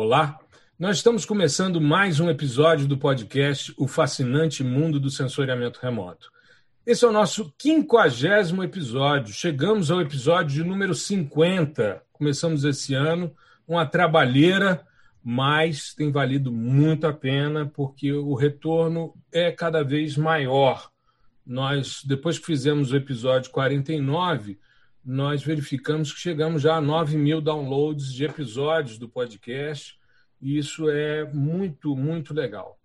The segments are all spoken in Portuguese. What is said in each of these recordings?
Olá, nós estamos começando mais um episódio do podcast O Fascinante Mundo do Sensoriamento Remoto. Esse é o nosso quinquagésimo episódio. Chegamos ao episódio de número 50. Começamos esse ano uma trabalheira, mas tem valido muito a pena porque o retorno é cada vez maior. Nós, depois que fizemos o episódio 49, nós verificamos que chegamos já a 9 mil downloads de episódios do podcast. E isso é muito, muito legal.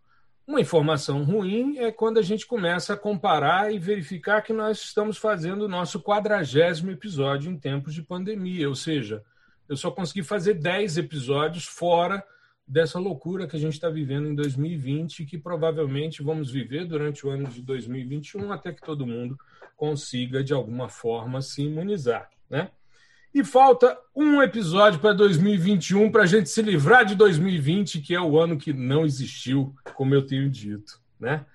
Uma informação ruim é quando a gente começa a comparar e verificar que nós estamos fazendo o nosso quadragésimo episódio em tempos de pandemia, ou seja, eu só consegui fazer 10 episódios fora dessa loucura que a gente está vivendo em 2020 e que provavelmente vamos viver durante o ano de 2021 até que todo mundo consiga, de alguma forma, se imunizar. Né? E falta um episódio para 2021 para a gente se livrar de 2020, que é o ano que não existiu, como eu tenho dito. Né?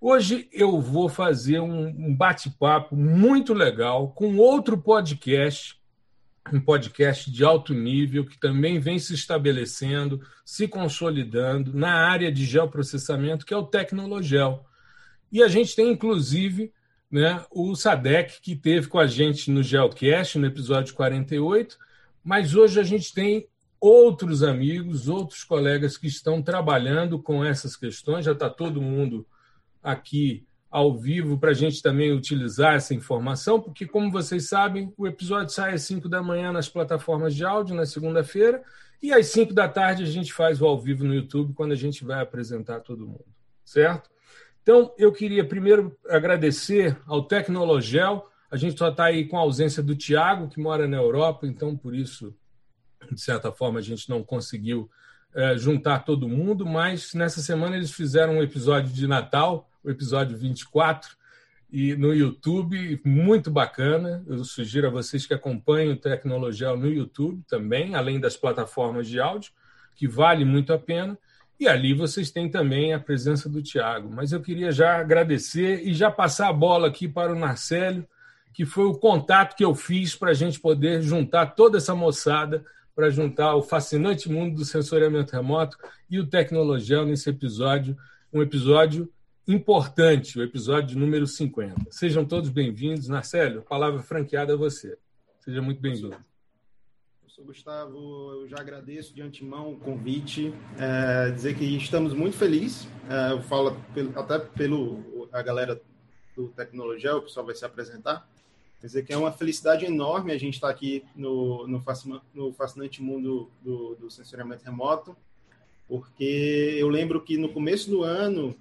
Hoje eu vou fazer um bate-papo muito legal com outro podcast um podcast de alto nível que também vem se estabelecendo, se consolidando na área de geoprocessamento, que é o Tecnologel. E a gente tem, inclusive, né, o Sadek, que teve com a gente no Geocast, no episódio 48, mas hoje a gente tem outros amigos, outros colegas que estão trabalhando com essas questões, já está todo mundo aqui ao vivo para a gente também utilizar essa informação, porque, como vocês sabem, o episódio sai às 5 da manhã nas plataformas de áudio na segunda-feira, e às 5 da tarde a gente faz o ao vivo no YouTube quando a gente vai apresentar todo mundo, certo? Então, eu queria primeiro agradecer ao Tecnologel. A gente só está aí com a ausência do Tiago, que mora na Europa, então por isso, de certa forma, a gente não conseguiu é, juntar todo mundo, mas nessa semana eles fizeram um episódio de Natal o episódio 24, e no YouTube, muito bacana. Eu sugiro a vocês que acompanhem o Tecnologia no YouTube também, além das plataformas de áudio, que vale muito a pena. E ali vocês têm também a presença do Tiago. Mas eu queria já agradecer e já passar a bola aqui para o Marcelo, que foi o contato que eu fiz para a gente poder juntar toda essa moçada para juntar o fascinante mundo do sensoriamento remoto e o Tecnologia nesse episódio, um episódio importante, o episódio número 50. Sejam todos bem-vindos. Narcélio, palavra franqueada a você. Seja muito bem-vindo. Gustavo, eu já agradeço de antemão o convite, é, dizer que estamos muito felizes, é, eu falo pelo, até pelo a galera do Tecnologia, o pessoal vai se apresentar, dizer que é uma felicidade enorme a gente estar aqui no, no, no fascinante mundo do, do sensoriamento remoto, porque eu lembro que no começo do ano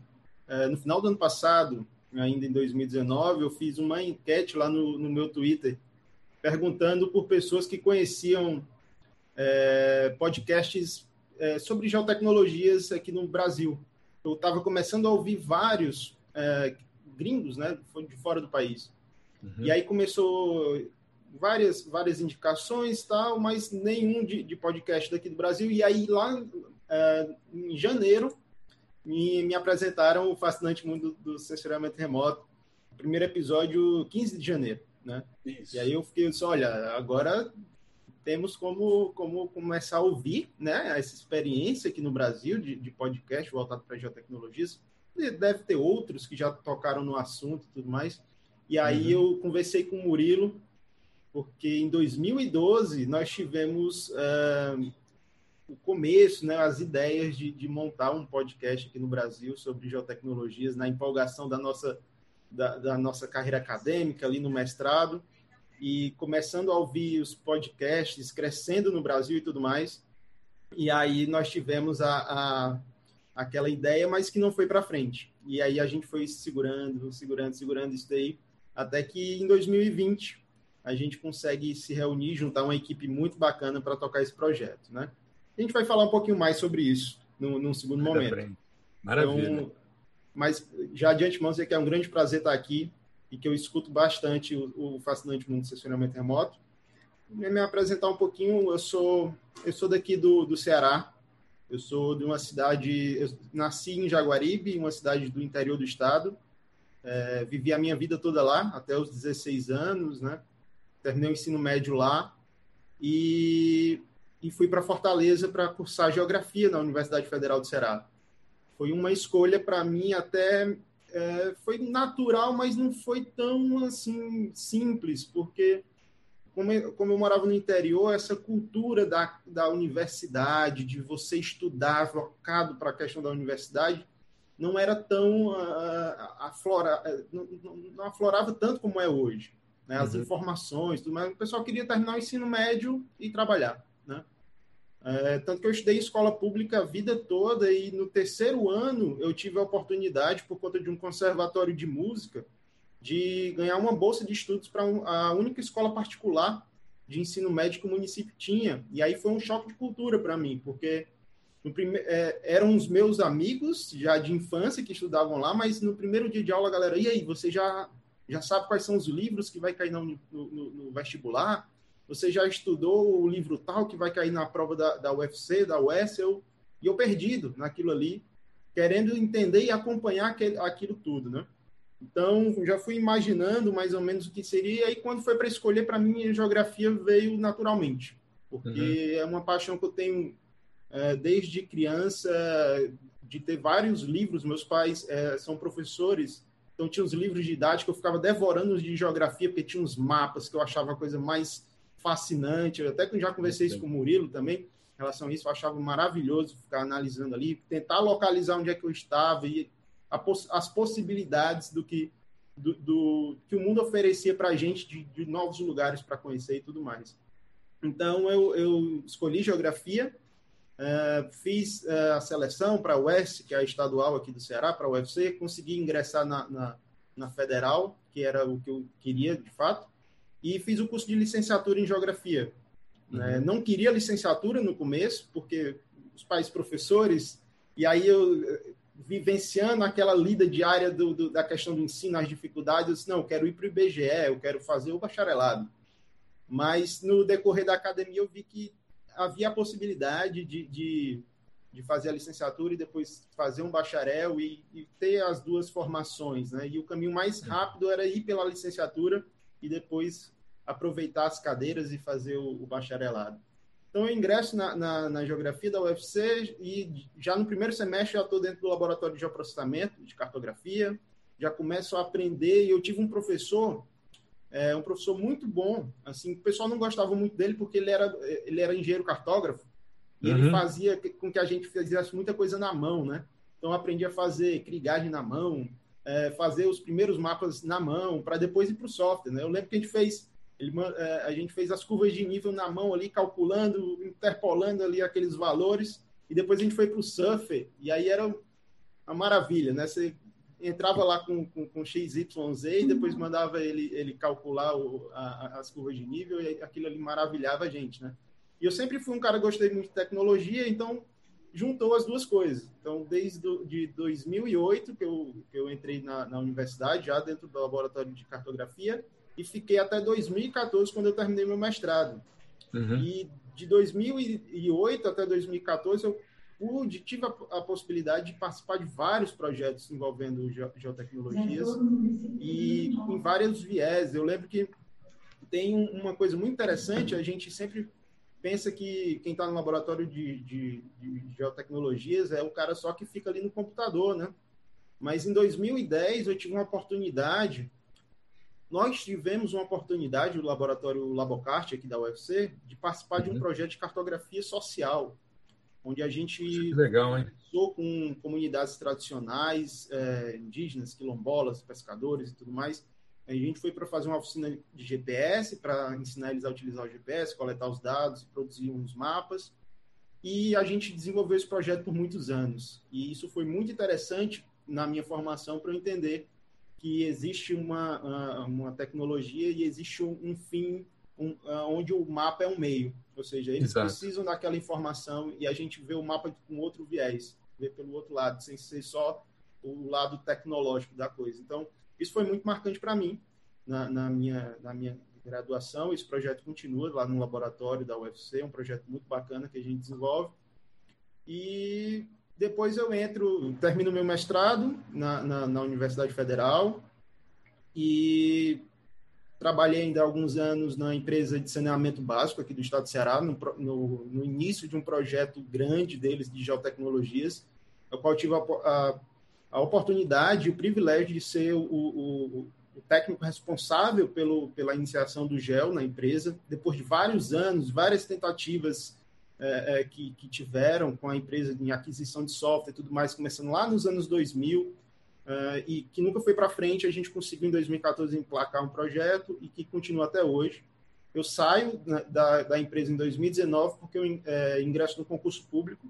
é, no final do ano passado, ainda em 2019, eu fiz uma enquete lá no, no meu Twitter, perguntando por pessoas que conheciam é, podcasts é, sobre geotecnologias aqui no Brasil. Eu estava começando a ouvir vários é, gringos, né, de fora do país. Uhum. E aí começou várias várias indicações tal, mas nenhum de, de podcast daqui do Brasil. E aí lá é, em janeiro me, me apresentaram o fascinante mundo do, censuramento remoto. Primeiro episódio, 15 de janeiro, né? Isso. E aí eu fiquei só, olha, agora temos como, como começar a ouvir, né? Essa experiência aqui no Brasil de, de podcast voltado para geotecnologias. Deve ter outros que já tocaram no assunto e tudo mais. E aí uhum. eu conversei com o Murilo, porque em 2012 nós tivemos uh, o começo, né, as ideias de, de, montar um podcast aqui no Brasil sobre geotecnologias, na empolgação da nossa, da, da, nossa carreira acadêmica ali no mestrado, e começando a ouvir os podcasts, crescendo no Brasil e tudo mais. E aí nós tivemos a, a aquela ideia, mas que não foi para frente. E aí a gente foi segurando, segurando, segurando isso daí, até que em 2020 a gente consegue se reunir, juntar uma equipe muito bacana para tocar esse projeto, né? A gente vai falar um pouquinho mais sobre isso no, num segundo momento. Maravilha. Então, mas já de antemão dizer que é um grande prazer estar aqui e que eu escuto bastante o, o fascinante mundo do estacionamento remoto. Me apresentar um pouquinho, eu sou eu sou daqui do, do Ceará. Eu sou de uma cidade, eu nasci em Jaguaribe, uma cidade do interior do estado. É, vivi a minha vida toda lá, até os 16 anos, né? Terminei o ensino médio lá. E e fui para Fortaleza para cursar geografia na Universidade Federal do Ceará. Foi uma escolha para mim até é, foi natural, mas não foi tão assim simples, porque como eu, como eu morava no interior, essa cultura da, da universidade, de você estudar focado para a questão da universidade, não era tão uh, aflora, não, não, aflorava tanto como é hoje. Né? As uhum. informações, tudo mais. O pessoal queria terminar o ensino médio e trabalhar. Né? É, tanto que eu estudei escola pública a vida toda e no terceiro ano eu tive a oportunidade, por conta de um conservatório de música, de ganhar uma bolsa de estudos para a única escola particular de ensino médio que o município tinha. E aí foi um choque de cultura para mim, porque prime... é, eram os meus amigos já de infância que estudavam lá, mas no primeiro dia de aula, galera, e aí, você já, já sabe quais são os livros que vai cair no, no, no vestibular? Você já estudou o livro tal que vai cair na prova da, da UFC, da UESL? E eu perdido naquilo ali, querendo entender e acompanhar aquele, aquilo tudo, né? Então, já fui imaginando mais ou menos o que seria, e quando foi para escolher, para mim, a geografia veio naturalmente, porque uhum. é uma paixão que eu tenho é, desde criança, de ter vários livros. Meus pais é, são professores, então tinha os livros didáticos, eu ficava devorando os de geografia, porque tinha uns mapas que eu achava a coisa mais fascinante. Eu até que já conversei isso com o Murilo também, em relação a isso, eu achava maravilhoso ficar analisando ali, tentar localizar onde é que eu estava e poss as possibilidades do que, do, do que o mundo oferecia para a gente de, de, novos lugares para conhecer e tudo mais. Então, eu, eu escolhi geografia, uh, fiz uh, a seleção para a UES, que é a estadual aqui do Ceará, para a UFC, consegui ingressar na, na, na federal, que era o que eu queria de fato, e fiz o curso de licenciatura em geografia. Uhum. Né? Não queria licenciatura no começo, porque os pais professores, e aí eu vivenciando aquela lida diária do, do, da questão do ensino, as dificuldades, eu disse, não, eu quero ir para o IBGE, eu quero fazer o bacharelado. Mas no decorrer da academia eu vi que havia a possibilidade de, de, de fazer a licenciatura e depois fazer um bacharel e, e, ter as duas formações, né? E o caminho mais rápido era ir pela licenciatura e depois aproveitar as cadeiras e fazer o, o bacharelado. Então, eu ingresso na, na, na, geografia da UFC e já no primeiro semestre já estou dentro do laboratório de geoprocessamento, de cartografia, já começo a aprender. E eu tive um professor, é, um professor muito bom. Assim, o pessoal não gostava muito dele porque ele era, ele era engenheiro cartógrafo e uhum. ele fazia com que a gente fizesse muita coisa na mão, né? Então, eu aprendi a fazer crigagem na mão, é, fazer os primeiros mapas na mão, para depois ir para o software, né? Eu lembro que a gente fez ele, é, a gente fez as curvas de nível na mão ali, calculando, interpolando ali aqueles valores, e depois a gente foi para o Surfer, e aí era uma maravilha, né? Você entrava lá com, com, com XYZ e depois mandava ele, ele calcular o, a, as curvas de nível, e aquilo ali maravilhava a gente, né? E eu sempre fui um cara que gostei muito de tecnologia, então juntou as duas coisas. Então, desde do, de 2008 que eu, que eu entrei na, na universidade, já dentro do laboratório de cartografia, e fiquei até 2014, quando eu terminei meu mestrado. Uhum. E de 2008 até 2014, eu pude, tive a, a, possibilidade de participar de vários projetos envolvendo ge geotecnologias e em vários viés. Eu lembro que tem uma coisa muito interessante, a gente sempre pensa que quem está no laboratório de, de, de, geotecnologias é o cara só que fica ali no computador, né? Mas em 2010 eu tive uma oportunidade nós tivemos uma oportunidade, o laboratório Labocart, aqui da UFC, de participar uhum. de um uhum. projeto de cartografia social, onde a gente legal, hein? com comunidades tradicionais, é, indígenas, quilombolas, pescadores e tudo mais. A gente foi para fazer uma oficina de GPS, para ensinar eles a utilizar o GPS, coletar os dados, produzir uns mapas. E a gente desenvolveu esse projeto por muitos anos. E isso foi muito interessante na minha formação para eu entender que existe uma, uma tecnologia e existe um, fim um, onde o mapa é um meio. Ou seja, eles Exato. precisam daquela informação e a gente vê o mapa com outro viés, vê pelo outro lado, sem ser só o lado tecnológico da coisa. Então, isso foi muito marcante para mim na, na, minha, na minha graduação. Esse projeto continua lá no laboratório da UFC, é um projeto muito bacana que a gente desenvolve. E depois eu entro, termino meu mestrado na, na, na Universidade Federal e trabalhei ainda alguns anos na empresa de saneamento básico aqui do estado do Ceará, no, no, no início de um projeto grande deles de geotecnologias, no qual tive a, a, a oportunidade e o privilégio de ser o, o, o técnico responsável pelo, pela iniciação do GEL na empresa, depois de vários anos, várias tentativas é, é, que, que, tiveram com a empresa em aquisição de software e tudo mais, começando lá nos anos 2000, é, e que nunca foi para frente, a gente conseguiu em 2014 emplacar um projeto e que continua até hoje. Eu saio da, da empresa em 2019 porque eu é, ingresso no concurso público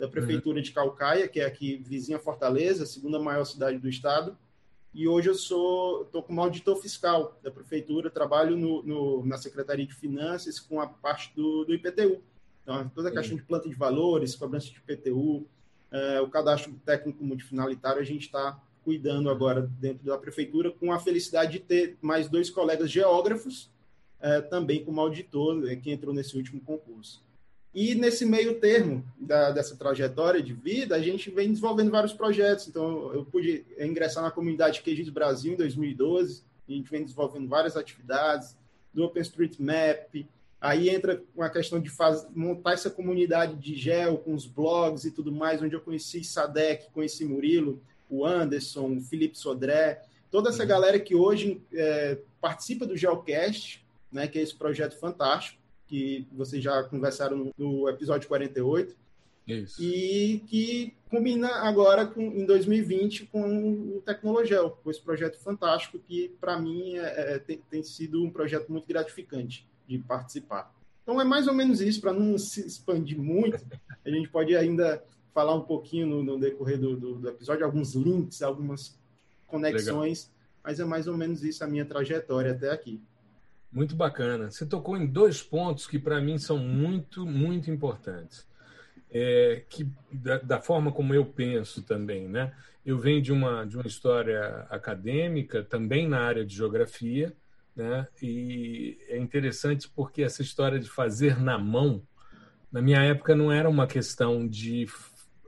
da Prefeitura uhum. de Calcaia, que é aqui vizinha Fortaleza, a segunda maior cidade do estado, e hoje eu sou estou como auditor fiscal da prefeitura, trabalho no, no, na Secretaria de Finanças com a parte do, do IPTU. Então, toda a questão de planta de valores, cobrança de IPTU, é, o cadastro técnico multifinalitário, a gente está cuidando agora dentro da prefeitura, com a felicidade de ter mais dois colegas geógrafos, é, também como auditor, é, que entrou nesse último concurso. E nesse meio termo da, dessa trajetória de vida, a gente vem desenvolvendo vários projetos. Então, eu pude ingressar na comunidade QGIS Brasil em 2012, a gente vem desenvolvendo várias atividades, do OpenStreetMap, aí entra com a questão de faz, montar essa comunidade de gel com os blogs e tudo mais, onde eu conheci Sadek, conheci Murilo, o Anderson, o Felipe Sodré, toda essa uhum. galera que hoje é, participa do Geocast, né, que é esse projeto fantástico, que vocês já conversaram no, episódio 48. Isso. E que combina agora com, em 2020 com o Tecnologel, com esse projeto fantástico que, para mim, é, é, tem, tem, sido um projeto muito gratificante de participar. Então, é mais ou menos isso, para não se expandir muito, a gente pode ainda falar um pouquinho no, no decorrer do, do, do, episódio, alguns links, algumas conexões, Legal. mas é mais ou menos isso a minha trajetória até aqui. Muito bacana. Você tocou em dois pontos que para mim são muito, muito importantes. É, que da, da, forma como eu penso também, né? Eu venho de uma de uma história acadêmica, também na área de geografia, né? E é interessante porque essa história de fazer na mão, na minha época não era uma questão de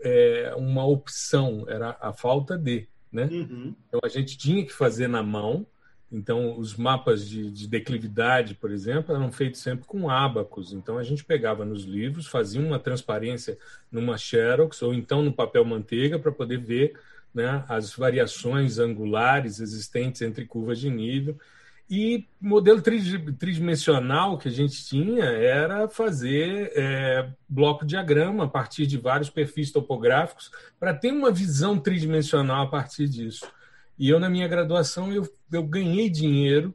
é, uma opção, era a falta de, né? Uhum. Então a gente tinha que fazer na mão então, os mapas de, de, declividade, por exemplo, eram feitos sempre com ábacos. Então, a gente pegava nos livros, fazia uma transparência numa xerox ou então no papel manteiga para poder ver né, as variações angulares existentes entre curvas de nível. E modelo tridimensional que a gente tinha era fazer é, bloco diagrama a partir de vários perfis topográficos para ter uma visão tridimensional a partir disso. E eu, na minha graduação, eu, eu ganhei dinheiro,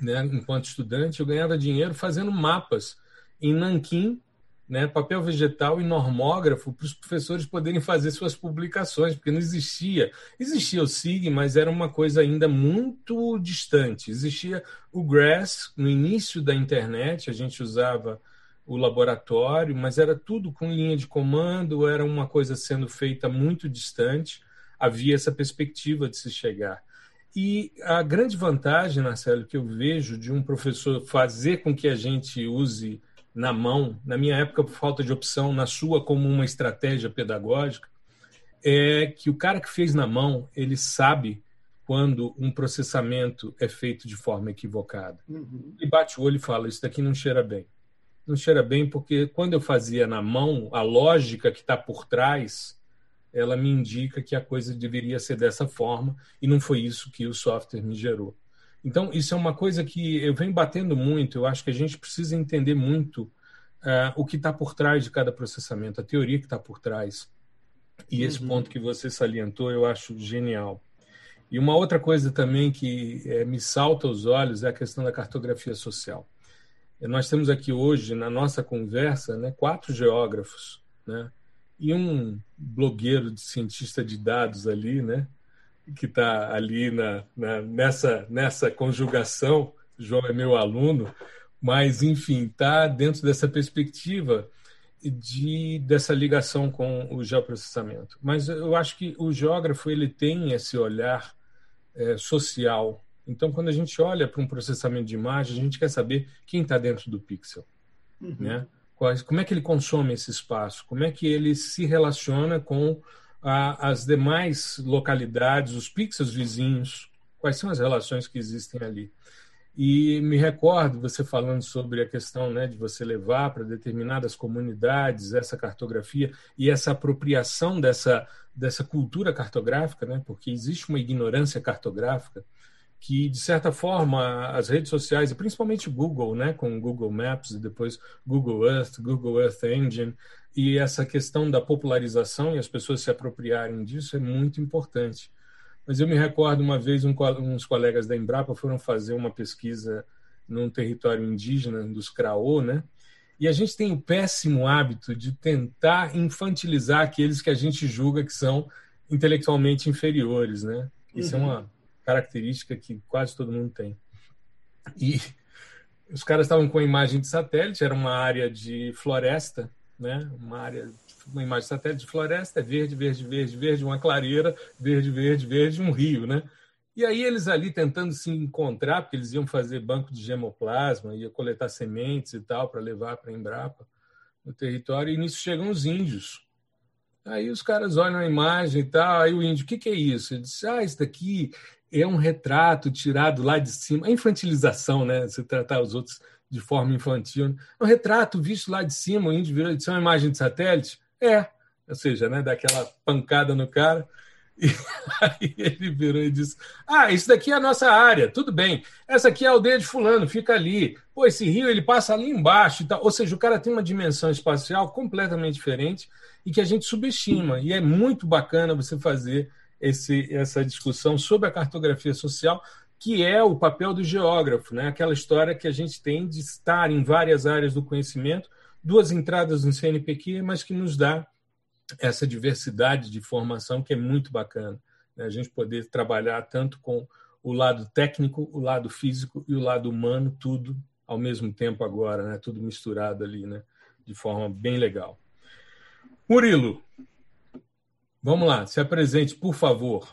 né, enquanto estudante, eu ganhava dinheiro fazendo mapas em nanquim, né, papel vegetal e normógrafo para os professores poderem fazer suas publicações, porque não existia. Existia o SIG, mas era uma coisa ainda muito distante. Existia o GRASS no início da internet, a gente usava o laboratório, mas era tudo com linha de comando, era uma coisa sendo feita muito distante havia essa perspectiva de se chegar. E a grande vantagem, Marcelo, que eu vejo de um professor fazer com que a gente use na mão, na minha época por falta de opção, na sua como uma estratégia pedagógica, é que o cara que fez na mão, ele sabe quando um processamento é feito de forma equivocada. Uhum. E bate o olho e fala: Isso daqui não cheira bem. Não cheira bem porque quando eu fazia na mão, a lógica que está por trás ela me indica que a coisa deveria ser dessa forma e não foi isso que o software me gerou. Então, isso é uma coisa que eu venho batendo muito. Eu acho que a gente precisa entender muito uh, o que está por trás de cada processamento, a teoria que está por trás. E esse uhum. ponto que você salientou, eu acho genial. E uma outra coisa também que é, me salta aos olhos é a questão da cartografia social. Nós temos aqui hoje, na nossa conversa, né, quatro geógrafos, né, e um blogueiro de cientista de dados ali, né? Que está ali na, na, nessa, nessa conjugação. João é meu aluno, mas, enfim, está dentro dessa perspectiva de, dessa ligação com o geoprocessamento. Mas eu acho que o geógrafo ele tem esse olhar é, social. Então, quando a gente olha para um processamento de imagem, a gente quer saber quem está dentro do pixel. Uhum. Né? Quais, como é que ele consome esse espaço? Como é que ele se relaciona com a, as demais localidades, os pixels vizinhos? Quais são as relações que existem ali? E me recordo você falando sobre a questão né, de você levar para determinadas comunidades essa cartografia e essa apropriação dessa, dessa cultura cartográfica, né, porque existe uma ignorância cartográfica que, de certa forma, as redes sociais, e principalmente Google, né, com Google Maps e depois Google Earth, Google Earth Engine, e essa questão da popularização e as pessoas se apropriarem disso é muito importante. Mas eu me recordo uma vez um, uns colegas da Embrapa foram fazer uma pesquisa num território indígena dos Craô, né? E a gente tem o péssimo hábito de tentar infantilizar aqueles que a gente julga que são intelectualmente inferiores, né? Isso uhum. é uma característica que quase todo mundo tem. E os caras estavam com a imagem de satélite, era uma área de floresta, né? Uma área uma imagem de satélite de floresta, é verde, verde, verde, verde, uma clareira, verde, verde, verde, um rio, né? E aí eles ali tentando se encontrar, porque eles iam fazer banco de gemoplasma, ia coletar sementes e tal para levar para Embrapa no território, e nisso chegam os índios. Aí os caras olham a imagem e tal, aí o índio, o que, que é isso? Ele disse, ah, isso daqui é um retrato tirado lá de cima, é infantilização, né? Você tratar os outros de forma infantil. Né? É um retrato visto lá de cima, o índio virou, é uma imagem de satélite? É, ou seja, né, daquela pancada no cara. E aí ele virou e disse: Ah, isso daqui é a nossa área, tudo bem. Essa aqui é a aldeia de Fulano, fica ali. Pô, esse rio ele passa ali embaixo e tal. Ou seja, o cara tem uma dimensão espacial completamente diferente e que a gente subestima. E é muito bacana você fazer esse, essa discussão sobre a cartografia social, que é o papel do geógrafo, né? aquela história que a gente tem de estar em várias áreas do conhecimento duas entradas no CNPq, mas que nos dá essa diversidade de formação que é muito bacana. Né? A gente poder trabalhar tanto com o lado técnico, o lado físico e o lado humano, tudo ao mesmo tempo agora, né? tudo misturado ali, né? de forma bem legal. Murilo, vamos lá, se apresente, por favor.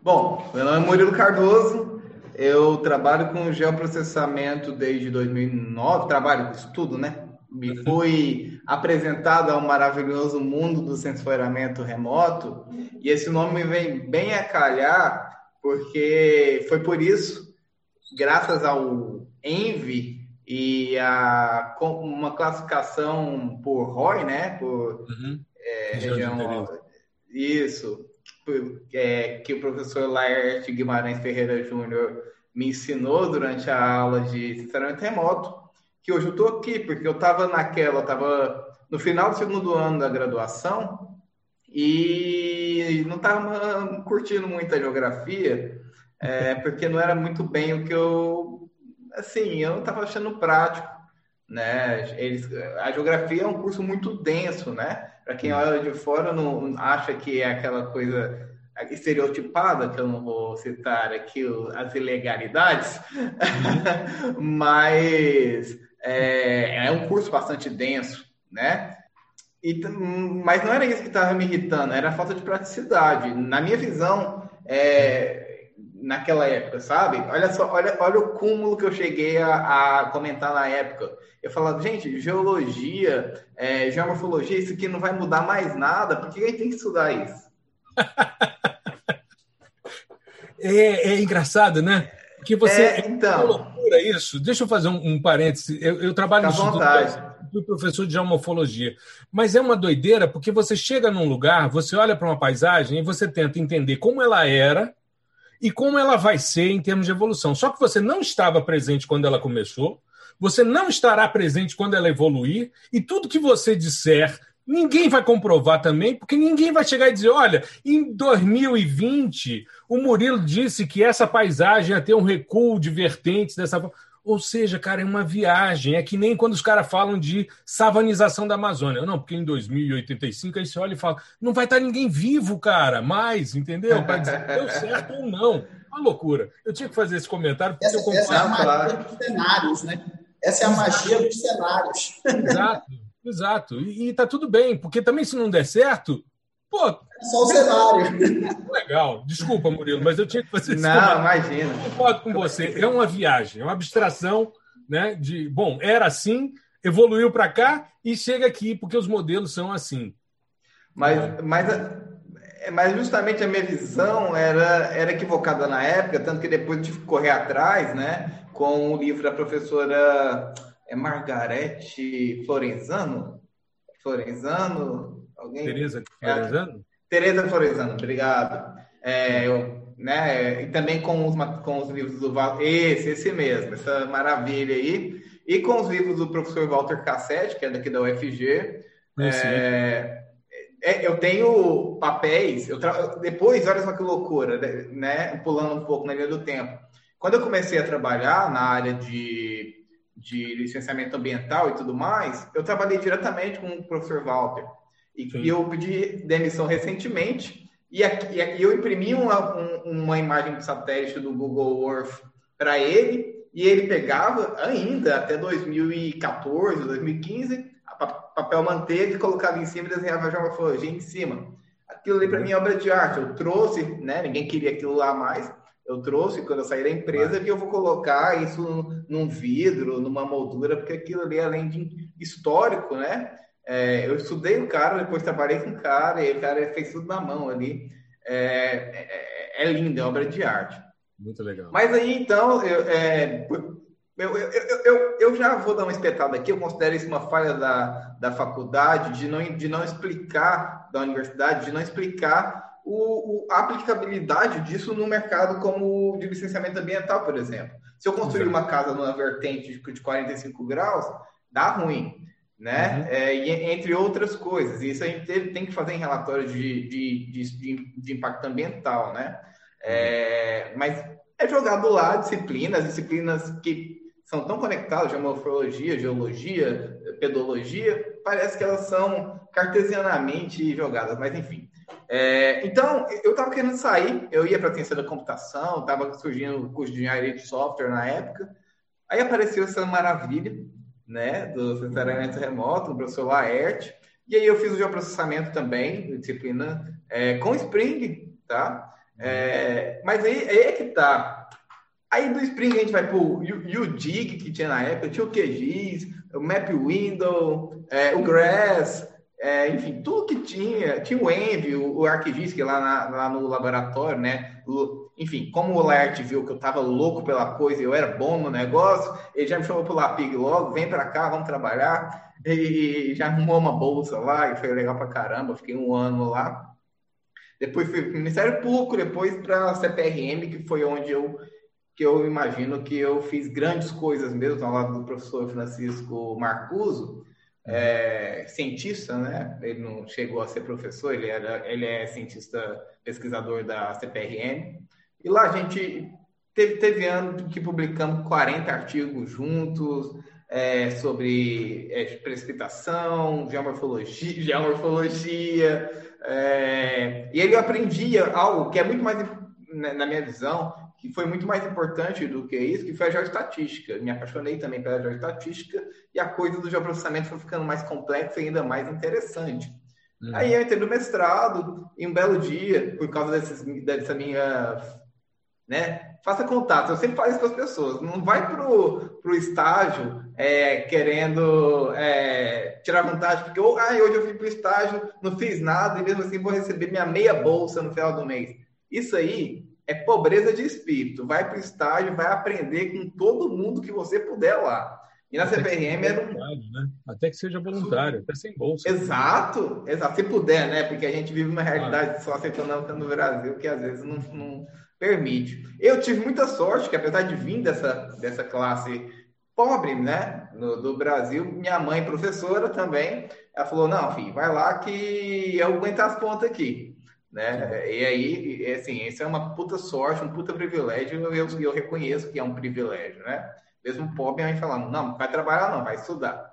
Bom, meu nome é Murilo Cardoso, eu trabalho com geoprocessamento desde 2009, trabalho com isso tudo, né? me fui apresentado ao maravilhoso mundo do sensoriamento remoto, e esse nome me vem bem a calhar, porque foi por isso, graças ao Envy e a uma classificação por ROI, né, por uhum. é, região, isso, é, que o professor Laerte Guimarães Ferreira Júnior me ensinou durante a aula de sensoriamento remoto, que hoje eu estou aqui, porque eu estava naquela, estava no final do segundo ano da graduação e não estava curtindo muito a geografia, é, porque não era muito bem o que eu, assim, eu não estava achando prático, né? Eles, a geografia é um curso muito denso, né? Para quem olha de fora não acha que é aquela coisa estereotipada, que eu não vou citar aqui as ilegalidades, uhum. mas é, é um curso bastante denso, né? E, mas não era isso que estava me irritando, era a falta de praticidade. Na minha visão, é, naquela época, sabe? Olha só, olha, olha o cúmulo que eu cheguei a, a comentar na época. Eu falava, gente, geologia, é, geomorfologia, isso aqui não vai mudar mais nada, por que a gente tem que estudar isso? é, é engraçado, né? Que você é, então. loucura isso. Deixa eu fazer um, um parêntese. Eu, eu trabalho no Instituto professor de geomorfologia. Mas é uma doideira porque você chega num lugar, você olha para uma paisagem e você tenta entender como ela era e como ela vai ser em termos de evolução. Só que você não estava presente quando ela começou, você não estará presente quando ela evoluir, e tudo que você disser Ninguém vai comprovar também, porque ninguém vai chegar e dizer: olha, em 2020, o Murilo disse que essa paisagem ia ter um recuo de vertentes dessa forma. Ou seja, cara, é uma viagem. É que nem quando os caras falam de savanização da Amazônia. Não, porque em 2085 aí você olha e fala: não vai estar ninguém vivo, cara, mais, entendeu? Para dizer deu certo ou não. Uma loucura. Eu tinha que fazer esse comentário porque essa, eu essa é a magia dos cenários, né? Essa é a magia dos cenários. Exato. Exato. E, e tá tudo bem, porque também se não der certo, pô. É só o cenário. Legal. Desculpa, Murilo, mas eu tinha que fazer isso. Não, comentário. imagina. Eu concordo com você. É uma viagem, é uma abstração, né? De, bom, era assim, evoluiu para cá e chega aqui, porque os modelos são assim. Mas, mas É, mas justamente a minha visão era, era equivocada na época, tanto que depois tive que correr atrás, né? Com o livro da professora é Margarete Florenzano. Florenzano? Alguém? Tereza Florenzano? Tereza Florenzano, obrigado. É, eu, né, e também com os, com os livros do esse, esse mesmo, essa maravilha aí, e com os livros do professor Walter Cassete, que é daqui da UFG. É, é, eu tenho papéis, eu tra... depois, olha só que loucura, né? Pulando um pouco na linha do tempo. Quando eu comecei a trabalhar na área de, de licenciamento ambiental e tudo mais, eu trabalhei diretamente com o professor Walter. E, e eu pedi demissão recentemente, e, aqui, e eu imprimi uma, um, uma imagem de satélite do Google Earth para ele, e ele pegava ainda até 2014, 2015, papel manteiga e colocava em cima e desenhava a geomorfologia em cima. Aquilo ali para mim é obra de arte. Eu trouxe, né? Ninguém queria aquilo lá mais. Eu trouxe quando eu saí da empresa que eu vou colocar isso num vidro, numa moldura, porque aquilo ali, além de histórico, né? É, eu estudei o cara, depois trabalhei com o cara, e o cara fez tudo na mão ali. É, é, é lindo, é obra de arte. Muito legal. Mas aí, então, eu, é, eu, eu, eu, eu, já vou dar uma espetada aqui, eu considero isso uma falha da, da faculdade, de não, de não explicar, da universidade, de não explicar o, o, a aplicabilidade disso no mercado como de licenciamento ambiental, por exemplo. Se eu construir uma casa numa vertente de 45 graus, dá ruim, né? Uhum. É, e, entre outras coisas. E isso a gente tem que fazer em relatório de, de, de, de impacto ambiental, né? É, mas é jogado lá disciplinas, disciplinas que são tão conectadas, geomorfologia, geologia, pedologia, parece que elas são cartesianamente jogadas, mas enfim. É, então, eu estava querendo sair, eu ia para a ciência da computação, estava surgindo o curso de engenharia de software na época, aí apareceu essa maravilha, né, do sensoriamento remoto, do professor Laerte, e aí eu fiz o geoprocessamento também, disciplina é, com Spring, tá? É, mas aí, aí, é que tá. Aí do Spring a gente vai pro UDIG, que tinha na época, tinha o QGIS, o Map Window, é, o Grass, é, enfim, tudo que tinha. Tinha o Envy, o, o ArcGIS, que lá, na, lá no laboratório, né? O, enfim, como o Laert viu que eu tava louco pela coisa e eu era bom no negócio, ele já me chamou pro Lapig logo, vem para cá, vamos trabalhar. E já arrumou uma bolsa lá, e foi legal pra caramba, fiquei um ano lá. Depois fui para o Ministério Público, depois para a CPRM, que foi onde eu que eu imagino que eu fiz grandes coisas mesmo ao lado do professor Francisco Marcuso, é, cientista, né? Ele não chegou a ser professor, ele, era, ele é cientista pesquisador da CPRM. E lá a gente teve, teve ano que publicamos 40 artigos juntos é, sobre é, precipitação, geomorfologia, geomorfologia é, e ele aprendia algo que é muito mais, né, na minha visão, que foi muito mais importante do que isso, que foi a geoestatística. Me apaixonei também pela geoestatística e a coisa do geoprocessamento foi ficando mais complexa e ainda mais interessante. Uhum. Aí eu entrei no mestrado, e um belo dia, por causa desses, dessa minha né? Faça contato. Eu sempre falo isso para as pessoas. Não vai pro, pro estágio é, querendo é, tirar vantagem, porque oh, ah, hoje eu fui pro estágio, não fiz nada e mesmo assim vou receber minha meia bolsa no final do mês. Isso aí é pobreza de espírito. Vai pro estágio, vai aprender com todo mundo que você puder lá. E na CPRM era um... né? Até que seja voluntário, até sem bolsa. Exato, exato. Se puder, né? Porque a gente vive uma realidade ah. socioeconômica no Brasil que às vezes não, não permite. Eu tive muita sorte que, apesar de vir dessa, dessa classe pobre, né, no, do Brasil, minha mãe, professora também, ela falou: não, filho, vai lá que eu aguento as pontas aqui. Né? E aí, assim, isso é uma puta sorte, um puta privilégio, eu, eu, eu reconheço que é um privilégio, né? Mesmo pobre, a gente falando, não, vai trabalhar não, vai estudar.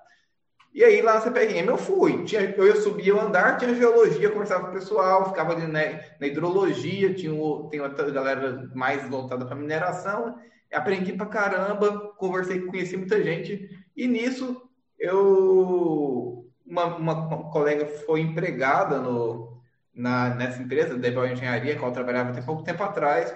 E aí lá na CPRM eu fui. Tinha, eu ia subir o andar, tinha geologia, conversava com o pessoal, ficava ali na, hidrologia, tinha, tem outra galera mais voltada para mineração. Aprendi pra caramba, conversei, conheci muita gente. E nisso eu uma, uma colega foi empregada no, na, nessa empresa, da Engenharia, que eu trabalhava até pouco tempo atrás,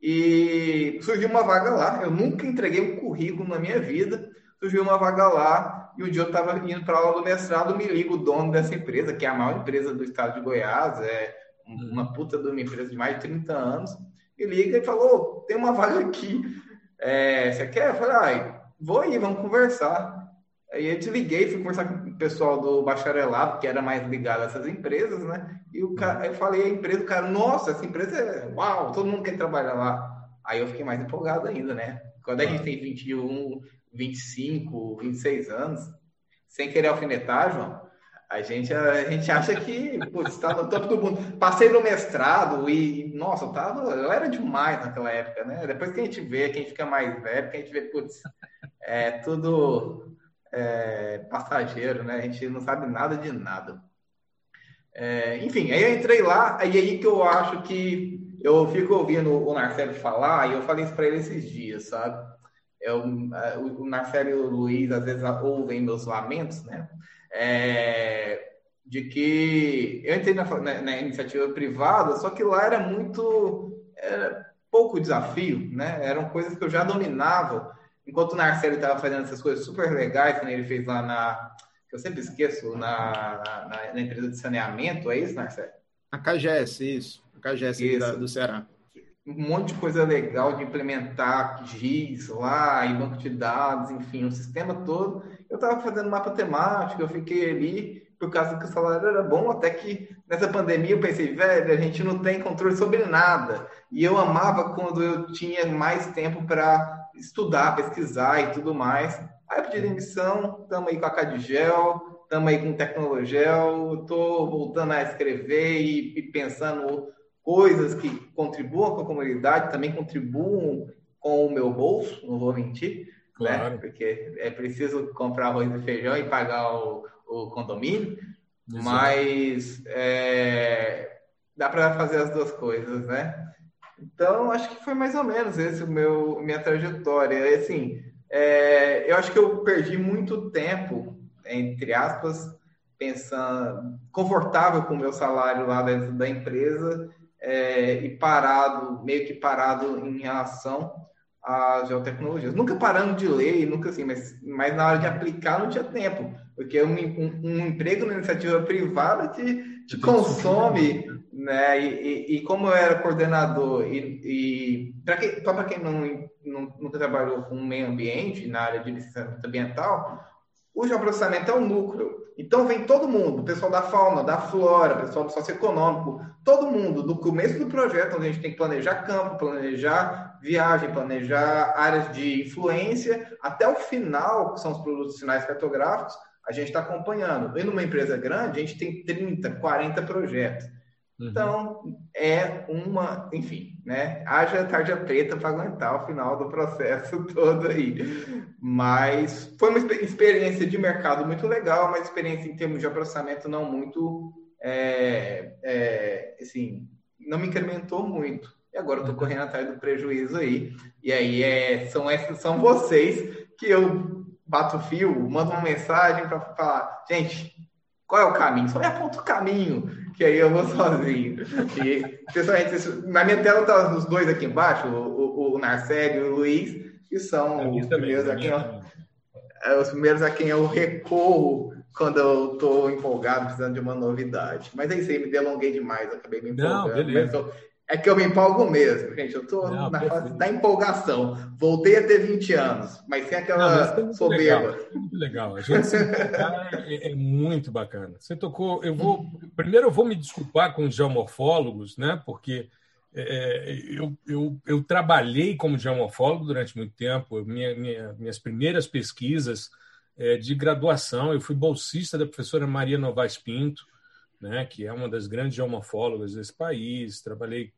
e surgiu uma vaga lá. Eu nunca entreguei um currículo na minha vida. Surgiu uma vaga lá e um dia eu estava indo para aula do mestrado, me liga o dono dessa empresa, que é a maior empresa do estado de Goiás, é uma puta de uma empresa de mais de 30 anos, e liga e falou: tem uma vaga aqui, é, você quer? Eu falei: ah, vou aí, vamos conversar. Aí eu desliguei, fui conversar com o pessoal do bacharelado, que era mais ligado a essas empresas, né? E o cara, eu falei a empresa, o cara, nossa, essa empresa é uau, todo mundo quer trabalhar lá. Aí eu fiquei mais empolgado ainda, né? Quando a gente tem 21, 25, 26 anos, sem querer alfinetar, João, a gente, a gente acha que está no topo do mundo. Passei no mestrado e, nossa, eu, tava, eu era demais naquela época, né? Depois que a gente vê, que a gente fica mais velho, que a gente vê, putz, é tudo é, passageiro, né? A gente não sabe nada de nada. É, enfim, aí eu entrei lá, aí aí que eu acho que eu fico ouvindo o Narcélio falar, e eu falei isso para ele esses dias, sabe? Eu, é, o Narcélio e o Luiz às vezes ouvem meus lamentos, né? é, de que eu entrei na, na, na, iniciativa privada, só que lá era muito era pouco desafio, né? Eram coisas que eu já dominava. Enquanto o Narcélio estava fazendo essas coisas super legais, que ele fez lá na, que eu sempre esqueço, na, na, na empresa de saneamento, é isso, Narcélio? A CAGES, isso. A CAGES isso. Da, do Ceará um monte de coisa legal de implementar GIS lá, e banco de dados, enfim, o sistema todo. Eu estava fazendo mapa temático, eu fiquei ali por causa que o salário era bom, até que nessa pandemia eu pensei, velho, a gente não tem controle sobre nada. E eu amava quando eu tinha mais tempo para estudar, pesquisar e tudo mais. Aí eu pedi demissão, estamos aí com a Cadigel, estamos aí com o Tecnologel, estou voltando a escrever e, e pensando coisas que contribuam com a comunidade, também contribuam com o meu bolso, não vou mentir, né? claro. né? Porque é preciso comprar arroz e feijão e pagar o, o condomínio, Exato. mas é, dá para fazer as duas coisas, né? Então, acho que foi mais ou menos esse o meu minha trajetória. Assim, é, eu acho que eu perdi muito tempo, entre aspas, pensando confortável com o meu salário lá dentro da empresa é, e parado, meio que parado em relação às geotecnologias. Nunca parando de ler, nunca assim, mas, mas na hora de aplicar não tinha tempo, porque um, um, um emprego na iniciativa privada te, te consome, né? E, e, e, como eu era coordenador, e, e para quem, só para quem não, não, nunca trabalhou com meio ambiente, na área de licenciamento ambiental, o geoprocessamento é um núcleo então vem todo mundo, o pessoal da fauna, da flora, o pessoal do socioeconômico, todo mundo, do começo do projeto, onde a gente tem que planejar campo, planejar viagem, planejar áreas de influência, até o final, que são os produtos finais cartográficos, a gente está acompanhando. E numa empresa grande, a gente tem 30, 40 projetos. Uhum. Então, é uma, enfim, né? Haja tarja preta para aguentar o final do processo todo aí. Mas foi uma experiência de mercado muito legal, uma experiência em termos de processamento não muito, é, é, assim, não me incrementou muito. E agora eu tô uhum. correndo atrás do prejuízo aí. E aí é, são, esses, são vocês que eu bato fio, mando uma mensagem para falar, gente, qual é o caminho? Só me aponta o caminho, que aí eu vou sozinho. E, pessoalmente, na minha tela tá os dois aqui embaixo, o, o, o Narcélio e o Luiz, que são os primeiros, a quem eu, é, os primeiros a quem eu recorro quando eu estou empolgado, precisando de uma novidade. Mas é isso aí, me delonguei demais, acabei me empolgando. Não, beleza. É que eu me empolgo mesmo, gente. Eu estou na perfeito. fase da empolgação. Voltei a ter 20 anos, mas sem aquela Não, soberba. Legal, muito legal. A gente se é, é, muito bacana. Você tocou. Eu vou. Primeiro, eu vou me desculpar com os geomorfólogos, né? Porque é, eu, eu, eu, trabalhei como geomorfólogo durante muito tempo. Minha, minha, minhas primeiras pesquisas é, de graduação, eu fui bolsista da professora Maria Novaes Pinto né, que é uma das grandes geomorfólogas desse país. Trabalhei,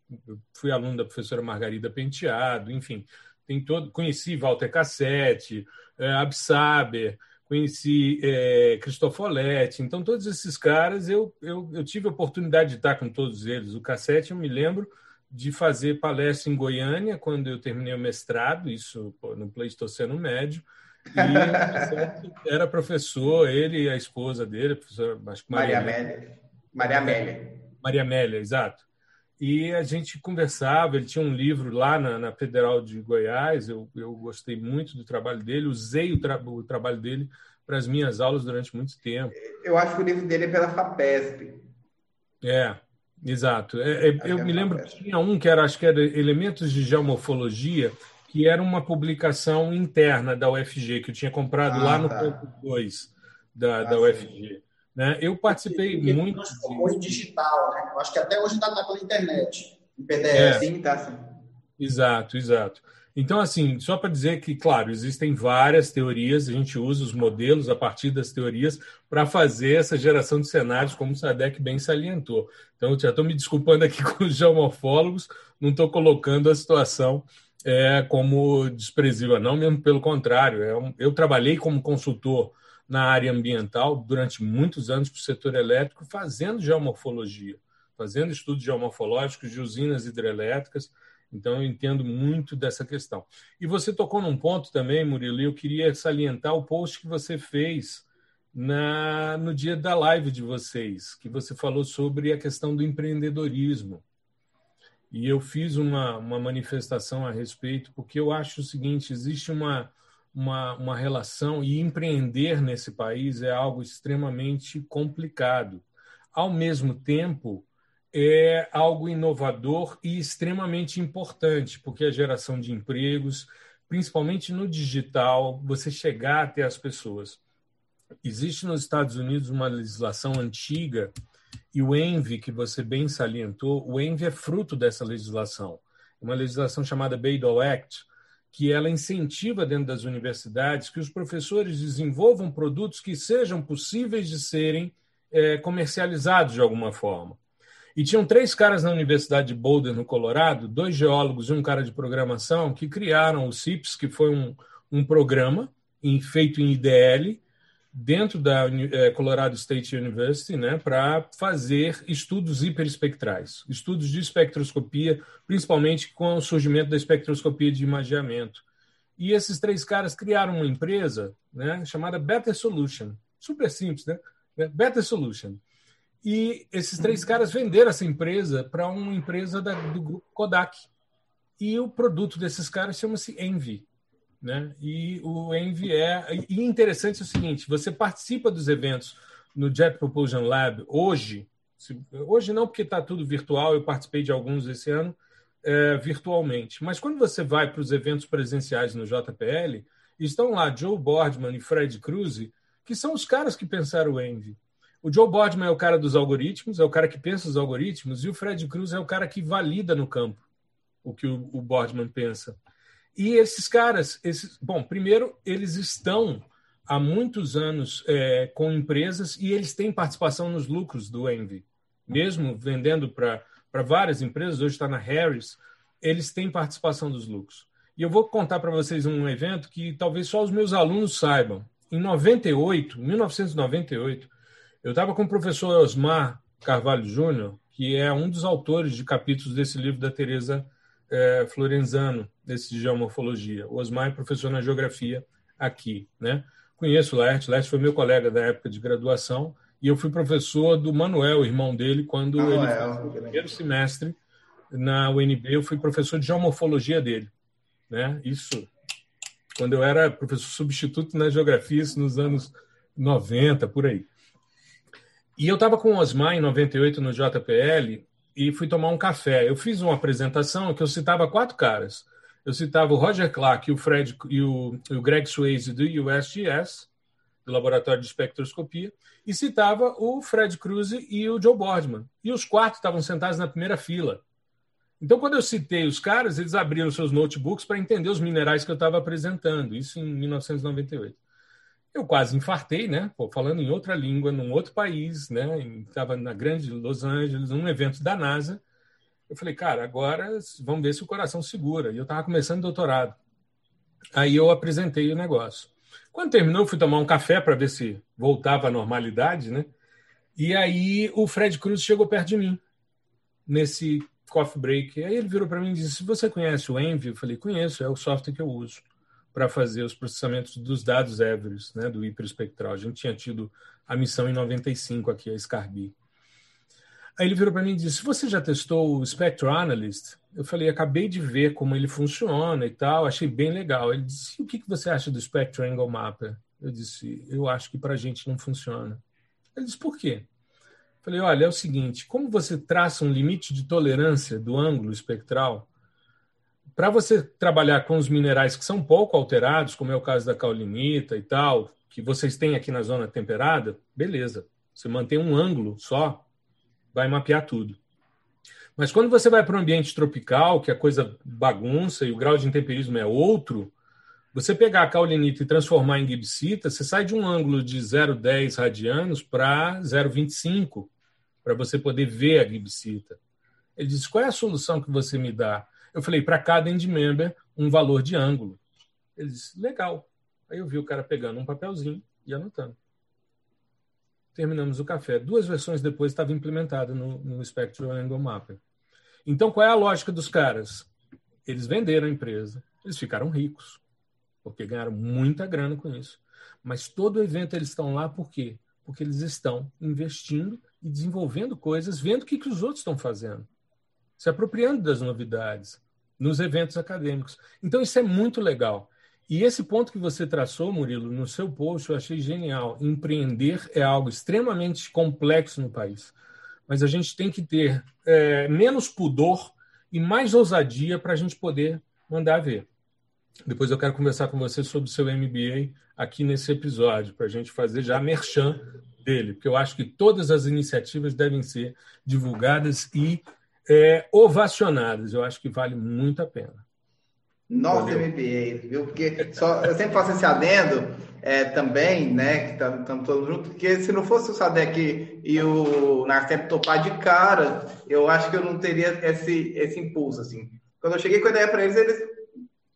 fui aluno da professora Margarida Penteado, enfim, tem todo, conheci Walter Cassete, é, Absaber, conheci é, Cristofoletti. Então, todos esses caras, eu, eu, eu tive a oportunidade de estar com todos eles. O Cassete, eu me lembro de fazer palestra em Goiânia quando eu terminei o mestrado, isso no Pleistoceno Médio, e era professor, ele e a esposa dele, a professora acho que Maria, Maria Amélia. Maria Amélia. Maria Amélia, exato. E a gente conversava, ele tinha um livro lá na, na Federal de Goiás, eu, eu gostei muito do trabalho dele, usei o, tra o trabalho dele para as minhas aulas durante muito tempo. Eu acho que o livro dele é pela FAPESP. É, Exato. É, é, eu me lembro que tinha um que era, acho que era Elementos de Geomorfologia, que era uma publicação interna da UFG, que eu tinha comprado ah, lá no tá. ponto 2 da, ah, da UFG. Né? Eu participei Porque muito. Transformou de... em digital, né? Eu acho que até hoje ainda está pela internet, em PDF. É. Sim, tá sim. Exato, exato. Então, assim, só para dizer que, claro, existem várias teorias, a gente usa os modelos a partir das teorias para fazer essa geração de cenários, como o Sadek bem salientou. Então, eu já estou me desculpando aqui com os geomorfólogos, não estou colocando a situação é, como desprezível, não, mesmo pelo contrário. É um, eu trabalhei como consultor na área ambiental durante muitos anos para o setor elétrico, fazendo geomorfologia, fazendo estudos geomorfológicos de usinas hidrelétricas então, eu entendo muito dessa questão. E você tocou num ponto também, Murilo, e eu queria salientar o post que você fez na, no dia da live de vocês, que você falou sobre a questão do empreendedorismo. E eu fiz uma, uma manifestação a respeito, porque eu acho o seguinte: existe uma, uma, uma relação, e empreender nesse país é algo extremamente complicado. Ao mesmo tempo, é algo inovador e extremamente importante, porque a geração de empregos, principalmente no digital, você chegar até as pessoas. Existe nos Estados Unidos uma legislação antiga e o ENVI, que você bem salientou, o ENVI é fruto dessa legislação. Uma legislação chamada Bayh-Dole Act, que ela incentiva dentro das universidades que os professores desenvolvam produtos que sejam possíveis de serem é, comercializados de alguma forma. E tinham três caras na Universidade de Boulder, no Colorado, dois geólogos e um cara de programação, que criaram o CIPS, que foi um, um programa em, feito em IDL, dentro da é, Colorado State University, né, para fazer estudos hiperespectrais, estudos de espectroscopia, principalmente com o surgimento da espectroscopia de imageamento. E esses três caras criaram uma empresa né, chamada Better Solution. Super simples, né? Better Solution. E esses três caras venderam essa empresa para uma empresa da, do grupo Kodak. E o produto desses caras chama-se Envy. Né? E o Envy é. E interessante é o seguinte: você participa dos eventos no Jet Propulsion Lab hoje. Se, hoje não, porque está tudo virtual, eu participei de alguns esse ano é, virtualmente. Mas quando você vai para os eventos presenciais no JPL, estão lá Joe Boardman e Fred Cruz, que são os caras que pensaram o Envy. O Joe Bodman é o cara dos algoritmos, é o cara que pensa os algoritmos, e o Fred Cruz é o cara que valida no campo o que o, o Bodman pensa. E esses caras, esses, bom, primeiro, eles estão há muitos anos é, com empresas e eles têm participação nos lucros do Envy. Mesmo vendendo para várias empresas, hoje está na Harris, eles têm participação dos lucros. E eu vou contar para vocês um evento que talvez só os meus alunos saibam. Em 98, 1998, eu estava com o professor Osmar Carvalho Júnior, que é um dos autores de capítulos desse livro da Teresa é, Florenzano, desse de geomorfologia. O Osmar é professor na geografia aqui, né? Conheço o Laerte, Laerte foi meu colega da época de graduação, e eu fui professor do Manuel, irmão dele, quando Manuel, ele fez o primeiro semestre na UNB, eu fui professor de geomorfologia dele, né? Isso quando eu era professor substituto na geografia, isso nos anos 90, por aí. E eu estava com o Osmar em 98 no JPL e fui tomar um café. Eu fiz uma apresentação que eu citava quatro caras. Eu citava o Roger Clark, o Fred e o, o Greg Swayze do USGS, do Laboratório de Espectroscopia, e citava o Fred Cruz e o Joe Boardman. E os quatro estavam sentados na primeira fila. Então, quando eu citei os caras, eles abriram seus notebooks para entender os minerais que eu estava apresentando, isso em 1998 eu quase infartei, né? Pô, falando em outra língua, num outro país, né? Estava na grande Los Angeles, num evento da NASA. Eu falei, cara, agora vamos ver se o coração segura. E eu estava começando doutorado. Aí eu apresentei o negócio. Quando terminou, fui tomar um café para ver se voltava à normalidade, né? E aí o Fred Cruz chegou perto de mim nesse coffee break. Aí ele virou para mim e disse: "Você conhece o Envy?" Eu falei: "Conheço, é o software que eu uso." Para fazer os processamentos dos dados Everest, né, do hiperespectral. A gente tinha tido a missão em 95 aqui, a Scarby. Aí ele virou para mim e disse: Você já testou o Spectral Analyst? Eu falei: Acabei de ver como ele funciona e tal, achei bem legal. Ele disse: O que você acha do Spectral Angle Mapper? Eu disse: Eu acho que para a gente não funciona. Ele disse: Por quê? Eu Falei, olha, é o seguinte, como você traça um limite de tolerância do ângulo espectral, para você trabalhar com os minerais que são pouco alterados, como é o caso da caulinita e tal, que vocês têm aqui na zona temperada, beleza. Você mantém um ângulo só, vai mapear tudo. Mas quando você vai para um ambiente tropical, que a coisa bagunça e o grau de intemperismo é outro, você pegar a caulinita e transformar em gibsita, você sai de um ângulo de 0,10 radianos para 0,25, para você poder ver a gibsita. Ele disse: qual é a solução que você me dá? Eu falei: para cada end member, um valor de ângulo. Ele disse: legal. Aí eu vi o cara pegando um papelzinho e anotando. Terminamos o café. Duas versões depois estava implementado no, no Spectral Angle Mapper. Então, qual é a lógica dos caras? Eles venderam a empresa, eles ficaram ricos porque ganharam muita grana com isso. Mas todo evento eles estão lá por quê? Porque eles estão investindo e desenvolvendo coisas, vendo o que, que os outros estão fazendo, se apropriando das novidades nos eventos acadêmicos. Então, isso é muito legal. E esse ponto que você traçou, Murilo, no seu post, eu achei genial. Empreender é algo extremamente complexo no país. Mas a gente tem que ter é, menos pudor e mais ousadia para a gente poder mandar ver. Depois eu quero conversar com você sobre o seu MBA aqui nesse episódio, para a gente fazer já a merchan dele, porque eu acho que todas as iniciativas devem ser divulgadas e é, ovacionadas. Eu acho que vale muito a pena. Nossa MBA, viu? Porque só, eu sempre faço esse adendo é, também, né? Que estamos tá, todos juntos, porque se não fosse o Sadek e o Narcep topar de cara, eu acho que eu não teria esse, esse impulso, assim. Quando eu cheguei com a ideia para eles, eles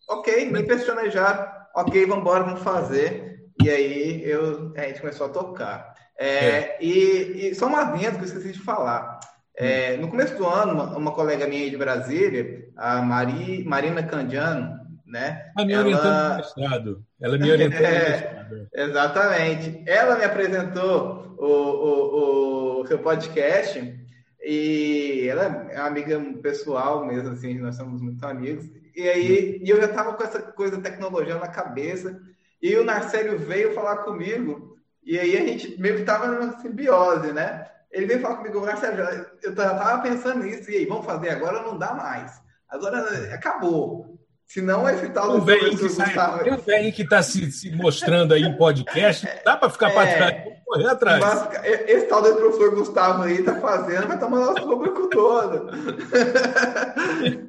ok, nem já, ok, vamos embora, vamos fazer. E aí eu, a gente começou a tocar. É, é. E, e, só uma adendo que eu esqueci de falar. É, no começo do ano, uma, uma, colega minha de Brasília, a Mari, Marina Candiano, né? A minha ela... orientando mestrado. Ela me orientou é, Exatamente. Ela me apresentou o, o, o seu podcast e ela é amiga pessoal mesmo, assim, nós somos muito amigos. E aí e eu já estava com essa coisa da tecnologia na cabeça. E o Narcélio veio falar comigo, e aí a gente meio que estava numa simbiose, né? Ele veio falar comigo, Narcélio, eu já estava pensando nisso, e aí, vamos fazer agora? Não dá mais. Agora acabou. Se não, esse tal do velho que sai. Tem um velho que está se, se, mostrando aí em podcast, dá para ficar é, para trás, correr atrás. Mas, esse tal do professor Gustavo aí está fazendo, vai tomar nosso público todo.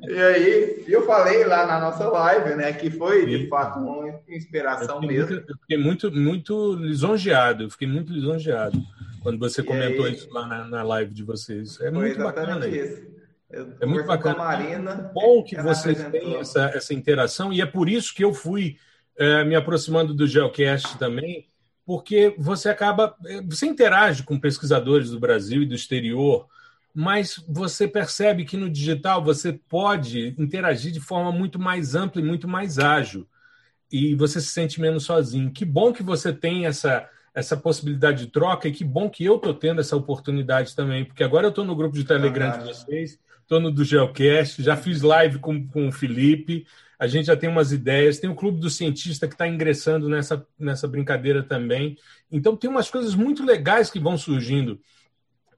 e aí, eu falei lá na nossa live, né, que foi de fato uma inspiração eu mesmo. Muito, eu fiquei muito, muito lisonjeado, eu fiquei muito lisonjeado quando você comentou aí, isso lá na, na, live de vocês. É muito bacana. Isso. Eu é muito bacana. Marina, bom que vocês têm essa, essa interação, e é por isso que eu fui é, me aproximando do Geocast também, porque você acaba. É, você interage com pesquisadores do Brasil e do exterior, mas você percebe que no digital você pode interagir de forma muito mais ampla e muito mais ágil. E você se sente menos sozinho. Que bom que você tem essa, essa possibilidade de troca e que bom que eu estou tendo essa oportunidade também, porque agora eu estou no grupo de Telegram de vocês estou no do Geocast, já fiz live com, com o Felipe, a gente já tem umas ideias, tem o Clube do Cientista que está ingressando nessa, nessa brincadeira também. Então, tem umas coisas muito legais que vão surgindo.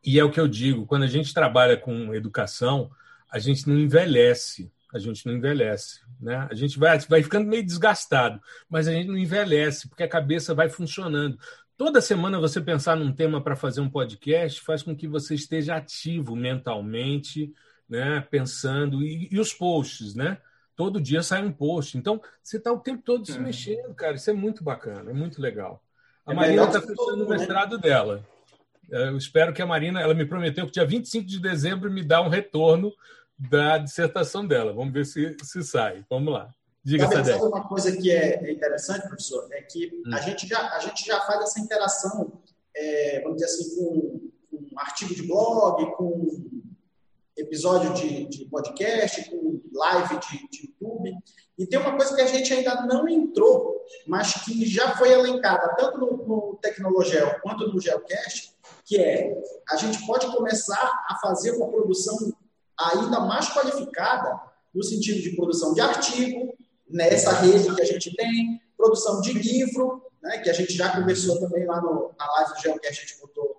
E é o que eu digo: quando a gente trabalha com educação, a gente não envelhece. A gente não envelhece. Né? A gente vai, vai ficando meio desgastado, mas a gente não envelhece, porque a cabeça vai funcionando. Toda semana você pensar num tema para fazer um podcast faz com que você esteja ativo mentalmente, né, pensando, e, e, os posts, né? Todo dia sai um post. Então, você está o tempo todo se uhum. mexendo, cara. Isso é muito bacana, é muito legal. A é Marina está fechando o né? mestrado dela. É, eu espero que a Marina, ela me prometeu que dia 25 de dezembro me dá um retorno da dissertação dela. Vamos ver se, se sai. Vamos lá. Diga, Sabe, sabe uma coisa que é, é interessante, professor, é que hum. a, gente já, a gente já faz essa interação, é, vamos dizer assim, com, com um artigo de blog, com episódio de, de podcast, com live de, de, YouTube. E tem uma coisa que a gente ainda não entrou, mas que já foi elencada tanto no, no Tecnologel quanto no Geocast, que é a gente pode começar a fazer uma produção ainda mais qualificada no sentido de produção de artigo, nessa rede que a gente tem, produção de livro, né, que a gente já conversou também lá no, na live do Geocast, a gente botou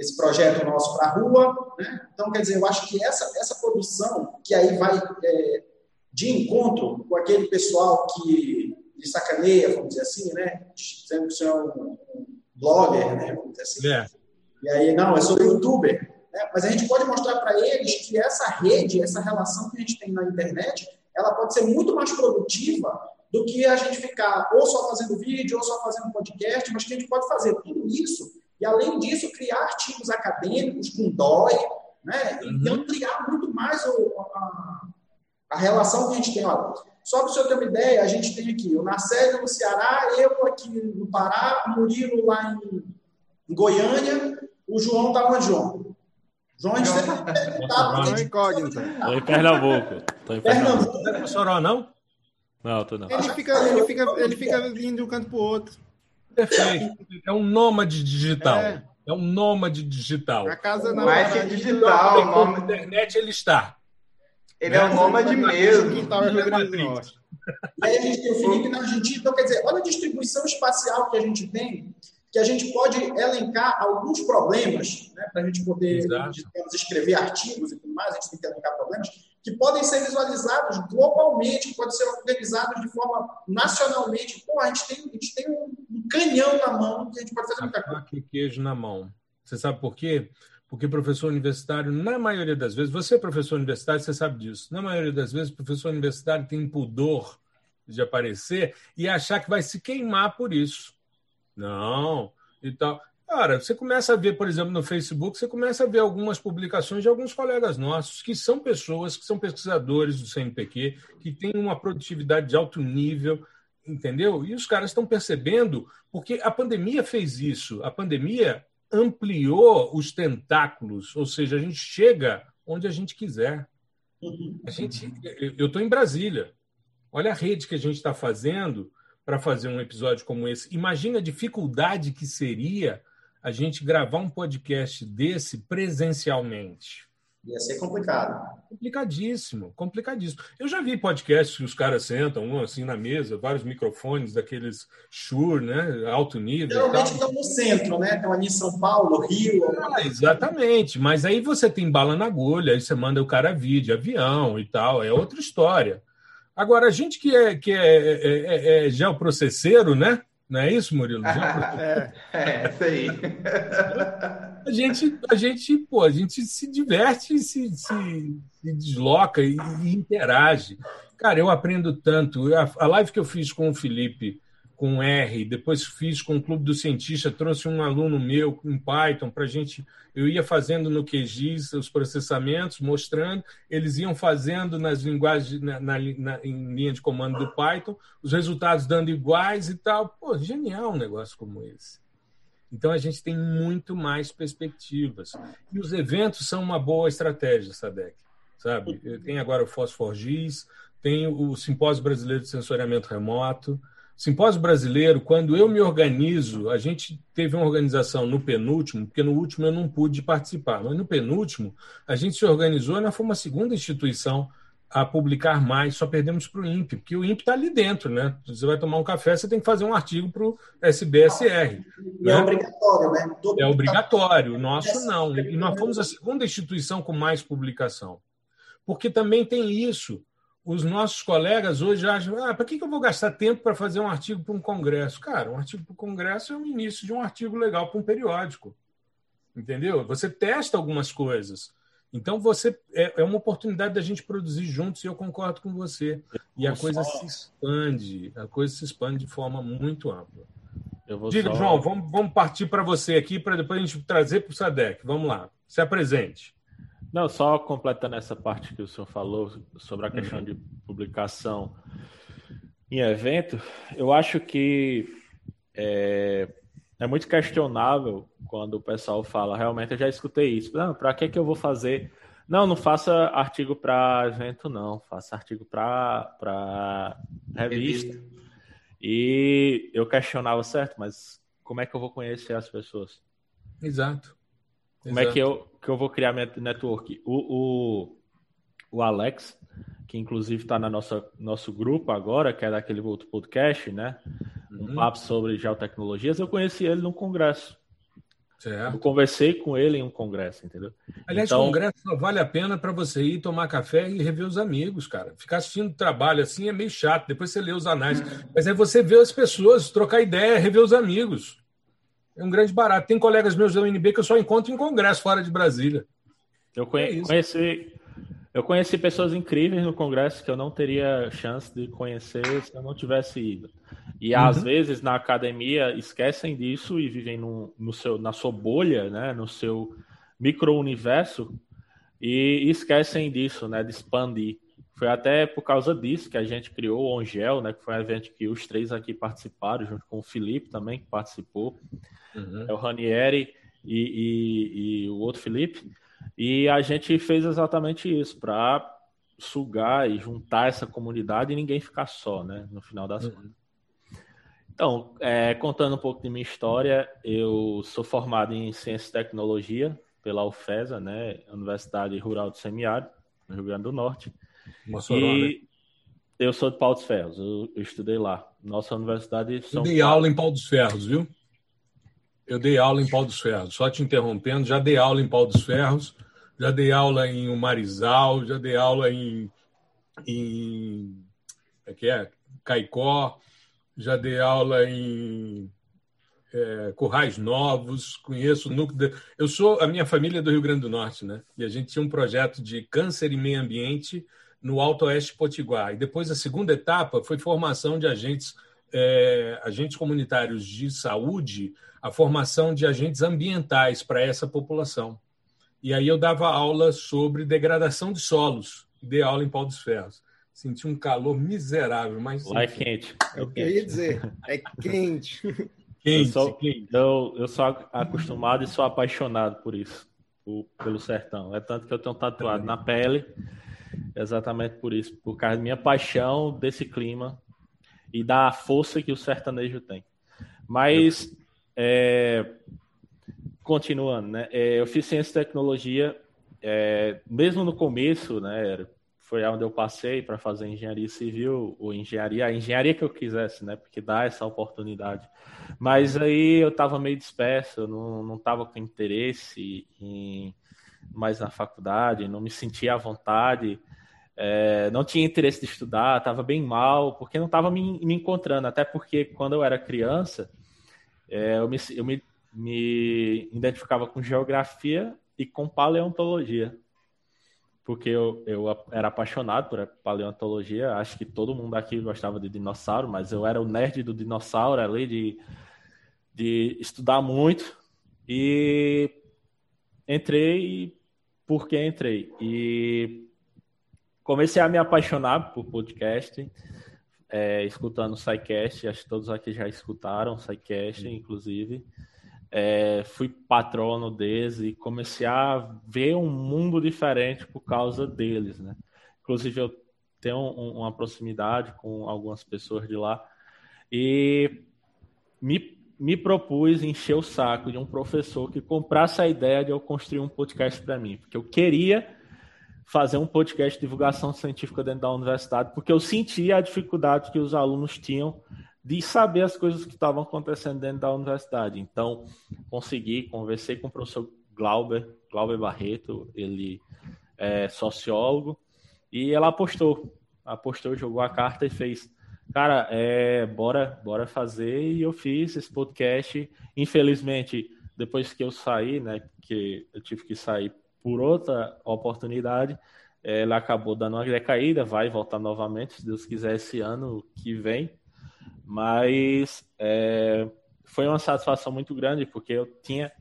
esse projeto nosso para a rua. Né? Então, quer dizer, eu acho que essa, essa produção, que aí vai é, de encontro com aquele pessoal que lhe sacaneia, vamos dizer assim, né? dizendo que o senhor é um, um blogger, né? vamos dizer assim. É. E aí, não, eu sou youtuber. Né? Mas a gente pode mostrar para eles que essa rede, essa relação que a gente tem na internet, ela pode ser muito mais produtiva do que a gente ficar ou só fazendo vídeo ou só fazendo podcast, mas que a gente pode fazer tudo isso e, além disso, criar artigos acadêmicos com DOI, né? e uhum. ampliar muito mais o, a, a, relação que a gente tem. Olha, só para o senhor ter uma ideia, a gente tem aqui o Narcélio no Ceará, eu aqui no Pará, o Murilo lá em, em Goiânia, o João está onde, João? João, a gente sempre perguntava. Estou incógnita. Estou em Pernambuco. Estou em Pernambuco. Não é Soró, não? Não, tô não. Ele fica, ele fica, ele fica vindo de um canto para o outro. Perfeito. É um nômade digital. É, é um nômade digital. A casa não Mais que digital. Na internet ele está. Ele é um nômade mesmo. Quintal é Rio Grande do Norte. Aí a gente tem o Felipe na Argentina. Então, quer dizer, olha a distribuição espacial que a gente tem que a gente pode elencar alguns problemas, né, para a gente poder digamos, escrever artigos e tudo mais, a gente tem que elencar problemas, que podem ser visualizados globalmente, podem ser organizados de forma nacionalmente. Pô, a gente tem, a gente tem um, canhão na mão que a gente pode fazer muita coisa. e queijo na mão. Você sabe por quê? Porque professor universitário, na maioria das vezes, você é professor universitário, você sabe disso. Na maioria das vezes, professor universitário tem pudor de aparecer e achar que vai se queimar por isso. Não, e tal. Cara, você começa a ver, por exemplo, no Facebook, você começa a ver algumas publicações de alguns colegas nossos, que são pessoas, que são pesquisadores do CNPq, que têm uma produtividade de alto nível, entendeu? E os caras estão percebendo, porque a pandemia fez isso. A pandemia ampliou os tentáculos, ou seja, a gente chega onde a gente quiser. A gente, eu estou em Brasília. Olha a rede que a gente está fazendo para fazer um episódio como esse. Imagina a dificuldade que seria a gente gravar um podcast desse presencialmente. Ia ser complicado. Complicadíssimo, complicadíssimo. Eu já vi podcasts que os caras sentam, um assim na mesa, vários microfones daqueles Shure, né? Alto nível. Geralmente estão no centro, né? Estão ali em São Paulo, Rio. Ah, exatamente. Mas aí você tem bala na agulha, aí você manda o cara vir de avião e tal, é outra história. Agora, a gente que é, que é, é, é, é geoprocesseiro, né? Não é isso, Murilo? é, é, isso aí. A gente, a gente, pô, a gente se diverte, se, se, se desloca e, e, interage. Cara, eu aprendo tanto. A, a live que eu fiz com o Felipe com R, depois fiz com o Clube do Cientista, trouxe um aluno meu em Python para a gente. Eu ia fazendo no QGIS os processamentos, mostrando, eles iam fazendo nas linguagens, na, na, na, em linha de comando do Python, os resultados dando iguais e tal. Pô, genial um negócio como esse. Então a gente tem muito mais perspectivas. E os eventos são uma boa estratégia, Sadek. Sabe? Tem agora o Fosforgis, tem o Simpósio Brasileiro de Sensoriamento Remoto Simpósio brasileiro, quando eu me organizo, a gente teve uma organização no penúltimo, porque no último eu não pude participar, mas no penúltimo a gente se organizou e nós fomos a segunda instituição a publicar mais, só perdemos para o INPE, porque o INPE está ali dentro, né? Você vai tomar um café, você tem que fazer um artigo para o SBSR. E né? é obrigatório, né? Todo é obrigatório, o nosso não. E nós fomos a segunda instituição com mais publicação. Porque também tem isso os nossos colegas hoje acham: ah, para que, que eu vou gastar tempo para fazer um artigo para um congresso? Cara, um artigo para um congresso é o início de um artigo legal para um periódico. Entendeu? Você testa algumas coisas. Então, você é, é uma oportunidade da gente produzir juntos, e eu concordo com você. E a coisa só... se expande, a coisa se expande de forma muito ampla. Diga, só... João, vamos, vamos partir para você aqui, para depois a gente trazer para o SADEC. Vamos lá, se apresente. Não, só completando essa parte que o senhor falou sobre a questão de publicação em evento, eu acho que é, é muito questionável quando o pessoal fala, realmente eu já escutei isso, não, para que, que eu vou fazer? Não, não faça artigo para evento, não, faça artigo para revista. E eu questionava, certo, mas como é que eu vou conhecer as pessoas? Exato. Como Exato. é que eu, que eu vou criar minha network? O, o, o Alex, que inclusive está no nosso grupo agora, que é daquele outro podcast, né? Um uhum. papo sobre geotecnologias, eu conheci ele num congresso. Certo. Eu conversei com ele em um congresso, entendeu? Aliás, então... congresso só vale a pena para você ir tomar café e rever os amigos, cara. Ficar assistindo trabalho assim é meio chato, depois você lê os anais. Mas é você ver as pessoas, trocar ideia, rever os amigos. É um grande barato. Tem colegas meus da UNB que eu só encontro em congresso fora de Brasília. Eu conhe é conheci, eu conheci pessoas incríveis no congresso que eu não teria chance de conhecer se eu não tivesse ido. E uhum. às vezes na academia esquecem disso e vivem no, no seu, na sua bolha, né, no seu micro-universo e esquecem disso, né, de expandir. Foi até por causa disso que a gente criou o Ongel, né, que foi um evento que os três aqui participaram, junto com o Felipe também, que participou, uhum. é o Ranieri e, e, e o outro Felipe. E a gente fez exatamente isso, para sugar e juntar essa comunidade e ninguém ficar só, né, no final das uhum. contas. Então, é, contando um pouco de minha história, eu sou formado em Ciência e Tecnologia pela UFESA, né, Universidade Rural do Semiárido, no Rio Grande do Norte. Mossoró, e né? eu sou de Pau dos Ferros, eu, eu estudei lá. Nossa universidade... São eu dei quatro... aula em Pau dos Ferros, viu? Eu dei aula em Pau dos Ferros. Só te interrompendo, já dei aula em Pau dos Ferros, já dei aula em Marizal, já dei aula em... em... É que é? Caicó, já dei aula em é, Currais Novos, conheço o núcleo. De... Eu sou a minha família é do Rio Grande do Norte, né? E a gente tinha um projeto de câncer e meio ambiente no Alto Oeste Potiguar. E depois a segunda etapa foi formação de agentes é, agentes comunitários de saúde, a formação de agentes ambientais para essa população. E aí eu dava aula sobre degradação de solos, dei aula em Pau dos Ferros. Senti um calor miserável, mas. Lá é quente. É o que eu ia dizer. É quente. Quente, eu sou. Eu, eu sou acostumado e sou apaixonado por isso, por, pelo sertão. É tanto que eu tenho tatuado na pele, exatamente por isso, por causa da minha paixão desse clima e da força que o sertanejo tem. Mas, é, continuando, né? É, eu fiz ciência e tecnologia, é, mesmo no começo, né? Foi onde eu passei para fazer engenharia civil ou engenharia, a engenharia que eu quisesse, né? Porque dá essa oportunidade. Mas aí eu estava meio disperso, eu não estava com interesse em mais na faculdade, não me sentia à vontade, é, não tinha interesse de estudar, estava bem mal, porque não estava me, me, encontrando. Até porque quando eu era criança, é, eu, me, eu me, me identificava com geografia e com paleontologia porque eu, eu era apaixonado por paleontologia. Acho que todo mundo aqui gostava de dinossauro, mas eu era o nerd do dinossauro ali, de, de estudar muito. E entrei porque entrei. E comecei a me apaixonar por podcast, é, escutando o SciCast. Acho que todos aqui já escutaram o SciCast, inclusive é, fui patrono deles e comecei a ver um mundo diferente por causa deles, né? Inclusive eu tenho um, uma proximidade com algumas pessoas de lá e me, me propus encher o saco de um professor que comprasse a ideia de eu construir um podcast para mim, porque eu queria fazer um podcast de divulgação científica dentro da universidade, porque eu sentia a dificuldade que os alunos tinham de saber as coisas que estavam acontecendo dentro da universidade. Então, consegui, conversei com o professor Glauber, Glauber Barreto, ele é sociólogo, e ela apostou, apostou, jogou a carta e fez, cara, é, bora, bora fazer, e eu fiz esse podcast. Infelizmente, depois que eu saí, né, que eu tive que sair por outra oportunidade, ela acabou dando uma decaída, vai voltar novamente, se Deus quiser, esse ano que vem. Mas é, foi uma satisfação muito grande, porque eu tinha,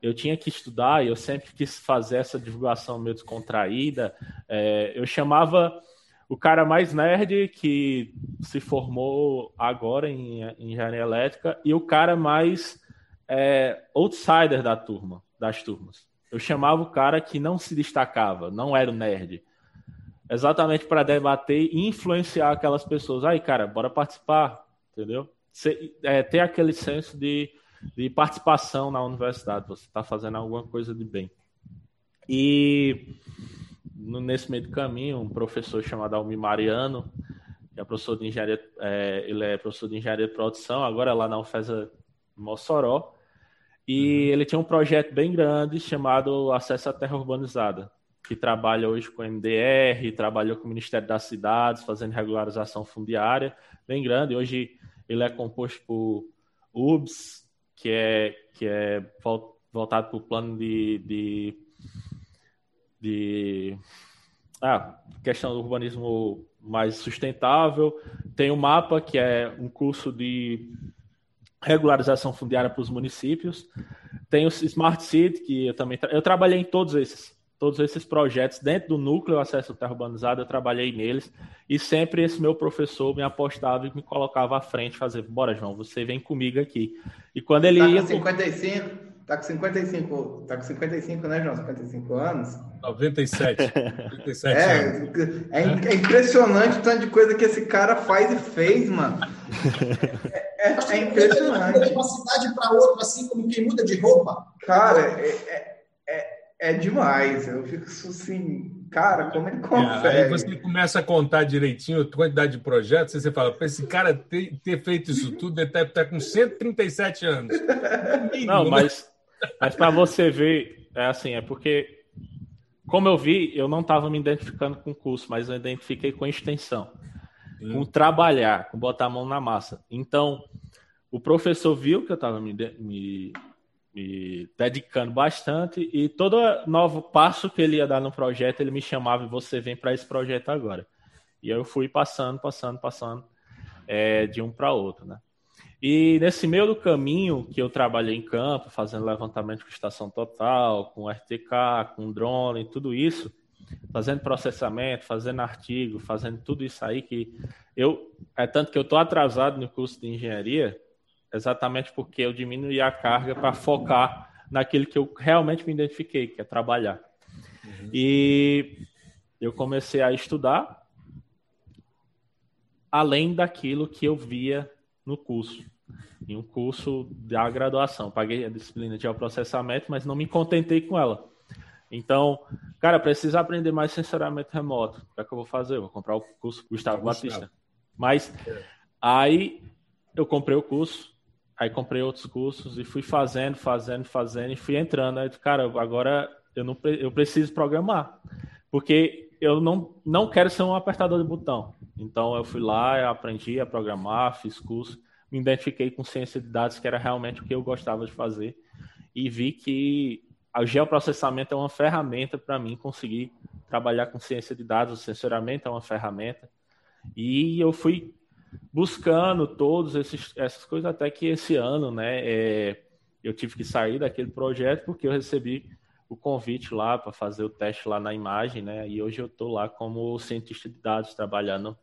eu tinha que estudar e eu sempre quis fazer essa divulgação meio descontraída. É, eu chamava o cara mais nerd que se formou agora em, em engenharia elétrica e o cara mais é, outsider da turma, das turmas. Eu chamava o cara que não se destacava, não era o nerd exatamente para debater e influenciar aquelas pessoas. Aí, cara, bora participar, entendeu? É, ter aquele senso de, de participação na universidade, você está fazendo alguma coisa de bem. E nesse meio do caminho, um professor chamado Almi Mariano, que é professor de engenharia, é, ele é professor de engenharia de produção, agora lá na UFESA Mossoró, E ele tinha um projeto bem grande chamado Acesso à Terra Urbanizada, que trabalha hoje com MDR, trabalhou com o Ministério das Cidades, fazendo regularização fundiária, bem grande. Hoje ele é composto por UBS, que é, que é voltado para o plano de, de, de ah, questão do urbanismo mais sustentável. Tem o MAPA, que é um curso de regularização fundiária para os municípios. Tem o Smart City, que eu também tra eu trabalhei em todos esses, todos esses projetos dentro do núcleo acesso à terra urbanizada, eu trabalhei neles e sempre esse meu professor me apostava e me colocava à frente, fazer, bora João, você vem comigo aqui. E quando ele tá ia 55 Tá com 55, tá com 55, né, João? 55 anos? 97. 97 é, é, é, impressionante o tanto de coisa que esse cara faz e fez, mano. É, é, é impressionante. De uma cidade para outra, assim como quem muda de roupa. Cara, é, é, é, é demais. Eu fico assim, cara, como ele consegue? É, aí você começa a contar direitinho a quantidade de projetos, e você fala, para esse cara ter, ter, feito isso tudo, ele deve estar com 137 anos. Não, mas mas para você ver, é assim, é porque, como eu vi, eu não estava me identificando com o curso, mas eu identifiquei com extensão, hum. com trabalhar, com botar a mão na massa. Então, o professor viu que eu estava me, me, me, dedicando bastante e todo novo passo que ele ia dar no projeto, ele me chamava e você vem para esse projeto agora. E eu fui passando, passando, passando é, de um para outro, né? E nesse meio do caminho que eu trabalhei em campo, fazendo levantamento de estação total, com RTK, com drone, tudo isso, fazendo processamento, fazendo artigo, fazendo tudo isso aí que eu é tanto que eu estou atrasado no curso de engenharia, exatamente porque eu diminuí a carga para focar naquilo que eu realmente me identifiquei, que é trabalhar. Uhum. E eu comecei a estudar além daquilo que eu via no curso em um curso da graduação. Paguei a disciplina de processamento, mas não me contentei com ela. Então, cara, preciso aprender mais sensoriamento remoto. O que é que eu vou fazer? Eu vou comprar o curso Gustavo Batista. Mas aí eu comprei o curso, aí comprei outros cursos e fui fazendo, fazendo, fazendo e fui entrando. Aí, cara, agora eu não eu preciso programar. Porque eu não, não quero ser um apertador de botão. Então eu fui lá, eu aprendi a programar, fiz curso me identifiquei com ciência de dados, que era realmente o que eu gostava de fazer, e vi que o geoprocessamento é uma ferramenta para mim conseguir trabalhar com ciência de dados, o sensoramento é uma ferramenta, e eu fui buscando todas essas coisas até que esse ano, né, é, eu tive que sair daquele projeto porque eu recebi o convite lá para fazer o teste lá na imagem, né, e hoje eu estou lá como cientista de dados trabalhando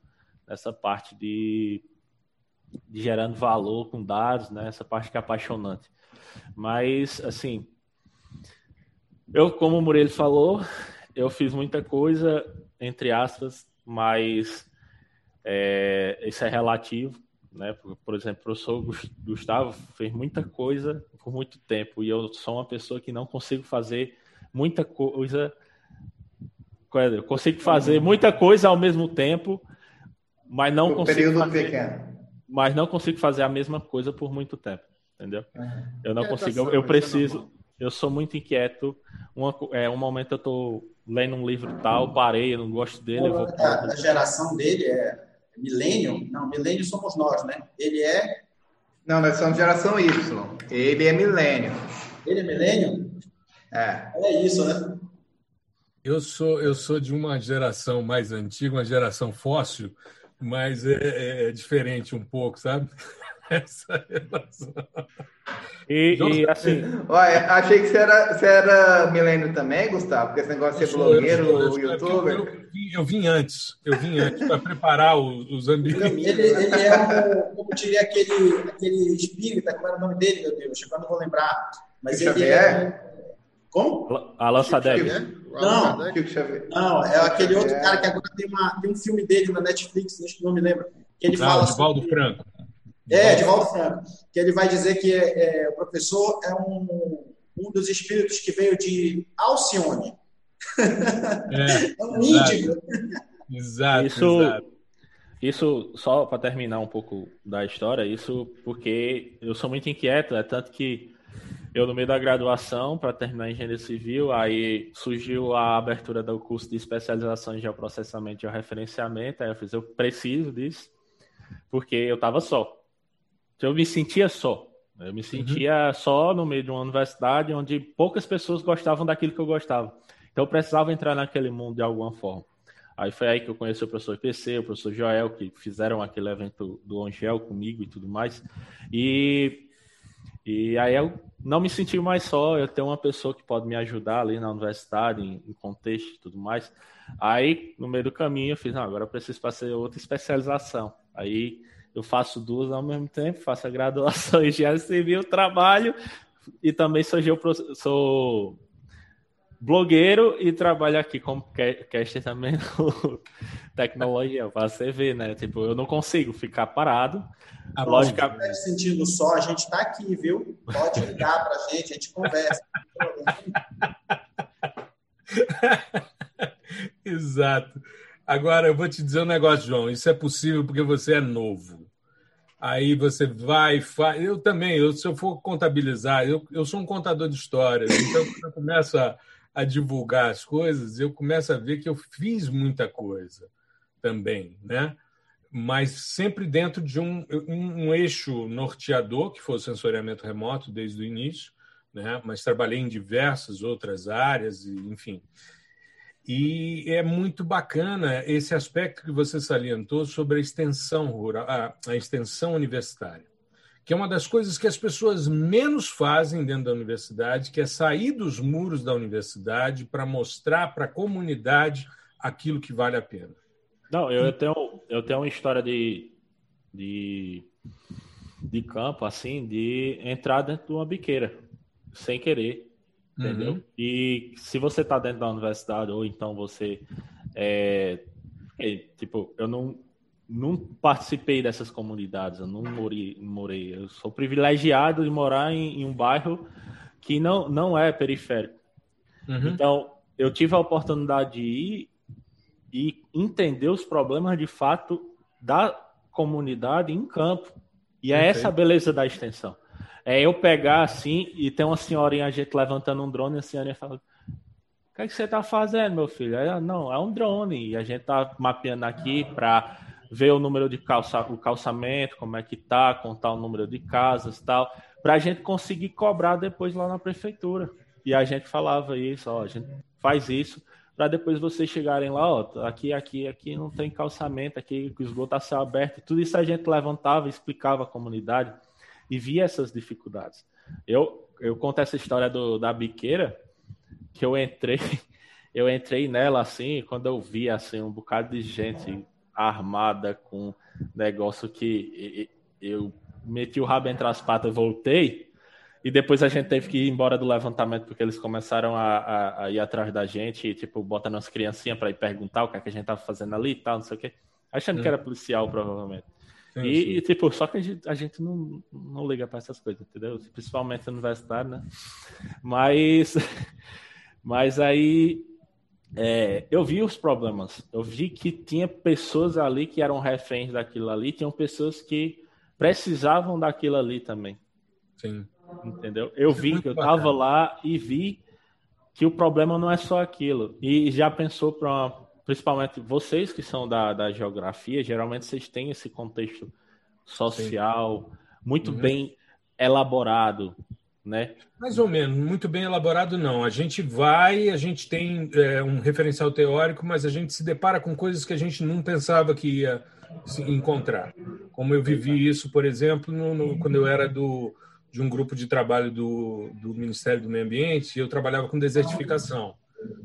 nessa parte de de gerando valor com dados, né? Essa parte que é apaixonante. Mas, assim, eu, como o Murilo falou, eu fiz muita coisa, entre aspas, mas é, isso é relativo, né? Por, por exemplo, o professor Gustavo fez muita coisa por muito tempo e eu sou uma pessoa que não consigo fazer muita coisa. Eu consigo fazer muita coisa ao mesmo tempo, mas não consigo. Período fazer... pequeno mas não consigo fazer a mesma coisa por muito tempo, entendeu? Uhum. Eu não consigo, eu, eu preciso, eu sou muito inquieto. Uma, é, um momento eu tô lendo um livro tal, parei, eu não gosto dele. eu vou... a, a geração dele é milênio? Não, milênio somos nós, né? Ele é. Não, nós somos geração Y. Ele é milênio. Ele é milênio? É. É isso, né? Eu sou, eu sou de uma geração mais antiga, uma geração fóssil, mas é, é, é diferente um pouco, sabe? Essa relação. E, e, assim. Olha, achei que você era, você era milênio também, Gustavo, porque esse negócio de ser blogueiro, sou, youtuber. Eu, eu, eu, vim antes, eu vim antes para preparar os, os ambientes. Ele, ele é um, como diria aquele, aquele espírita, como era o nome dele, meu Deus, agora não vou lembrar. Mas ele é. Como? Alan Sadek. Não, não, é aquele outro cara que agora tem, uma, tem um filme dele na Netflix, acho que não me lembro. Que ele não, fala Divaldo sobre... Franco. É, Divaldo Franco. Que ele vai dizer que é, é, o professor é um, um dos espíritos que veio de Alcione. É, é um índigo. Exato, isso, exato. Isso, só para terminar um pouco da história, isso porque eu sou muito inquieto, é tanto que eu no meio da graduação, para terminar engenharia civil, aí surgiu a abertura do curso de especialização em geoprocessamento e georreferenciamento, aí eu fiz, eu preciso disso, porque eu estava só. Eu me sentia só. Eu me sentia uhum. só no meio de uma universidade onde poucas pessoas gostavam daquilo que eu gostava. Então eu precisava entrar naquele mundo de alguma forma. Aí foi aí que eu conheci o professor IPC, o professor Joel, que fizeram aquele evento do Angel comigo e tudo mais. E, e aí eu não me senti mais só, eu tenho uma pessoa que pode me ajudar ali na universidade, em, em contexto e tudo mais. Aí, no meio do caminho, eu fiz, não, agora eu preciso fazer outra especialização. Aí eu faço duas ao mesmo tempo, faço a graduação em engenharia civil, trabalho e também sou, sou blogueiro e trabalho aqui como caster também no tecnologia, para você ver, né? Tipo, eu não consigo ficar parado. A lógica estiver sentindo só, a gente está aqui, viu? Pode ligar para a gente, a gente conversa. Exato. Agora, eu vou te dizer um negócio, João. Isso é possível porque você é novo. Aí você vai, faz. Eu também, eu, se eu for contabilizar, eu, eu sou um contador de histórias. Então, quando eu começo a, a divulgar as coisas, eu começo a ver que eu fiz muita coisa também, né? Mas sempre dentro de um, um, um eixo norteador, que foi o sensoriamento remoto desde o início, né? Mas trabalhei em diversas outras áreas, enfim. E é muito bacana esse aspecto que você salientou sobre a extensão rural, a, extensão universitária, que é uma das coisas que as pessoas menos fazem dentro da universidade, que é sair dos muros da universidade para mostrar para a comunidade aquilo que vale a pena. Não, eu tenho, eu tenho uma história de, de, de campo, assim, de entrar dentro de uma biqueira, sem querer entendeu? Uhum. E se você está dentro da universidade ou então você é, é, tipo, eu não não participei dessas comunidades, eu não morei, morei. eu sou privilegiado de morar em, em um bairro que não, não é periférico. Uhum. Então, eu tive a oportunidade de ir e entender os problemas de fato da comunidade em campo. E é essa a beleza da extensão. É eu pegar assim e tem uma senhorinha, a gente levantando um drone, e a senhorinha fala: O que, é que você está fazendo, meu filho? Aí, não, é um drone. E a gente tá mapeando aqui para ver o número de calça, o calçamento, como é que tá, contar o número de casas tal, para a gente conseguir cobrar depois lá na prefeitura. E a gente falava isso, ó, a gente faz isso para depois vocês chegarem lá, ó, aqui, aqui, aqui não tem calçamento, aqui o esgoto está aberto. Tudo isso a gente levantava explicava à comunidade e via essas dificuldades. Eu, eu conto essa história do, da biqueira, que eu entrei, eu entrei nela assim, quando eu vi assim um bocado de gente armada com negócio que eu meti o rabo entre as patas, voltei, e depois a gente teve que ir embora do levantamento porque eles começaram a, a, a ir atrás da gente, e, tipo, botando as criancinhas para ir perguntar o que, é que a gente tava fazendo ali e tal, não sei o quê. Achando hum. que era policial, provavelmente. Sim, e, sim. e, tipo, só que a gente, a gente não, não liga para essas coisas, entendeu? Principalmente no universitário, né? Mas, mas aí é, eu vi os problemas. Eu vi que tinha pessoas ali que eram reféns daquilo ali, tinham pessoas que precisavam daquilo ali também. Sim. Entendeu? Eu vi que eu tava lá e vi que o problema não é só aquilo. E já pensou para uma principalmente vocês que são da, da geografia, geralmente vocês têm esse contexto social Sim. muito uhum. bem elaborado, né? Mais ou menos, muito bem elaborado não. A gente vai, a gente tem é, um referencial teórico, mas a gente se depara com coisas que a gente não pensava que ia se encontrar. Como eu vivi isso, por exemplo, no, no, quando eu era do, de um grupo de trabalho do, do Ministério do Meio Ambiente, eu trabalhava com desertificação.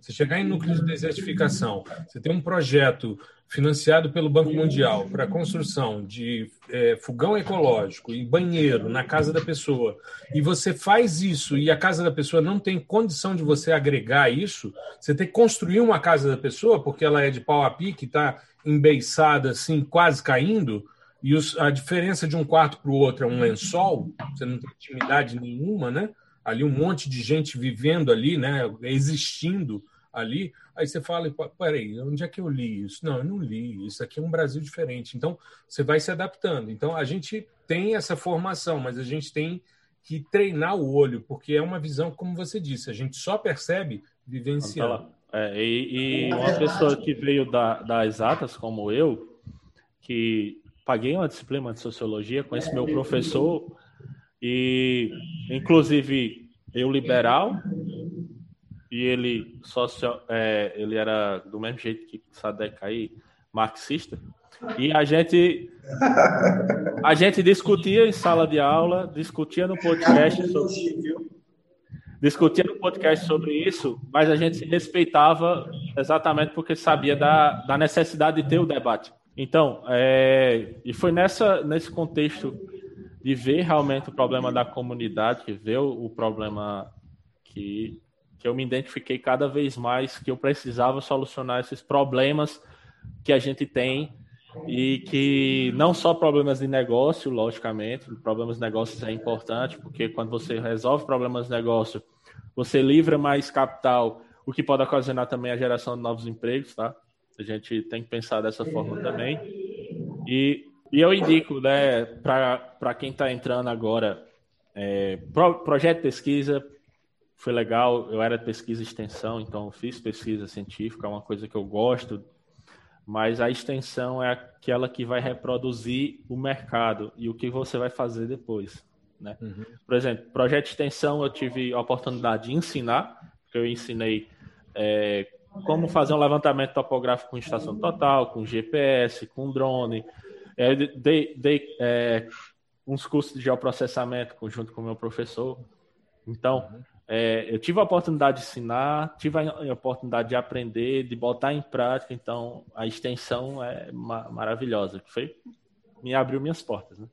Você chegar em núcleos de desertificação, você tem um projeto financiado pelo Banco Mundial para construção de é, fogão ecológico e banheiro na casa da pessoa, e você faz isso e a casa da pessoa não tem condição de você agregar isso, você tem que construir uma casa da pessoa, porque ela é de pau a pique, está embeiçada assim, quase caindo, e os, a diferença de um quarto para o outro é um lençol, você não tem intimidade nenhuma, né? Ali um monte de gente vivendo ali, né, existindo ali. Aí você fala, peraí, onde é que eu li isso? Não, eu não li. Isso aqui é um Brasil diferente. Então, você vai se adaptando. Então, a gente tem essa formação, mas a gente tem que treinar o olho, porque é uma visão, como você disse, a gente só percebe vivenciando. É, e, e, uma pessoa que veio da, das exatas, como eu, que paguei uma disciplina de sociologia com esse meu professor, e inclusive eu liberal, e ele social, é, ele era do mesmo jeito que Sadek aí, marxista. E a gente a gente discutia em sala de aula, discutia no podcast sobre, discutia no podcast sobre isso, mas a gente se respeitava exatamente porque sabia da, da necessidade de ter o debate. Então, é, e foi nessa nesse contexto de ver realmente o problema da comunidade, ver o, o problema que que eu me identifiquei cada vez mais que eu precisava solucionar esses problemas que a gente tem e que não só problemas de negócio, logicamente, problemas de negócios é importante, porque quando você resolve problemas de negócio, você livra mais capital, o que pode ocasionar também a geração de novos empregos, tá? A gente tem que pensar dessa forma também. E, e eu indico, né, para quem está entrando agora, é, pro, projeto de pesquisa, foi legal. Eu era de pesquisa e extensão, então fiz pesquisa científica, é uma coisa que eu gosto. Mas a extensão é aquela que vai reproduzir o mercado e o que você vai fazer depois. Né? Uhum. Por exemplo, projeto de extensão eu tive a oportunidade de ensinar, porque eu ensinei é, como fazer um levantamento topográfico com estação total, com GPS, com drone. Eu dei, dei é, uns cursos de geoprocessamento junto com o meu professor. Então, uhum. É, eu tive a oportunidade de ensinar, tive a oportunidade de aprender, de botar em prática, então a extensão é ma maravilhosa. Foi, me abriu minhas portas. Né?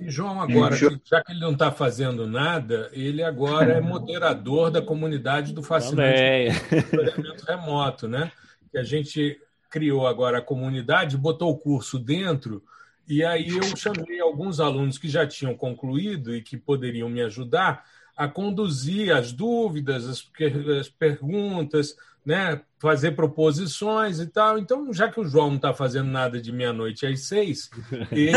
E João, agora, já que ele não está fazendo nada, ele agora é moderador da comunidade do Fascinante Remoto, né? Que a gente criou agora a comunidade, botou o curso dentro, e aí eu chamei alguns alunos que já tinham concluído e que poderiam me ajudar a conduzir as dúvidas, as, as perguntas, né, fazer proposições e tal. Então, já que o João não está fazendo nada de meia-noite às seis, ele,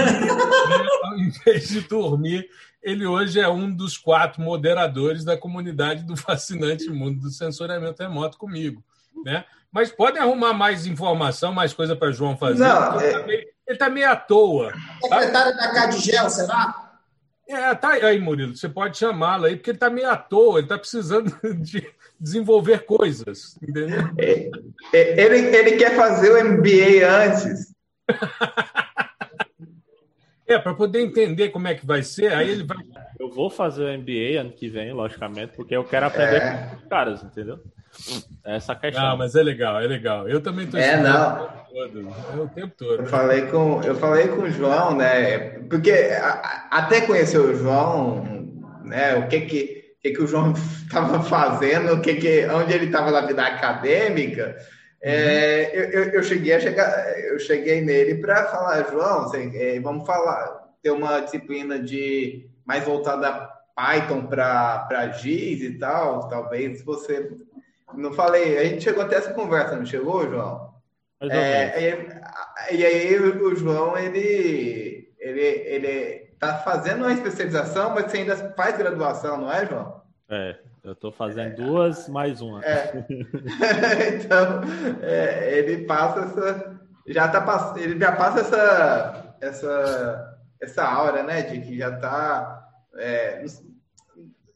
ao invés de dormir, ele hoje é um dos quatro moderadores da comunidade do fascinante mundo do sensoriamento remoto comigo. Né? Mas podem arrumar mais informação, mais coisa para João fazer. Não, é... Ele está meio, tá meio, à toa. Secretário tá? da Cadigel, será? É, tá aí, Murilo. Você pode chamá-lo aí, porque ele está meio à toa, ele está precisando de desenvolver coisas, entendeu? É, é, ele, ele quer fazer o MBA antes. é, para poder entender como é que vai ser, aí ele vai. Eu vou fazer o MBA ano que vem, logicamente, porque eu quero aprender é. com os caras, entendeu? Essa questão. Não, mas é legal, é legal. Eu também estou É, não. O tempo todo. É o tempo todo. Eu falei com, eu falei com o João, né? Porque a, até conhecer o João, né? O que que, que, que o João estava fazendo, o que que, onde ele estava na vida acadêmica. É, eu, eu, eu, cheguei a chegar, eu cheguei nele para falar, João, você, é, vamos falar, ter uma disciplina de mais voltada a Python para GIS e tal, talvez você não falei, a gente chegou até essa conversa, não chegou, João? É, e, e, aí o João, ele, ele, ele tá fazendo uma especialização, mas você ainda faz graduação, não é, João? É, eu estou fazendo é, duas mais uma. É. então, é, ele passa essa. Já tá, ele já passa essa, essa, essa aura, né? De que já está é,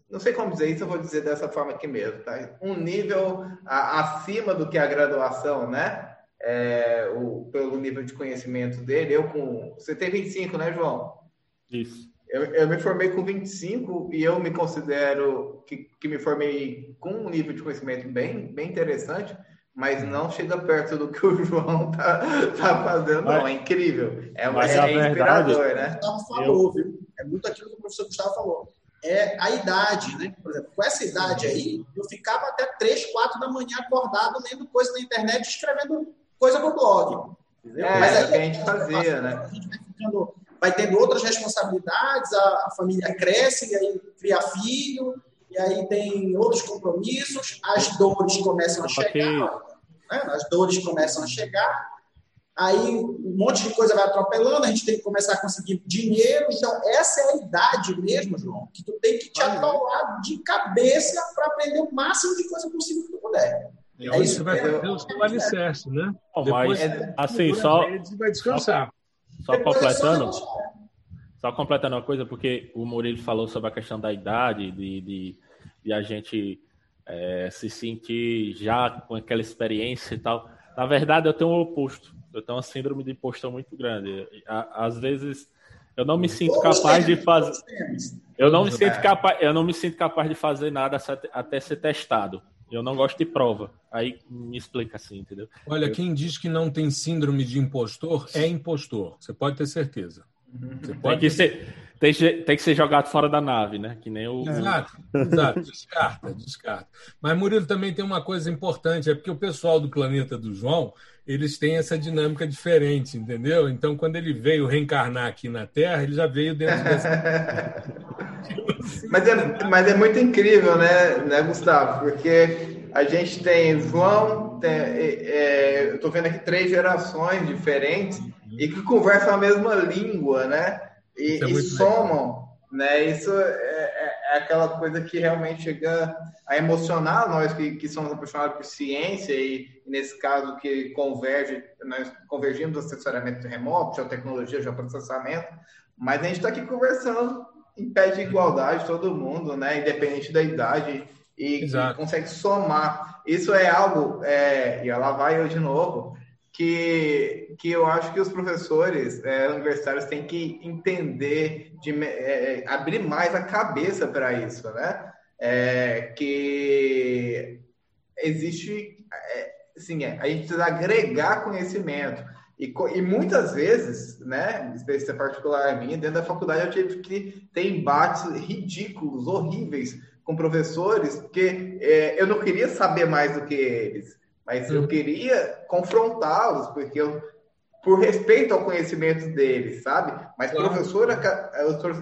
não sei como dizer isso, eu vou dizer dessa forma aqui mesmo, tá? Um nível a, acima do que a graduação, né? É, o, pelo nível de conhecimento dele, eu com. Você tem 25, né, João? Isso. Eu, eu me formei com 25 e eu me considero que, que me formei com um nível de conhecimento bem, bem interessante, mas não chega perto do que o João tá, tá fazendo, mas, não. É incrível. É, é, é inspirador, verdade, né? Falou, viu? É muito aquilo que o professor Gustavo falou é a idade, né? Por exemplo, com essa idade aí, eu ficava até 3, 4 da manhã acordado lendo coisa na internet, escrevendo coisa no blog. Entendeu? É, Mas aí, que a gente fazia, né? A gente vai, ficando, vai tendo outras responsabilidades, a, a, família cresce, e aí cria filho, e aí tem outros compromissos, as dores começam a chegar, né? as dores começam a chegar, aí um monte de coisa vai atropelando, a gente tem que começar a conseguir dinheiro. Então, essa é a idade mesmo, João, que tu tem que te atolar de cabeça para aprender o máximo de coisa possível que tu puder. É, é isso que vai fazer o seu alicerce, né? Oh, Depois, mas, assim, só, vai descansar. Só, só completando, só completando uma coisa, porque o Murilo falou sobre a questão da idade, de, de, de a gente é, se sentir já com aquela experiência e tal. Na verdade, eu tenho o oposto. Eu tenho uma síndrome de impostor muito grande. Às vezes, eu não me sinto capaz de fazer. Eu não me sinto capaz. Eu não me sinto capaz de fazer nada até ser testado. Eu não gosto de prova. Aí me explica assim, entendeu? Olha, quem diz que não tem síndrome de impostor é impostor. Você pode ter certeza. Você pode tem que ser tem, tem que ser jogado fora da nave, né? Que nem o. Exato, exato. Descarta, descarta. Mas, Murilo, também tem uma coisa importante, é porque o pessoal do planeta do João, eles têm essa dinâmica diferente, entendeu? Então, quando ele veio reencarnar aqui na Terra, ele já veio dentro dessa. mas, é, mas é muito incrível, né, né, Gustavo? Porque a gente tem João, tem, é, eu estou vendo aqui três gerações diferentes e que conversam a mesma língua, né? e, é e somam, né? Isso é, é, é, aquela coisa que realmente chega a emocionar nós que, que somos apaixonados por ciência e, nesse caso, que converge, nós convergimos do assessoramento remoto, geotecnologia, geoprocessamento, mas a gente está aqui conversando em pé de igualdade, todo mundo, né? Independente da idade, e, e consegue somar. Isso é algo, é, e lá vai eu de novo, que, que eu acho que os professores é, universitários têm que entender, de, é, é abrir mais a cabeça para isso, né? É, que existe, assim, é, a gente precisa agregar conhecimento. E, e muitas vezes, né, experiência particular minha, dentro da faculdade eu tive que ter embates ridículos, horríveis com professores, porque é, eu não queria saber mais do que eles. Mas eu uhum. queria confrontá-los, porque eu, por respeito ao conhecimento deles, sabe? Mas professor,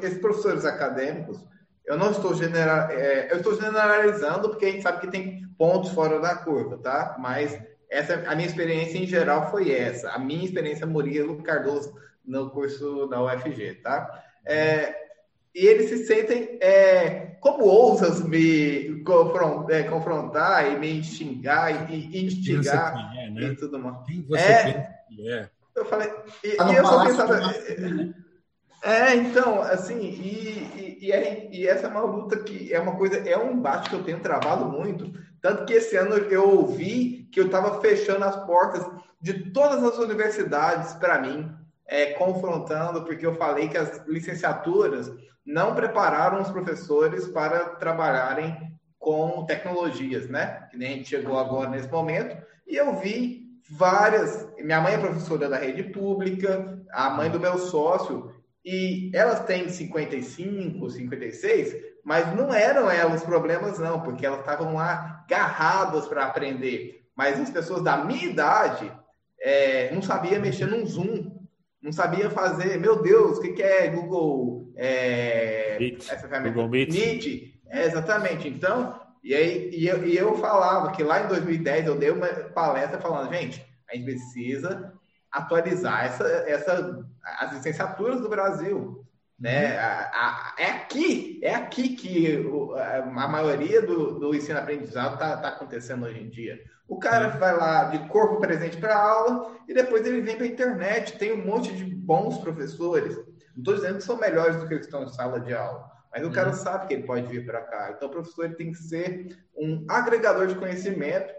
esses professores acadêmicos, eu não estou, general, é, eu estou generalizando, porque a gente sabe que tem pontos fora da curva, tá? Mas essa, a minha experiência em geral foi essa. A minha experiência Murilo Cardoso no curso da UFG, tá? É, e eles se sentem é, como ousas me é, confrontar e me xingar e, instigar é, né? e tudo mais. Quem você é, é? Eu falei, e, e eu só pensava. Né? É, então, assim, e, e, e, e, essa é uma luta que é uma coisa, é um embate que eu tenho travado muito. Tanto que esse ano eu ouvi que eu estava fechando as portas de todas as universidades para mim, é, confrontando, porque eu falei que as licenciaturas não prepararam os professores para trabalharem com tecnologias, né? Que nem a gente chegou agora nesse momento. E eu vi várias. Minha mãe é professora da rede pública, a mãe do meu sócio, e elas têm 55, 56, mas não eram elas os problemas, não, porque elas estavam lá agarradas para aprender. Mas as pessoas da minha idade é, não sabiam mexer num Zoom, não sabia fazer. Meu Deus, o que, que é Google? É, Meet. Essa ferramenta? Google Meet. Meet. É, exatamente. Então, e aí e eu, e eu falava que lá em 2010 eu dei uma palestra falando, gente, a gente precisa atualizar essa, essa, as licenciaturas do Brasil. Né? Uhum. A, a, é aqui, é aqui que o, a, maioria do, do ensino-aprendizado está tá acontecendo hoje em dia. O cara uhum. vai lá de corpo presente para aula e depois ele vem para a internet. Tem um monte de bons professores. Não estou dizendo que são melhores do que estão em sala de aula, mas o cara uhum. sabe que ele pode vir para cá. Então, o professor ele tem que ser um agregador de conhecimento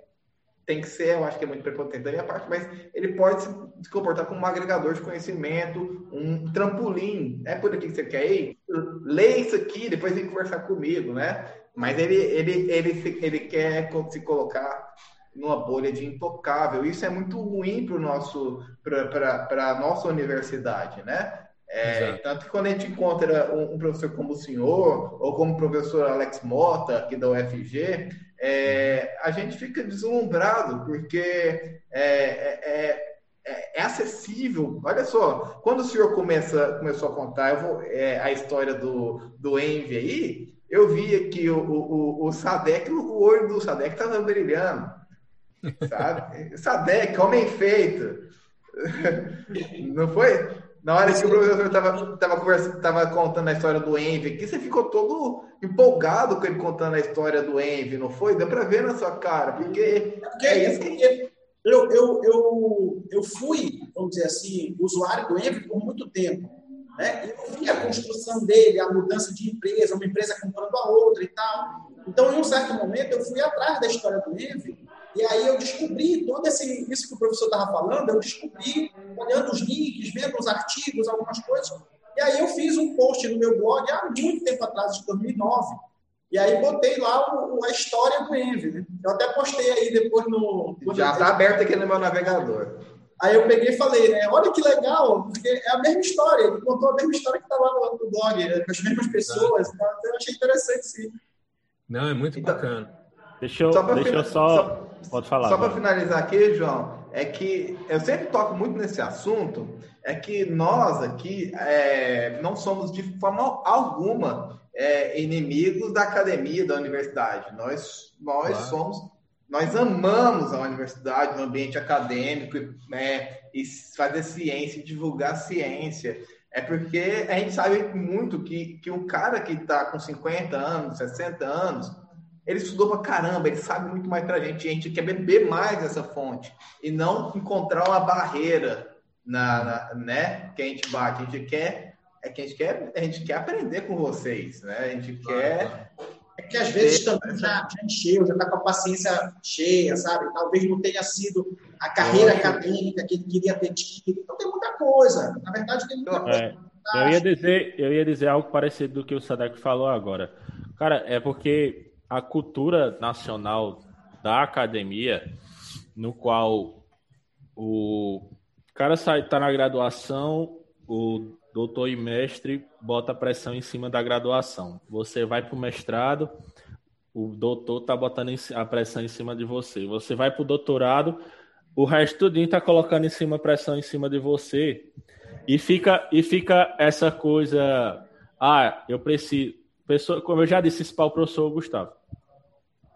tem que ser, eu acho que é muito prepotente da minha parte, mas ele pode se comportar como um agregador de conhecimento, um trampolim. É por aqui que você quer ir? Lê isso aqui, depois vem conversar comigo, né? Mas ele, ele, ele, ele quer se colocar numa bolha de intocável. Isso é muito ruim para nosso para a nossa universidade, né? É, tanto que quando a gente encontra um, um, professor como o senhor, ou como o professor Alex Mota, aqui da UFG, é, a gente fica deslumbrado, porque é, é, é, é acessível. Olha só, quando o senhor começa, começou a contar vou, é, a história do, do Envy aí, eu vi que o, o, o Sadek, o olho do Sadek estava brilhando. Sabe? Sadek, homem feito. Não foi? Na hora que o professor estava tava conversando, tava contando a história do Envy aqui, você ficou todo empolgado com ele contando a história do Envy, não foi? Deu para ver na sua cara, porque, porque é isso que eu, eu, eu, eu fui, vamos dizer assim, usuário do Envy por muito tempo. Né? Eu vi a construção dele, a mudança de empresa, uma empresa comprando a outra e tal. Então, em um certo momento, eu fui atrás da história do Envy e aí eu descobri todo esse, isso que o professor estava falando, eu descobri olhando os links, vendo os artigos, algumas coisas. E aí eu fiz um post no meu blog há muito tempo atrás, de 2009. E aí botei lá o, a história do Envy. Né? Eu até postei aí depois no... Já está aberto aqui no meu navegador. Aí eu peguei e falei, né? Olha que legal, porque é a mesma história. Ele contou a mesma história que está lá no, no blog, né? com as mesmas pessoas. Então eu achei interessante, sim. Não, é muito então, bacana. Deixa eu só, deixa eu só, só pode falar. Só para finalizar aqui, João, é que eu sempre toco muito nesse assunto, é que nós aqui é, não somos de forma alguma é, inimigos da academia, da universidade. Nós, nós claro. somos, nós amamos a universidade, o ambiente acadêmico, né, e fazer ciência, divulgar ciência. É porque a gente sabe muito que, que o cara que está com 50 anos, 60 anos, ele estudou pra caramba, ele sabe muito mais pra gente. A gente quer beber mais dessa fonte e não encontrar uma barreira na, na, né, que a gente bate. A gente quer é que a gente quer, a gente quer aprender com vocês, né? A gente quer é que às vezes também já, já encheu, já está com a paciência cheia, sabe? Talvez não tenha sido a carreira acadêmica que ele queria ter tido. Então tem muita coisa. Na verdade, tem muita coisa. É, eu, ia dizer, eu ia dizer algo parecido do que o Sadek falou agora. Cara, é porque a cultura nacional da academia, no qual o cara sai, tá na graduação, o doutor e mestre bota pressão em cima da graduação. Você vai para o mestrado, o doutor tá botando a pressão em cima de você. Você vai para o doutorado, o resto tudinho tá colocando em cima pressão em cima de você. E fica, e fica essa coisa, ah, eu preciso, pessoa, como eu já disse isso para o professor Gustavo,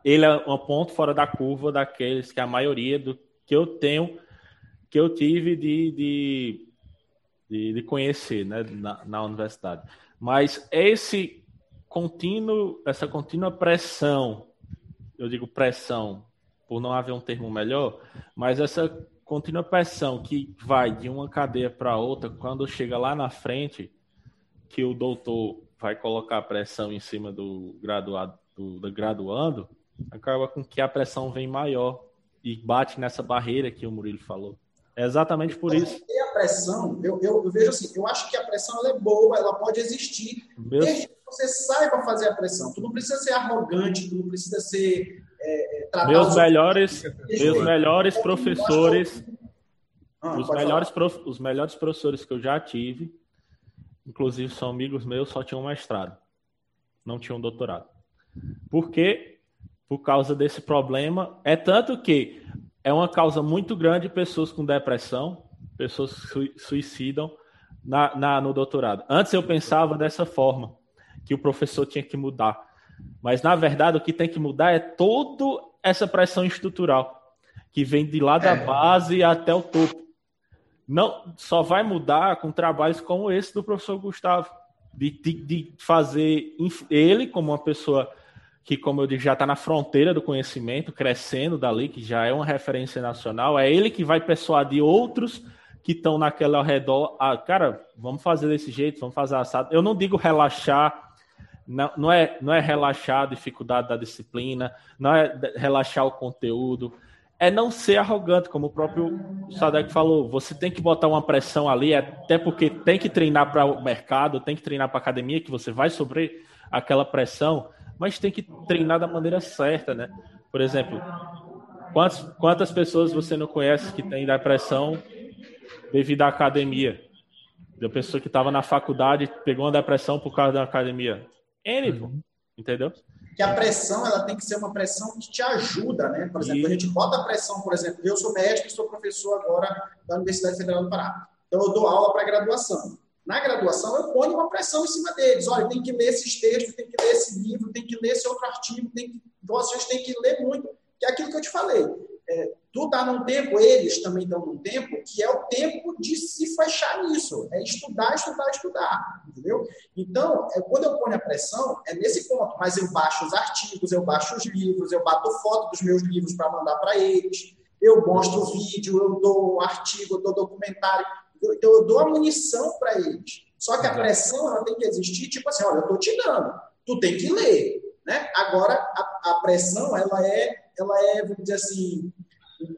ele é um ponto fora da curva daqueles que a maioria do que eu tenho, que eu tive de, de, de, de conhecer né, na, na universidade. Mas esse contínuo, essa contínua pressão, eu digo pressão, por não haver um termo melhor, mas essa contínua pressão que vai de uma cadeia para outra, quando chega lá na frente, que o doutor vai colocar pressão em cima do graduado, do, do graduando, acaba com que a pressão vem maior e bate nessa barreira que o Murilo falou. É exatamente por isso. E a pressão, eu, eu, eu, vejo assim, eu acho que a pressão é boa, ela pode existir, Meu... desde que você saiba fazer a pressão. Tu não precisa ser arrogante, tu não precisa ser é, meus melhores, meus melhores professores, ah, os melhores prof, os melhores professores que eu já tive, inclusive são amigos meus, só tinham mestrado, não tinham um doutorado. Porque por causa desse problema. É tanto que é uma causa muito grande pessoas com depressão, pessoas su suicidam na, na, no doutorado. Antes eu pensava dessa forma, que o professor tinha que mudar. Mas, na verdade, o que tem que mudar é toda essa pressão estrutural, que vem de lá da é. base até o topo. Não, só vai mudar com trabalhos como esse do professor Gustavo, de, de, de fazer ele, como uma pessoa que, como eu disse, já está na fronteira do conhecimento, crescendo dali, que já é uma referência nacional, é ele que vai persuadir outros que estão naquele ao redor, ah, cara, vamos fazer desse jeito, vamos fazer assado. Eu não digo relaxar, não, não, é, não é relaxar a dificuldade da disciplina, não é relaxar o conteúdo, é não ser arrogante, como o próprio Sadek falou. Você tem que botar uma pressão ali, até porque tem que treinar para o mercado, tem que treinar para a academia, que você vai sobre aquela pressão mas tem que treinar da maneira certa, né? Por exemplo, quantas, quantas pessoas você não conhece que tem depressão devido à academia? Da pessoa que estava na faculdade pegou uma depressão por causa da academia. N. Uhum. Entendeu? Que a pressão ela tem que ser uma pressão que te ajuda, né? Por exemplo, e... a gente bota a pressão, por exemplo, eu sou médico e sou professor agora da Universidade Federal do Pará. Então eu dou aula para graduação. Na graduação, eu ponho uma pressão em cima deles. Olha, tem que ler esses textos, tem que ler esse livro, tem que ler esse outro artigo, tem que, vocês têm que ler muito. Que é aquilo que eu te falei. é, tu está num tempo, eles também estão num tempo, que é o tempo de se fechar nisso. É estudar, estudar, estudar. Entendeu? Então, é, quando eu ponho a pressão, é nesse ponto. Mas eu baixo os artigos, eu baixo os livros, eu bato foto dos meus livros para mandar para eles, eu mostro vídeo, eu dou artigo, eu dou documentário. Então, eu dou a munição para eles. Só que a pressão ela tem que existir, tipo assim, olha, eu estou te dando, tu tem que ler. Né? Agora, a, a pressão, ela é ela é, vamos dizer assim,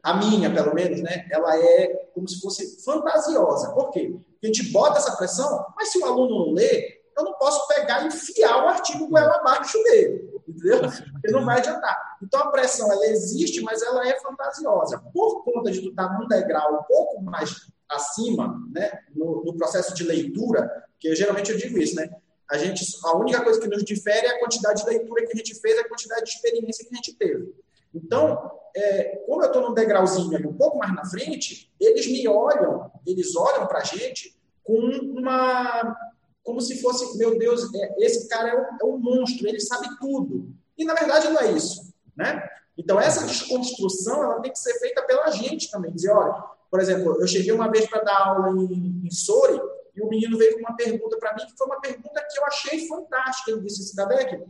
a minha, pelo menos, né? Ela é como se fosse fantasiosa. Por quê? Porque a gente bota essa pressão, mas se o aluno não lê, eu não posso pegar e enfiar o artigo goela abaixo dele, entendeu? Porque não vai adiantar. Então a pressão, ela existe, mas ela é fantasiosa. Por conta de tu estar num degrau um pouco mais acima, né? No, no processo de leitura, que geralmente eu digo isso, né? A, gente, a única coisa que nos difere é a quantidade de leitura que a gente fez, a quantidade de experiência que a gente teve. Então, é, como eu estou num degrauzinho ali um pouco mais na frente, eles me olham, eles olham para a gente com uma. como se fosse, meu Deus, é, esse cara é um, é um, monstro, ele sabe tudo. E na verdade não é isso. Né? Então, essa desconstrução ela tem que ser feita pela gente também. Dizer, olha, por exemplo, eu cheguei uma vez para dar aula em, em Sori e o menino veio com uma pergunta para mim que foi uma pergunta que eu achei fantástica. Ele disse, Cidadec,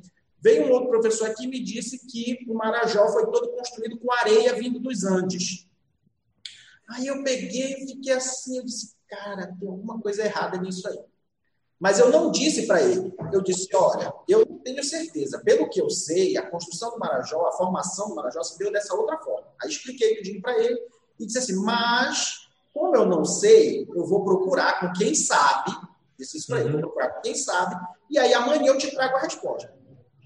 Veio um outro professor aqui e me disse que o Marajó foi todo construído com areia vindo dos Andes. Aí eu peguei e fiquei assim, eu disse, cara, tem alguma coisa errada nisso aí. Mas eu não disse para ele. Eu disse, olha, eu tenho certeza, pelo que eu sei, a construção do Marajó, a formação do Marajó se deu dessa outra forma. Aí expliquei tudinho para ele e disse assim, mas como eu não sei, eu vou procurar com quem sabe, disse isso para ele, vou procurar com quem sabe, e aí amanhã eu te trago a resposta.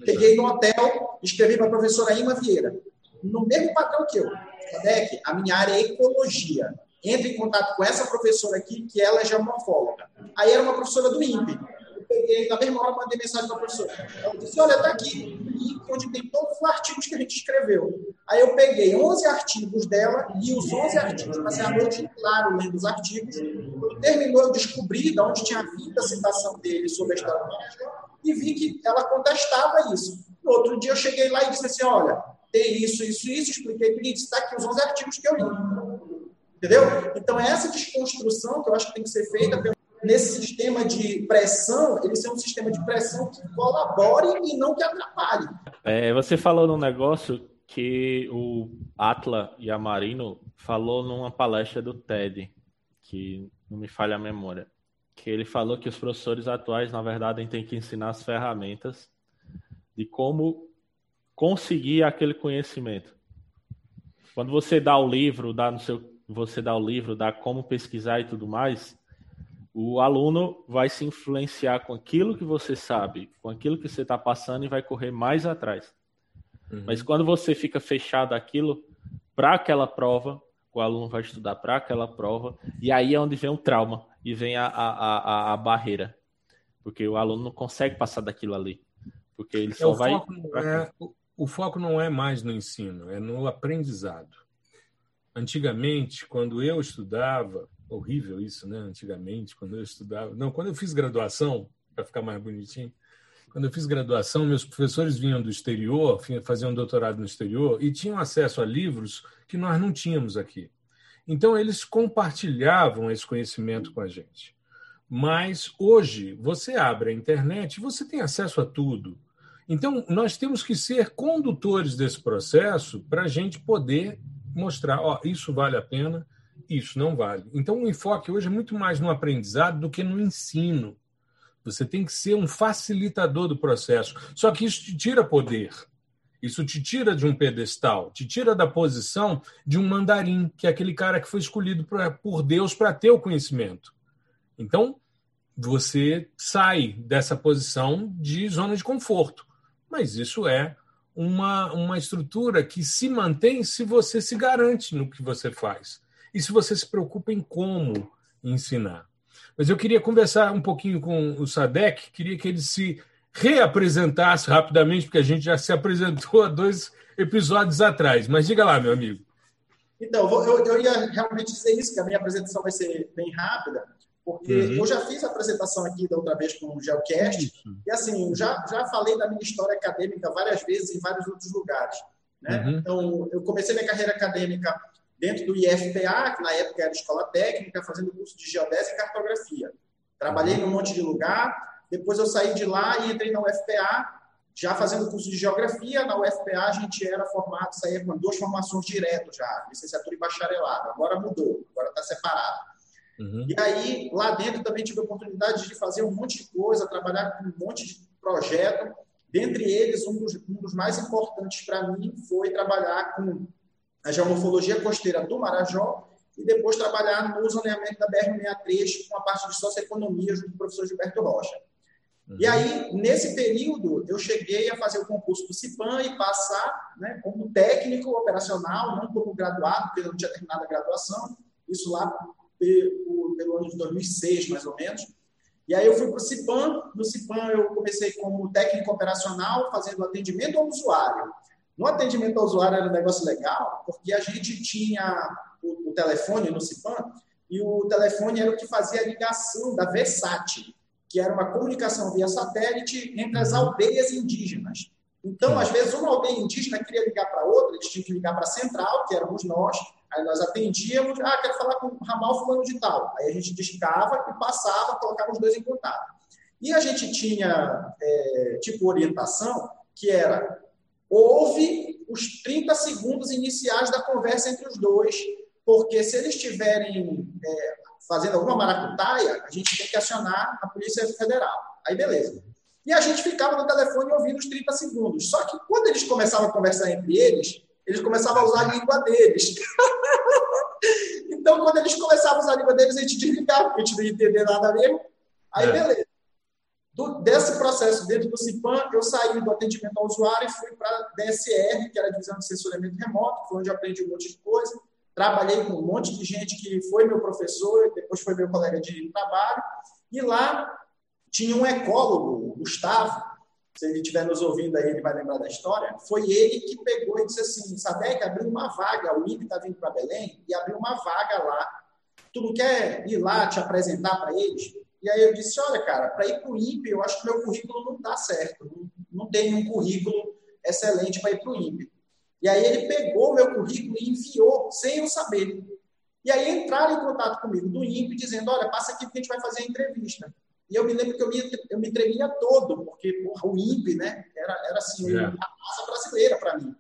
Peguei no hotel, escrevi para a professora Ima Vieira, no mesmo padrão que eu. Cadec, a minha área é ecologia. Entre em contato com essa professora aqui, que ela é geomorfóloga. Aí era uma professora do INPE. Eu peguei, na mesma hora, mandei mensagem para a professora. Ela disse: Olha, está aqui, onde tem todos os artigos que a gente escreveu. Aí eu peguei 11 artigos dela e os 11 artigos, passei a noite claro lendo os artigos. Quando terminou, eu descobri de onde tinha vindo a citação dele sobre a história do e vi que ela contestava isso. No outro dia eu cheguei lá e disse assim, olha, tem isso, isso, isso, expliquei para ele, está aqui os 11 artigos que eu li. Entendeu? Então, essa desconstrução que eu acho que tem que ser feita nesse sistema de pressão, ele ser um sistema de pressão que colabore e não que atrapalhe. É, você falou num negócio que o Atla Yamarino falou numa palestra do TED, que não me falha a memória que ele falou que os professores atuais, na verdade, têm que ensinar as ferramentas de como conseguir aquele conhecimento. Quando você dá o livro, dá no seu, você dá o livro, dá como pesquisar e tudo mais, o aluno vai se influenciar com aquilo que você sabe, com aquilo que você está passando e vai correr mais atrás. Uhum. Mas quando você fica fechado aquilo para aquela prova, o aluno vai estudar para aquela prova, e aí é onde vem o trauma e vem a, a, a, a barreira. Porque o aluno não consegue passar daquilo ali. Porque ele é, só é, vai. Foco é, o, o foco não é mais no ensino, é no aprendizado. Antigamente, quando eu estudava, horrível isso, né? Antigamente, quando eu estudava. Não, quando eu fiz graduação, para ficar mais bonitinho, quando eu fiz graduação, meus professores vinham do exterior, faziam doutorado no exterior e tinham acesso a livros que nós não tínhamos aqui. Então, eles compartilhavam esse conhecimento com a gente. Mas hoje, você abre a internet, você tem acesso a tudo. Então, nós temos que ser condutores desse processo para a gente poder mostrar: ó, isso vale a pena, isso não vale. Então, o enfoque hoje é muito mais no aprendizado do que no ensino. Você tem que ser um facilitador do processo. Só que isso te tira poder. Isso te tira de um pedestal, te tira da posição de um mandarim, que é aquele cara que foi escolhido pra, por Deus para ter o conhecimento. Então, você sai dessa posição de zona de conforto. Mas isso é uma, uma estrutura que se mantém se você se garante no que você faz e se você se preocupa em como ensinar. Mas eu queria conversar um pouquinho com o Sadek, queria que ele se reapresentasse rapidamente, porque a gente já se apresentou há dois episódios atrás. Mas diga lá, meu amigo. Então, eu, eu ia realmente dizer isso, que a minha apresentação vai ser bem rápida, porque uhum. eu já fiz a apresentação aqui da outra vez com o Geocast, e assim, eu já, já falei da minha história acadêmica várias vezes em vários outros lugares. Né? Uhum. Então, eu comecei minha carreira acadêmica dentro do IFPA, que na época era escola técnica, fazendo curso de geodésia e cartografia. Trabalhei num monte de lugar, depois eu saí de lá e entrei na UFPA, já fazendo curso de geografia. Na UFPA a gente era formado, saía com duas formações direto já, licenciatura e bacharelado. Agora mudou, agora está separado. Uhum. E aí, lá dentro também tive a oportunidade de fazer um monte de coisa, trabalhar com um monte de projeto. Dentre eles, um dos, um dos mais importantes para mim foi trabalhar com a geomorfologia costeira do Marajó e depois trabalhar no zoneamento da BR-63 com a parte de socioeconomia junto com o professor Gilberto Rocha. Uhum. E aí, nesse período, eu cheguei a fazer o concurso do CIPAM e passar né, como técnico operacional, não como graduado, porque eu não tinha terminado a graduação, isso lá pelo, pelo ano de 2006, mais ou menos. E aí eu fui para o CIPAM, no CIPAM eu comecei como técnico operacional, fazendo atendimento ao usuário. No atendimento ao usuário era um negócio legal, porque a gente tinha o, o telefone no CIPAM, e o telefone era o que fazia a ligação da VESAT, que era uma comunicação via satélite entre as aldeias indígenas. Então, às vezes, uma aldeia indígena queria ligar para outra, eles tinham que ligar para a central, que éramos nós, aí nós atendíamos, ah, quero falar com o ramal fulano de tal. Aí a gente discava e passava, colocava os dois em contato. E a gente tinha, é, tipo, orientação, que era, houve os 30 segundos iniciais da conversa entre os dois, porque se eles tiverem é, fazendo alguma maracutaia, a gente tem que acionar a Polícia Federal. Aí, beleza. E a gente ficava no telefone ouvindo os 30 segundos. Só que quando eles começavam a conversar entre eles, eles começavam a usar a língua deles. então, quando eles começavam a usar a língua deles, a gente desligava, porque a gente não ia entender nada mesmo. Aí, é. beleza. Do, desse processo dentro do CIPAM, eu saí do atendimento ao usuário e fui para a DSR, que era a Divisão de Censuramento Remoto, foi onde aprendi um monte de coisa. Trabalhei com um monte de gente que foi meu professor, depois foi meu colega de trabalho, e lá tinha um ecólogo, Gustavo, se ele estiver nos ouvindo aí, ele vai lembrar da história. Foi ele que pegou e disse assim: Sabe que abriu uma vaga, o INPE está vindo para Belém, e abriu uma vaga lá. Tu não quer ir lá te apresentar para eles? E aí eu disse: Olha, cara, para ir para o INPE, eu acho que meu currículo não está certo. Não, não tem um currículo excelente para ir para o INPE. E aí ele pegou meu currículo e enviou, sem eu saber. E aí entraram em contato comigo do INPE, dizendo, olha, passa aqui porque a gente vai fazer a entrevista. E eu me lembro que eu me, eu me tremia todo, porque porra, o INPE, né, era, era assim, yeah. É. a massa brasileira para mim.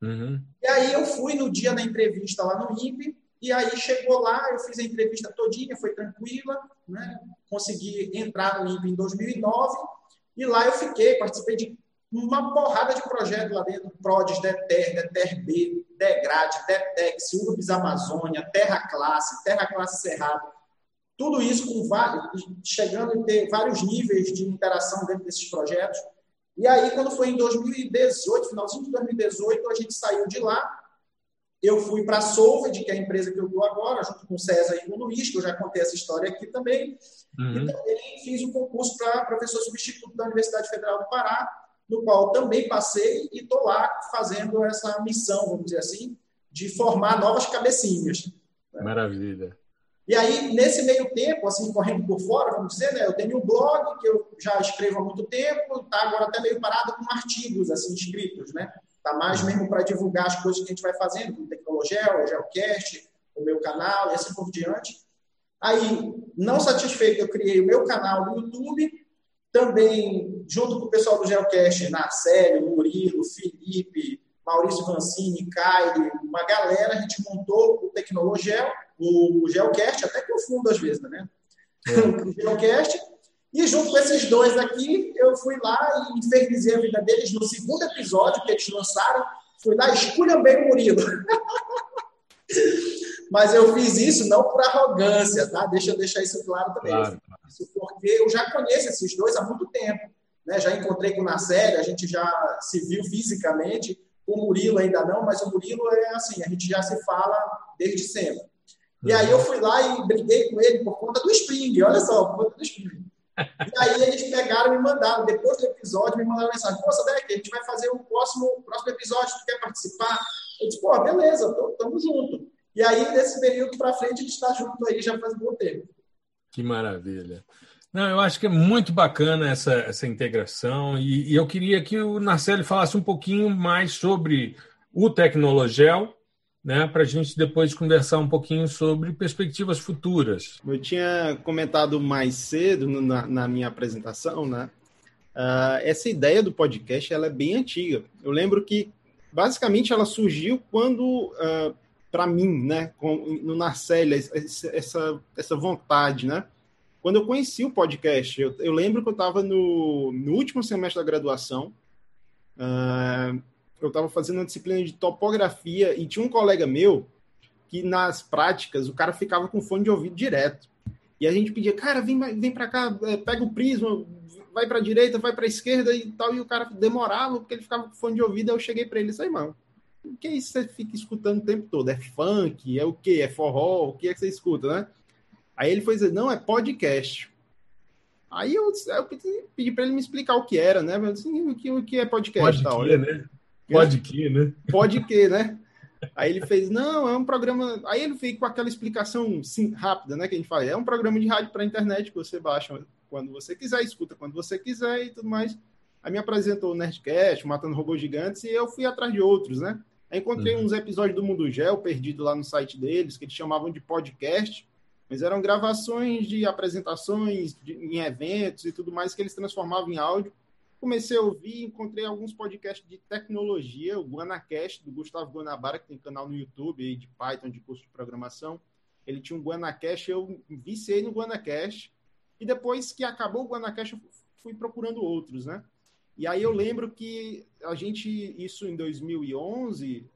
Uhum. E aí eu fui no dia da entrevista lá no INPE, e aí chegou lá, eu fiz a entrevista todinha, foi tranquila, né, consegui entrar no INPE em 2009, e lá eu fiquei, participei de uma porrada de projetos lá dentro, PRODES, DETER, DETER-B, DEGRADE, DETEX, URBS Amazônia, Terra Classe, Terra Classe Cerrado, tudo isso com chegando a ter vários níveis de interação dentro desses projetos. E aí, quando foi em 2018, finalzinho de 2018, a gente saiu de lá. Eu fui para a Solved, que é a empresa que eu estou agora, junto com o César e com o Luiz, que eu já contei essa história aqui também. Uhum. E também fiz um concurso para professor substituto da Universidade Federal do Pará, no qual também passei e estou lá fazendo essa missão, vamos dizer assim, de formar novas cabecinhas. Maravilha. E aí, nesse meio tempo, assim, correndo por fora, vamos dizer, né, eu tenho um blog que eu já escrevo há muito tempo, está agora até meio parado com artigos assim escritos, né? Está mais mesmo para divulgar as coisas que a gente vai fazendo, com Tecnologia, o Geocast, o meu canal e assim por diante. Aí, não satisfeito, eu criei o meu canal no YouTube, também, junto com o pessoal do Geocast, Narcélio, Murilo, Felipe, Maurício Vancini, Caio, uma galera, a gente montou o Tecnologel, o Geocast, até confundo às vezes, né? É. o Geocast, e junto com esses dois aqui, eu fui lá e infernizei a vida deles no segundo episódio que eles lançaram, fui lá e bem o Murilo. Mas eu fiz isso não por arrogância, tá? Deixa eu deixar isso claro também. Claro. Isso porque eu já conheço esses dois há muito tempo. Né? Já encontrei com o Narcélio, a gente já se viu fisicamente. O Murilo ainda não, mas o Murilo é assim, a gente já se fala desde sempre. E aí eu fui lá e briguei com ele por conta do Spring, olha só, por conta do Spring. E aí eles pegaram e mandaram, depois do episódio, me mandaram mensagem, pô, Sadek, a gente vai fazer o próximo, próximo episódio, tu quer participar? Eu disse, pô, beleza, tô, tamo junto. E aí, desse período para frente, a gente está junto aí já faz um bom tempo. Que maravilha. Não, eu acho que é muito bacana essa, essa integração e, e eu queria que o Narcélio falasse um pouquinho mais sobre o Tecnologel, né, para a gente depois conversar um pouquinho sobre perspectivas futuras. Eu tinha comentado mais cedo na, na minha apresentação, né? Uh, essa ideia do podcast ela é bem antiga. Eu lembro que basicamente ela surgiu quando, uh, para mim, né, com, no Narcélia, essa, essa vontade, né? Quando eu conheci o podcast, eu, eu lembro que eu estava no, no último semestre da graduação. Uh, eu estava fazendo uma disciplina de topografia e tinha um colega meu que nas práticas o cara ficava com fone de ouvido direto. E a gente pedia, cara, vem, vem para cá, é, pega o prisma, vai para a direita, vai para a esquerda e tal. E o cara demorava porque ele ficava com fone de ouvido. Aí eu cheguei para ele e disse, mano, o que é isso que você fica escutando o tempo todo? É funk? É o quê? É forró? O que é que você escuta, né? Aí ele foi dizer, não, é podcast. Aí eu, eu pedi para ele me explicar o que era, né? Eu disse, o que, o que é podcast? Pode tal, que, né? Pode que, né? Pode que, né? Aí ele fez, não, é um programa. Aí ele veio com aquela explicação sim, rápida, né? Que a gente fala, é um programa de rádio para internet que você baixa quando você quiser, escuta quando você quiser e tudo mais. Aí me apresentou o Nerdcast, Matando Robôs Gigantes, e eu fui atrás de outros, né? Aí encontrei uhum. uns episódios do Mundo Gel perdido lá no site deles, que eles chamavam de podcast, mas eram gravações de apresentações de, em eventos e tudo mais que eles transformavam em áudio comecei a ouvir, encontrei alguns podcasts de tecnologia, o Guanacast, do Gustavo Guanabara, que tem canal no YouTube de Python, de curso de programação. Ele tinha um Guanacast, eu viciei no Guanacast, e depois que acabou o Guanacast, eu fui procurando outros, né? E aí eu lembro que a gente, isso em 2011,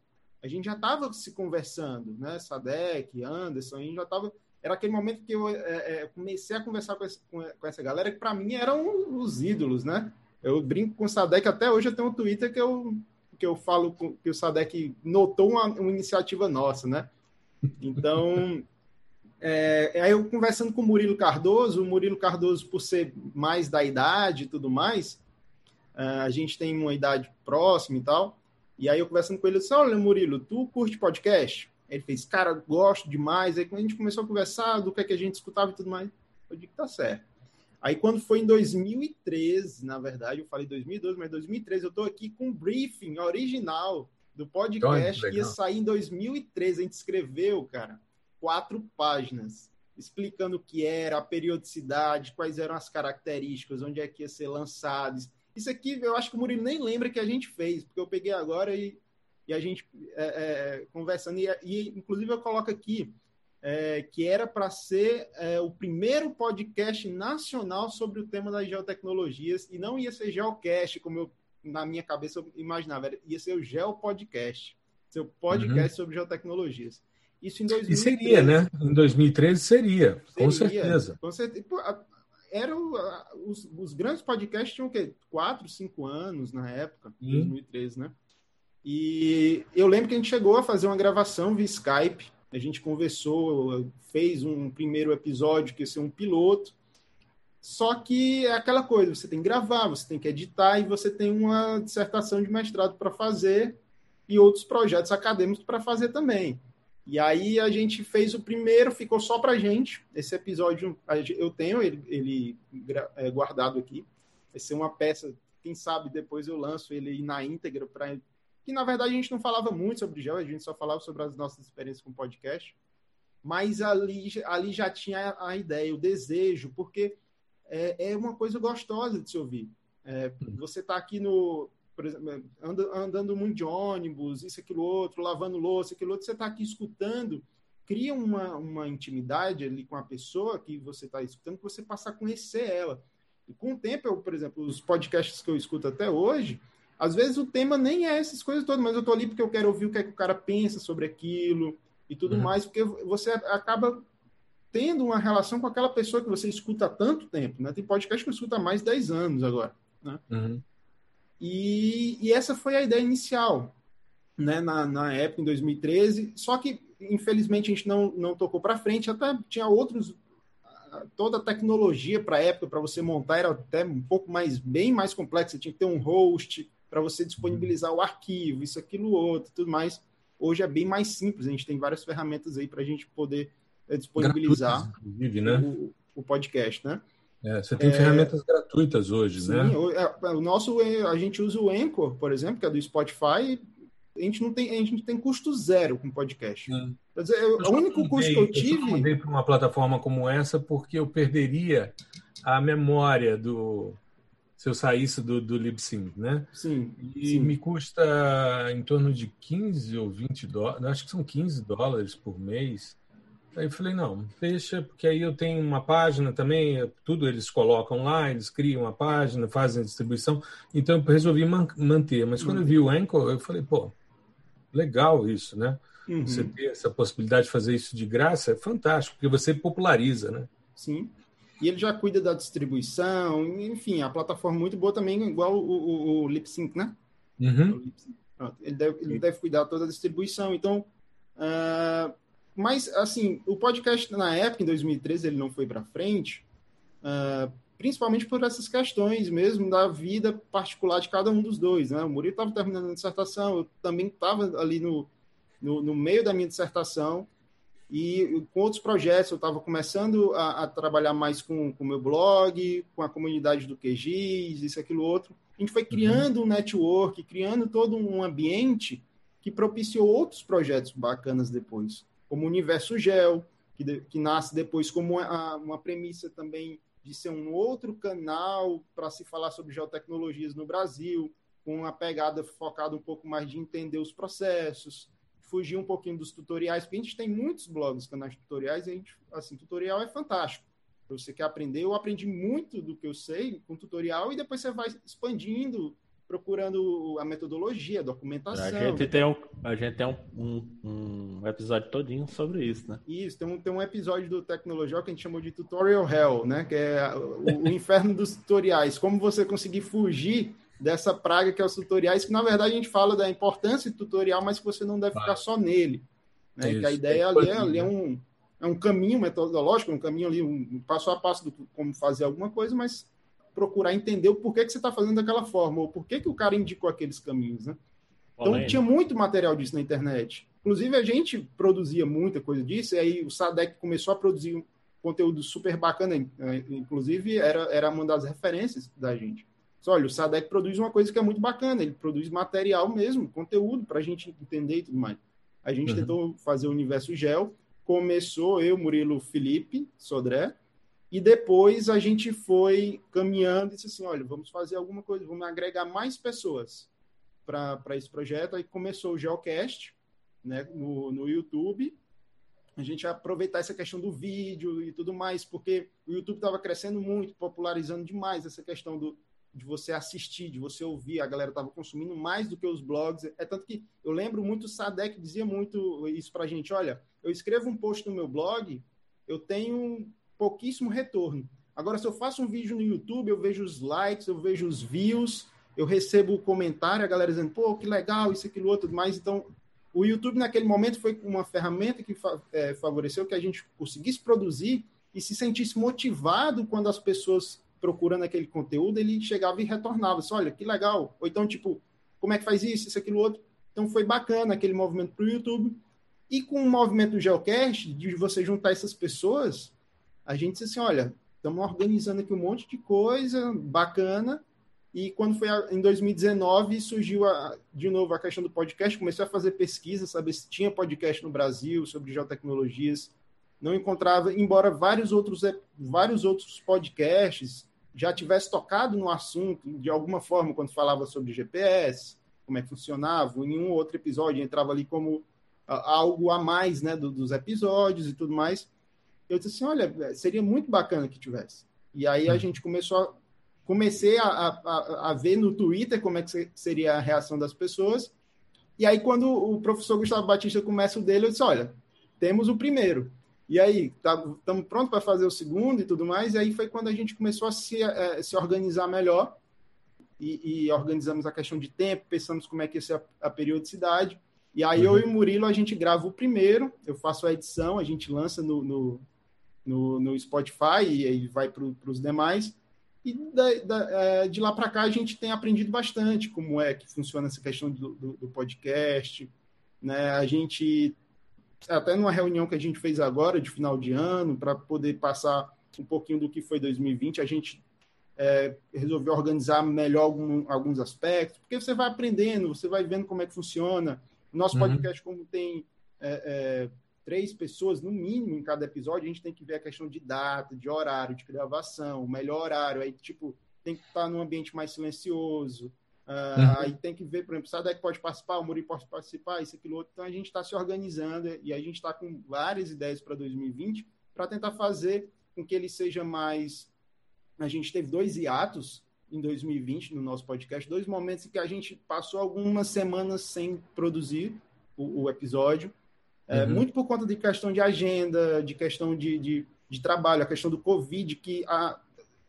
a gente já estava se conversando, né? Sadek, Anderson, a gente já estava... Era aquele momento que eu é, é, comecei a conversar com, com essa galera que para mim eram os ídolos, né? Eu brinco com o Sadek, até hoje eu tenho um Twitter que eu, que eu falo que o Sadek notou uma, uma iniciativa nossa, né? Então, é, aí eu conversando com o Murilo Cardoso, o Murilo Cardoso, por ser mais da idade e tudo mais, é, a gente tem uma idade próxima e tal, e aí eu conversando com ele, eu disse, olha, Murilo, tu curte podcast? Ele fez, cara, gosto demais. Aí quando a gente começou a conversar do que, é que a gente escutava e tudo mais, eu digo, tá certo. Aí quando foi em 2013, na verdade, eu falei 2012, mas 2013, eu estou aqui com um briefing original do podcast que ia sair em 2013. A gente escreveu, cara, quatro páginas explicando o que era, a periodicidade, quais eram as características, onde é que ia ser lançado. Isso aqui eu acho que o Murilo nem lembra que a gente fez, porque eu peguei agora e, e a gente é, é, conversando. E, e, inclusive eu coloco aqui é, que era para ser é, o primeiro podcast nacional sobre o tema das geotecnologias, e não ia ser Geocast, como eu, na minha cabeça eu imaginava, ia ser o Geopodcast, seu podcast uhum. sobre geotecnologias. Isso em 2013. E seria, né? Em 2013 seria, seria com certeza. Com certeza. Era os, os, grandes podcasts tinham o quê? Quatro, cinco anos na época, em 2013, né? E eu lembro que a gente chegou a fazer uma gravação via Skype a gente conversou, fez um primeiro episódio que ia ser um piloto. Só que é aquela coisa, você tem que gravar, você tem que editar e você tem uma dissertação de mestrado para fazer e outros projetos acadêmicos para fazer também. E aí a gente fez o primeiro, ficou só para gente. Esse episódio eu tenho ele, ele é, guardado aqui. Vai ser uma peça, quem sabe depois eu lanço ele na íntegra para que na verdade a gente não falava muito sobre gel, a gente só falava sobre as nossas experiências com podcast, mas ali, ali já tinha a ideia, o desejo, porque é, é uma coisa gostosa de se ouvir. É, você está aqui no, por exemplo, andando, andando muito de ônibus, isso, aquilo, outro, lavando louça, aquilo outro, você está aqui escutando, cria uma, uma intimidade ali com a pessoa que você está escutando, que você passa a conhecer ela. E com o tempo, eu, por exemplo, os podcasts que eu escuto até hoje, às vezes o tema nem é essas coisas todas, mas eu tô ali porque eu quero ouvir o que, é que o cara pensa sobre aquilo e tudo uhum. mais, porque você acaba tendo uma relação com aquela pessoa que você escuta há tanto tempo, né? Tem podcast que eu escuto há mais de 10 anos agora, né? Uhum. E, e, essa foi a ideia inicial, né? Na, na época, em 2013, só que infelizmente a gente não, não tocou para frente, até tinha outros toda a tecnologia para a época para você montar era até um pouco mais bem mais complexa, você tinha que ter um host, para você disponibilizar o arquivo, isso, aquilo, outro, tudo mais. Hoje é bem mais simples, a gente tem várias ferramentas aí para a gente poder é, disponibilizar né? o, o, podcast, né? É, você tem é, ferramentas gratuitas hoje, sim, né? O, é, o, nosso, a gente usa o Anchor, por exemplo, que é do Spotify, a gente não tem, a gente tem custo zero com podcast. Hum. Quer dizer, eu, o único custo que eu tive. Eu mandei para uma plataforma como essa porque eu perderia a memória do. Se eu saísse do, do LibSync, né? Sim. E sim. me custa em torno de 15 ou 20 dólares, acho que são 15 dólares por mês. Aí eu falei, não, deixa, porque aí eu tenho uma página também, tudo eles colocam lá, eles criam a página, fazem a distribuição. Então eu resolvi man manter. Mas quando eu vi o Anchor, eu falei, pô, legal isso, né? Uhum. Você ter essa possibilidade de fazer isso de graça é fantástico, porque você populariza, né? Sim. E ele já cuida da distribuição, enfim, a plataforma muito boa também, igual o, o, o LipSync, né? Uhum. Ele, deve, ele deve cuidar toda a distribuição. Então, uh, mas, assim, o podcast na época, em 2013, ele não foi para frente, uh, principalmente por essas questões mesmo da vida particular de cada um dos dois. Né? O Murilo estava terminando a dissertação, eu também estava ali no, no, no, meio da minha dissertação e com outros projetos. Eu estava começando a, a, trabalhar mais com o meu blog, com a comunidade do QGIS, isso, aquilo, outro. A gente foi criando uhum. um network, criando todo um ambiente que propiciou outros projetos bacanas depois, como o Universo Gel, que, de, que nasce depois como uma, uma premissa também de ser um outro canal para se falar sobre geotecnologias no Brasil, com uma pegada focada um pouco mais de entender os processos, fugir um pouquinho dos tutoriais, porque a gente tem muitos blogs, canais tutoriais, e a gente, assim, tutorial é fantástico. Você quer aprender, eu aprendi muito do que eu sei com tutorial e depois você vai expandindo procurando a metodologia, a documentação. A gente tem um, a gente tem um, um, um, episódio todinho sobre isso, né? Isso, tem um, tem um episódio do Tecnologia que a gente chamou de Tutorial Hell, né? Que é o, o inferno dos tutoriais. Como você conseguir fugir dessa praga que é os tutoriais, que na verdade a gente fala da importância do tutorial, mas que você não deve ficar só nele. Né? que a ideia ali é, ali é um, é um caminho metodológico, um caminho ali, um passo a passo do como fazer alguma coisa, mas procurar entender o porquê que você está fazendo daquela forma, ou por que o cara indicou aqueles caminhos, né? Então tinha muito material disso na internet. Inclusive a gente produzia muita coisa disso, e aí o Sadec começou a produzir um conteúdo super bacana, eh, inclusive era, era uma das referências da gente. Olha, o Sadec produz uma coisa que é muito bacana, ele produz material mesmo, conteúdo para a gente entender e tudo mais. A gente uhum. tentou fazer o Universo Gel, começou eu, Murilo Felipe Sodré, e depois a gente foi caminhando e disse assim: olha, vamos fazer alguma coisa, vamos agregar mais pessoas para esse projeto. Aí começou o Geocast né, no, no YouTube. A gente aproveitar essa questão do vídeo e tudo mais, porque o YouTube estava crescendo muito, popularizando demais essa questão do, de você assistir, de você ouvir. A galera estava consumindo mais do que os blogs. É tanto que eu lembro muito, o Sadek dizia muito isso para a gente: olha, eu escrevo um post no meu blog, eu tenho pouquíssimo retorno. Agora, se eu faço um vídeo no YouTube, eu vejo os likes, eu vejo os views, eu recebo comentário, a galera dizendo, pô, que legal, isso, aquilo, outro, mais. Então, o YouTube, naquele momento, foi uma ferramenta que é, favoreceu que a gente conseguisse produzir e se sentisse motivado quando as pessoas procurando aquele conteúdo, ele chegava e retornava. Assim, Olha, que legal. Ou então, tipo, como é que faz isso, isso, aquilo, outro. Então, foi bacana aquele movimento para o YouTube. E com o movimento do Geocast, de você juntar essas pessoas, a gente disse assim, olha, estamos organizando aqui um monte de coisa bacana, e quando foi em 2019, surgiu a, de novo a questão do podcast, comecei a fazer pesquisa, saber se tinha podcast no Brasil sobre geotecnologias, não encontrava, embora vários outros, vários outros podcasts já tivesse tocado no assunto de alguma forma quando falava sobre GPS, como é que funcionava, em um outro episódio entrava ali como algo a mais né, do, dos episódios e tudo mais eu disse assim, olha, seria muito bacana que tivesse. E aí a hum. gente começou a, comecei a, a, a, ver no Twitter como é que seria a reação das pessoas. E aí, quando o professor Gustavo Batista começa o dele, eu disse: olha, temos o primeiro. E aí, estamos tá, prontos para fazer o segundo e tudo mais. E aí foi quando a gente começou a se, a, se organizar melhor. E, e, organizamos a questão de tempo, pensamos como é que ia ser a, a periodicidade. E aí, uhum. eu e o Murilo, a gente grava o primeiro, eu faço a edição, a gente lança no, no no, no Spotify e aí vai para os demais. E da, da, é, de lá para cá a gente tem aprendido bastante como é que funciona essa questão do, do, do, podcast. Né? A gente, até numa reunião que a gente fez agora, de final de ano, para poder passar um pouquinho do que foi 2020, a gente é, resolver organizar melhor algum, alguns aspectos, porque você vai aprendendo, você vai vendo como é que funciona. Nosso uhum. podcast, como tem é, é, três pessoas, no mínimo, em cada episódio, a gente tem que ver a questão de data, de horário, de gravação, o melhor horário. Aí, tipo, tem que estar num ambiente mais silencioso. Uh, uhum. Aí tem que ver, por exemplo, Sadek pode participar, o Muri pode participar, isso, aquilo, outro. Então a gente está se organizando e a gente está com várias ideias para 2020 para tentar fazer com que ele seja mais. A gente teve dois hiatos em 2020 no nosso podcast, dois momentos em que a gente passou algumas semanas sem produzir o, o episódio, é, uhum. muito por conta de questão de agenda, de questão de, de, de trabalho, a questão do Covid, que a,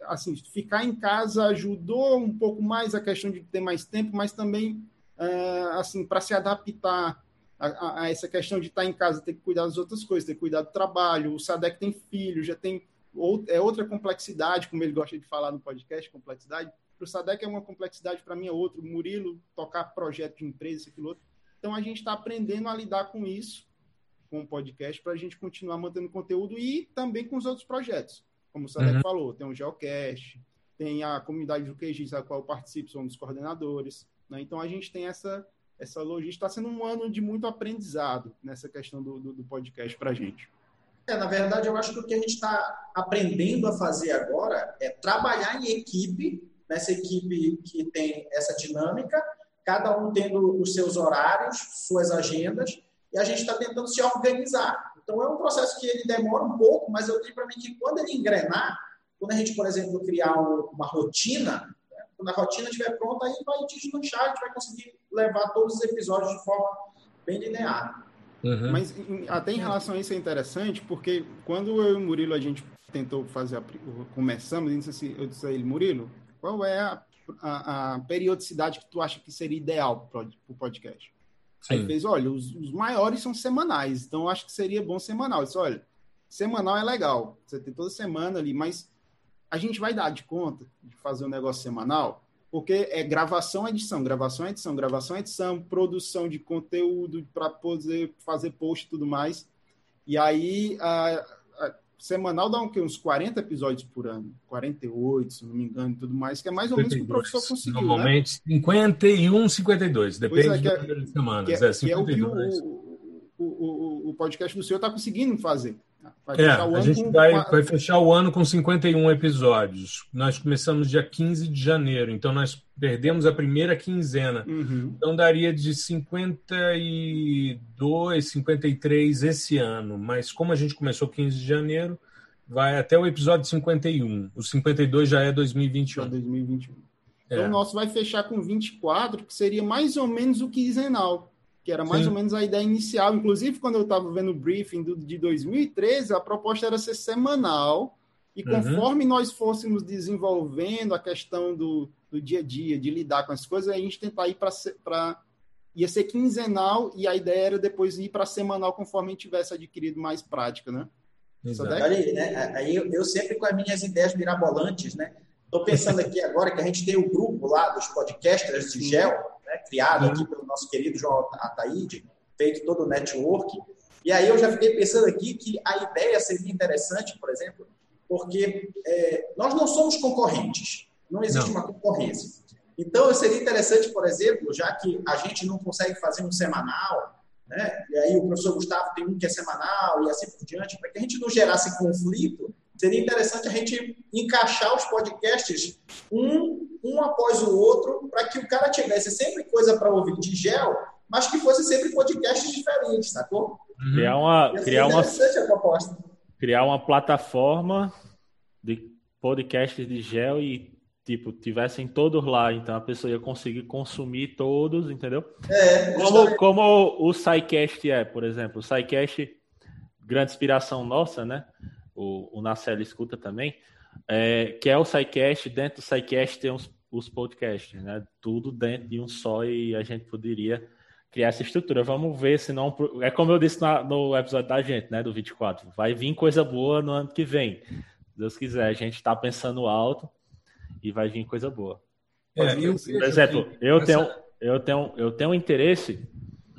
assim, ficar em casa ajudou um pouco mais a questão de ter mais tempo, mas também, uh, assim, para se adaptar a, a, essa questão de estar em casa, ter que cuidar das outras coisas, ter que cuidar do trabalho. O Sadek tem filho, já tem ou, é outra complexidade, como ele gosta de falar no podcast, complexidade. Para o Sadek é uma complexidade, para mim é outra. Murilo tocar projeto de empresa, aquilo outro. Então a gente está aprendendo a lidar com isso, com o podcast, para a gente continuar mantendo conteúdo e também com os outros projetos como o Sadek uhum. falou, tem o Geocast, tem a comunidade do QGIS, a qual eu participo, sou um dos coordenadores. Né? Então, a gente tem essa, essa logística. Está sendo um ano de muito aprendizado nessa questão do, do, do podcast para a gente. É, na verdade, eu acho que o que a gente está aprendendo a fazer agora é trabalhar em equipe, nessa equipe que tem essa dinâmica, cada um tendo os seus horários, suas agendas, e a gente está tentando se organizar. Então, é um processo que ele demora um pouco, mas eu tenho para mim que quando ele engrenar, quando a gente, por exemplo, criar uma rotina, né, quando a rotina estiver pronta, aí vai deslanchar, a gente vai conseguir levar todos os episódios de forma bem linear. Uhum. Mas até em relação a isso é interessante, porque quando eu e o Murilo a gente tentou fazer, a, começamos, eu disse, assim, eu disse a ele, Murilo, qual é a, a, a periodicidade que tu acha que seria ideal para o podcast? Sim. Aí fez, olha, os, os, maiores são semanais, então acho que seria bom semanal. Eu disse, olha, semanal é legal, você tem toda semana ali, mas a gente vai dar de conta de fazer um negócio semanal, porque é gravação, edição, gravação, edição, gravação, edição, produção de conteúdo para poder fazer post e tudo mais. E aí, a, semanal dá uns 40 episódios por ano, 48, se não me engano, e tudo mais, que é mais ou menos o que o professor conseguiu. Né? Normalmente né? 51, 52, depende é, do é, número de semanas. Que é, é, 52. Que é o que o, o, o, o podcast do senhor está conseguindo fazer. Vai é, a gente com... vai, vai fechar o ano com 51 episódios. Nós começamos dia 15 de janeiro, então nós perdemos a primeira quinzena. Uhum. Então daria de 52, 53 esse ano. Mas como a gente começou 15 de janeiro, vai até o episódio 51. O 52 já é 2021. Já 2021. É. Então o nosso vai fechar com 24, que seria mais ou menos o quinzenal que era mais Sim. ou menos a ideia inicial. Inclusive, quando eu estava vendo o briefing do, de 2013, a proposta era ser semanal, e uhum. conforme uhum. nós fôssemos desenvolvendo a questão do, do dia a dia, de lidar com as coisas, a gente tentar ir para. ia ser quinzenal, e a ideia era depois ir para semanal conforme a gente tivesse adquirido mais prática, né? Olha aí, né? Aí eu, eu sempre com as minhas ideias mirabolantes, né? Estou pensando aqui agora que a gente tem o grupo lá dos podcasters de GEL, né, criado aqui pelo nosso querido João Ataíde, feito todo o network. E aí eu já fiquei pensando aqui que a ideia seria interessante, por exemplo, porque é, nós não somos concorrentes, não existe não. uma concorrência. Então, seria interessante, por exemplo, já que a gente não consegue fazer um semanal, né? e aí o professor Gustavo tem um que é semanal e assim por diante, para que a gente não gerasse conflito, seria interessante a gente encaixar os podcasts um, um após o outro, para que o cara tivesse sempre coisa para ouvir de gel, mas que fosse sempre podcasts diferentes, sacou? Uhum. Criar uma, criar uma, criar uma plataforma de podcasts de gel e tipo tivessem todos lá, então a pessoa ia conseguir consumir todos, entendeu? É, como, como o SciCast é, por exemplo, o SciCast, grande inspiração nossa, né? o, o escuta também, é, que é o SciCast. Dentro do SciCast tem os, os podcasts, né? Tudo dentro de um só e a gente poderia criar essa estrutura. Vamos ver se não. É como eu disse na, no episódio da gente, né? Do 24. Vai vir coisa boa no ano que vem. Se Deus quiser, a gente está pensando alto e vai vir coisa boa. É, eu, por exemplo, eu tenho, eu tenho, eu tenho interesse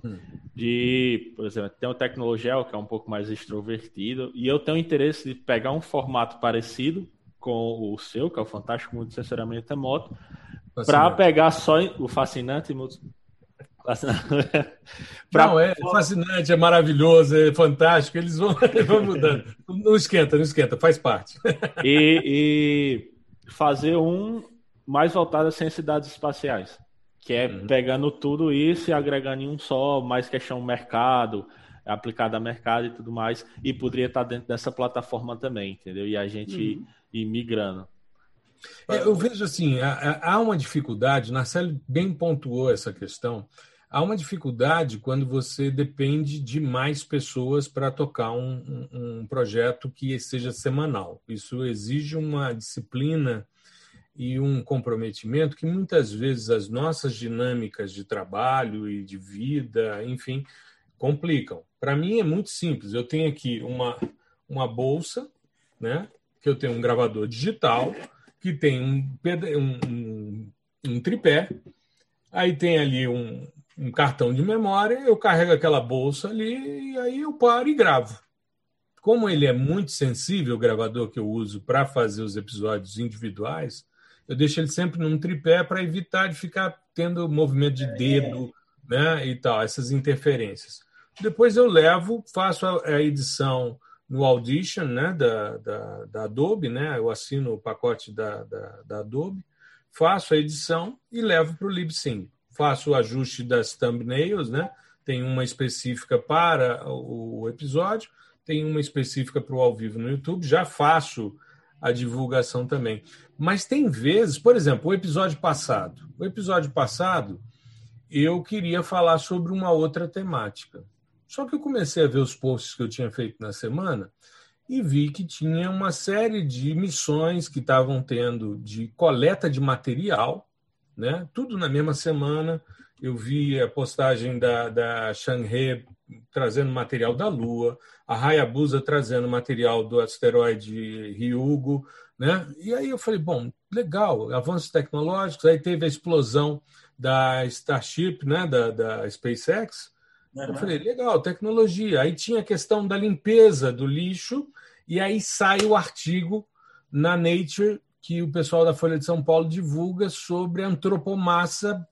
hum de, por exemplo, tem o Tecnologel, que é um pouco mais extrovertido, e eu tenho interesse de pegar um formato parecido com o seu, que é o Fantástico Mundo de Censuramento Remoto, para pegar só o fascinante pra... Não, é fascinante, é maravilhoso, é fantástico. Eles vão, vão mudando. Não esquenta, não esquenta, faz parte. E, e fazer um mais voltado às cidades espaciais, que é uhum. pegando tudo isso e agregando em um só, mais questão mercado, aplicado a mercado e tudo mais, e poderia estar dentro dessa plataforma também, entendeu? E a gente uhum. ir migrando. É, eu vejo assim, há uma dificuldade, Narcelo bem pontuou essa questão, há uma dificuldade quando você depende de mais pessoas para tocar um, um, um, projeto que seja semanal. Isso exige uma disciplina e um comprometimento que muitas vezes as nossas dinâmicas de trabalho e de vida, enfim, complicam. Para mim é muito simples. Eu tenho aqui uma, uma bolsa, né? Que eu tenho um gravador digital, que tem um, um, um tripé, aí tem ali um, um cartão de memória, eu carrego aquela bolsa ali e aí eu paro e gravo. Como ele é muito sensível, o gravador que eu uso para fazer os episódios individuais, eu deixo ele sempre num tripé para evitar de ficar tendo movimento de dedo né, e tal, essas interferências. Depois eu levo, faço a, edição no Audition né, da, da, da Adobe, né, eu assino o pacote da, da, da Adobe, faço a edição e levo para o LibSyn faço o ajuste das thumbnails, né? Tem uma específica para o episódio, tem uma específica para o ao vivo no YouTube, já faço a divulgação também. Mas tem vezes, por exemplo, o episódio passado. O episódio passado, eu queria falar sobre uma outra temática. Só que eu comecei a ver os posts que eu tinha feito na semana e vi que tinha uma série de missões que estavam tendo de coleta de material né? Tudo na mesma semana. Eu vi a postagem da, da Shanghe trazendo material da Lua, a Hayabusa trazendo material do asteroide Ryugu, né? E aí eu falei, bom, legal, avanços tecnológicos. Aí teve a explosão da Starship, né? Da, da SpaceX. Uhum. Eu falei, legal, tecnologia. Aí tinha a questão da limpeza do lixo e aí sai o artigo na Nature que o pessoal da Folha de São Paulo divulga sobre a antropomassa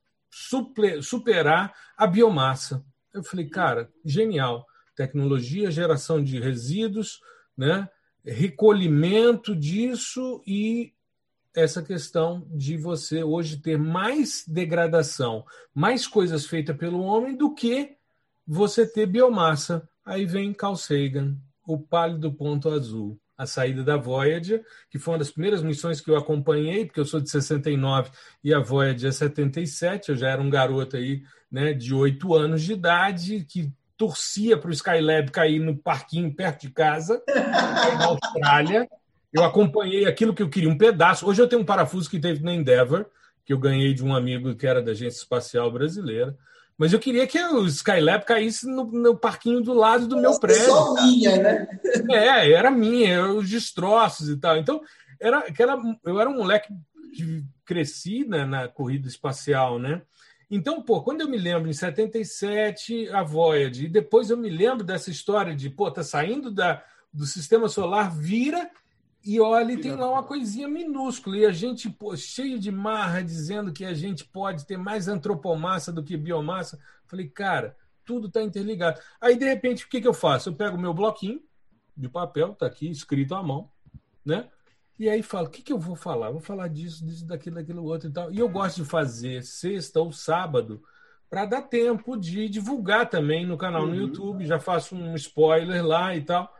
superar a biomassa. Eu falei, cara, genial. Tecnologia, geração de resíduos, né? recolhimento disso e essa questão de você hoje ter mais degradação, mais coisas feitas pelo homem do que você ter biomassa. Aí vem Carl Sagan, o pálido ponto azul a saída da Voyager, que foi uma das primeiras missões que eu acompanhei, porque eu sou de 69 e a Voyager é 77, eu já era um garoto aí, né, de 8 anos de idade, que torcia para o Skylab cair no parquinho perto de casa, na Austrália. Eu acompanhei aquilo que eu queria, um pedaço. Hoje eu tenho um parafuso que teve na Endeavour, que eu ganhei de um amigo que era da Agência Espacial Brasileira. Mas eu queria que o Skylab caísse no, no parquinho do lado do meu prédio. Só minha, né? É, era minha, os destroços e tal. Então, era, aquela, eu era um moleque que cresci né, na corrida espacial, né? Então, pô, quando eu me lembro em 77, a Voyager, e depois eu me lembro dessa história de, pô, tá saindo da, do sistema solar, vira e olha, tem lá uma coisinha minúscula, e a gente, pô, cheio de marra, dizendo que a gente pode ter mais antropomassa do que biomassa. Falei, cara, tudo está interligado. Aí, de repente, o que, que eu faço? Eu pego o meu bloquinho de papel, está aqui escrito à mão, né? E aí falo, o que, que eu vou falar? vou falar disso, disso, daquilo, daquilo outro e tal. E eu gosto de fazer sexta ou sábado para dar tempo de divulgar também no canal no uhum. YouTube. Já faço um spoiler lá e tal.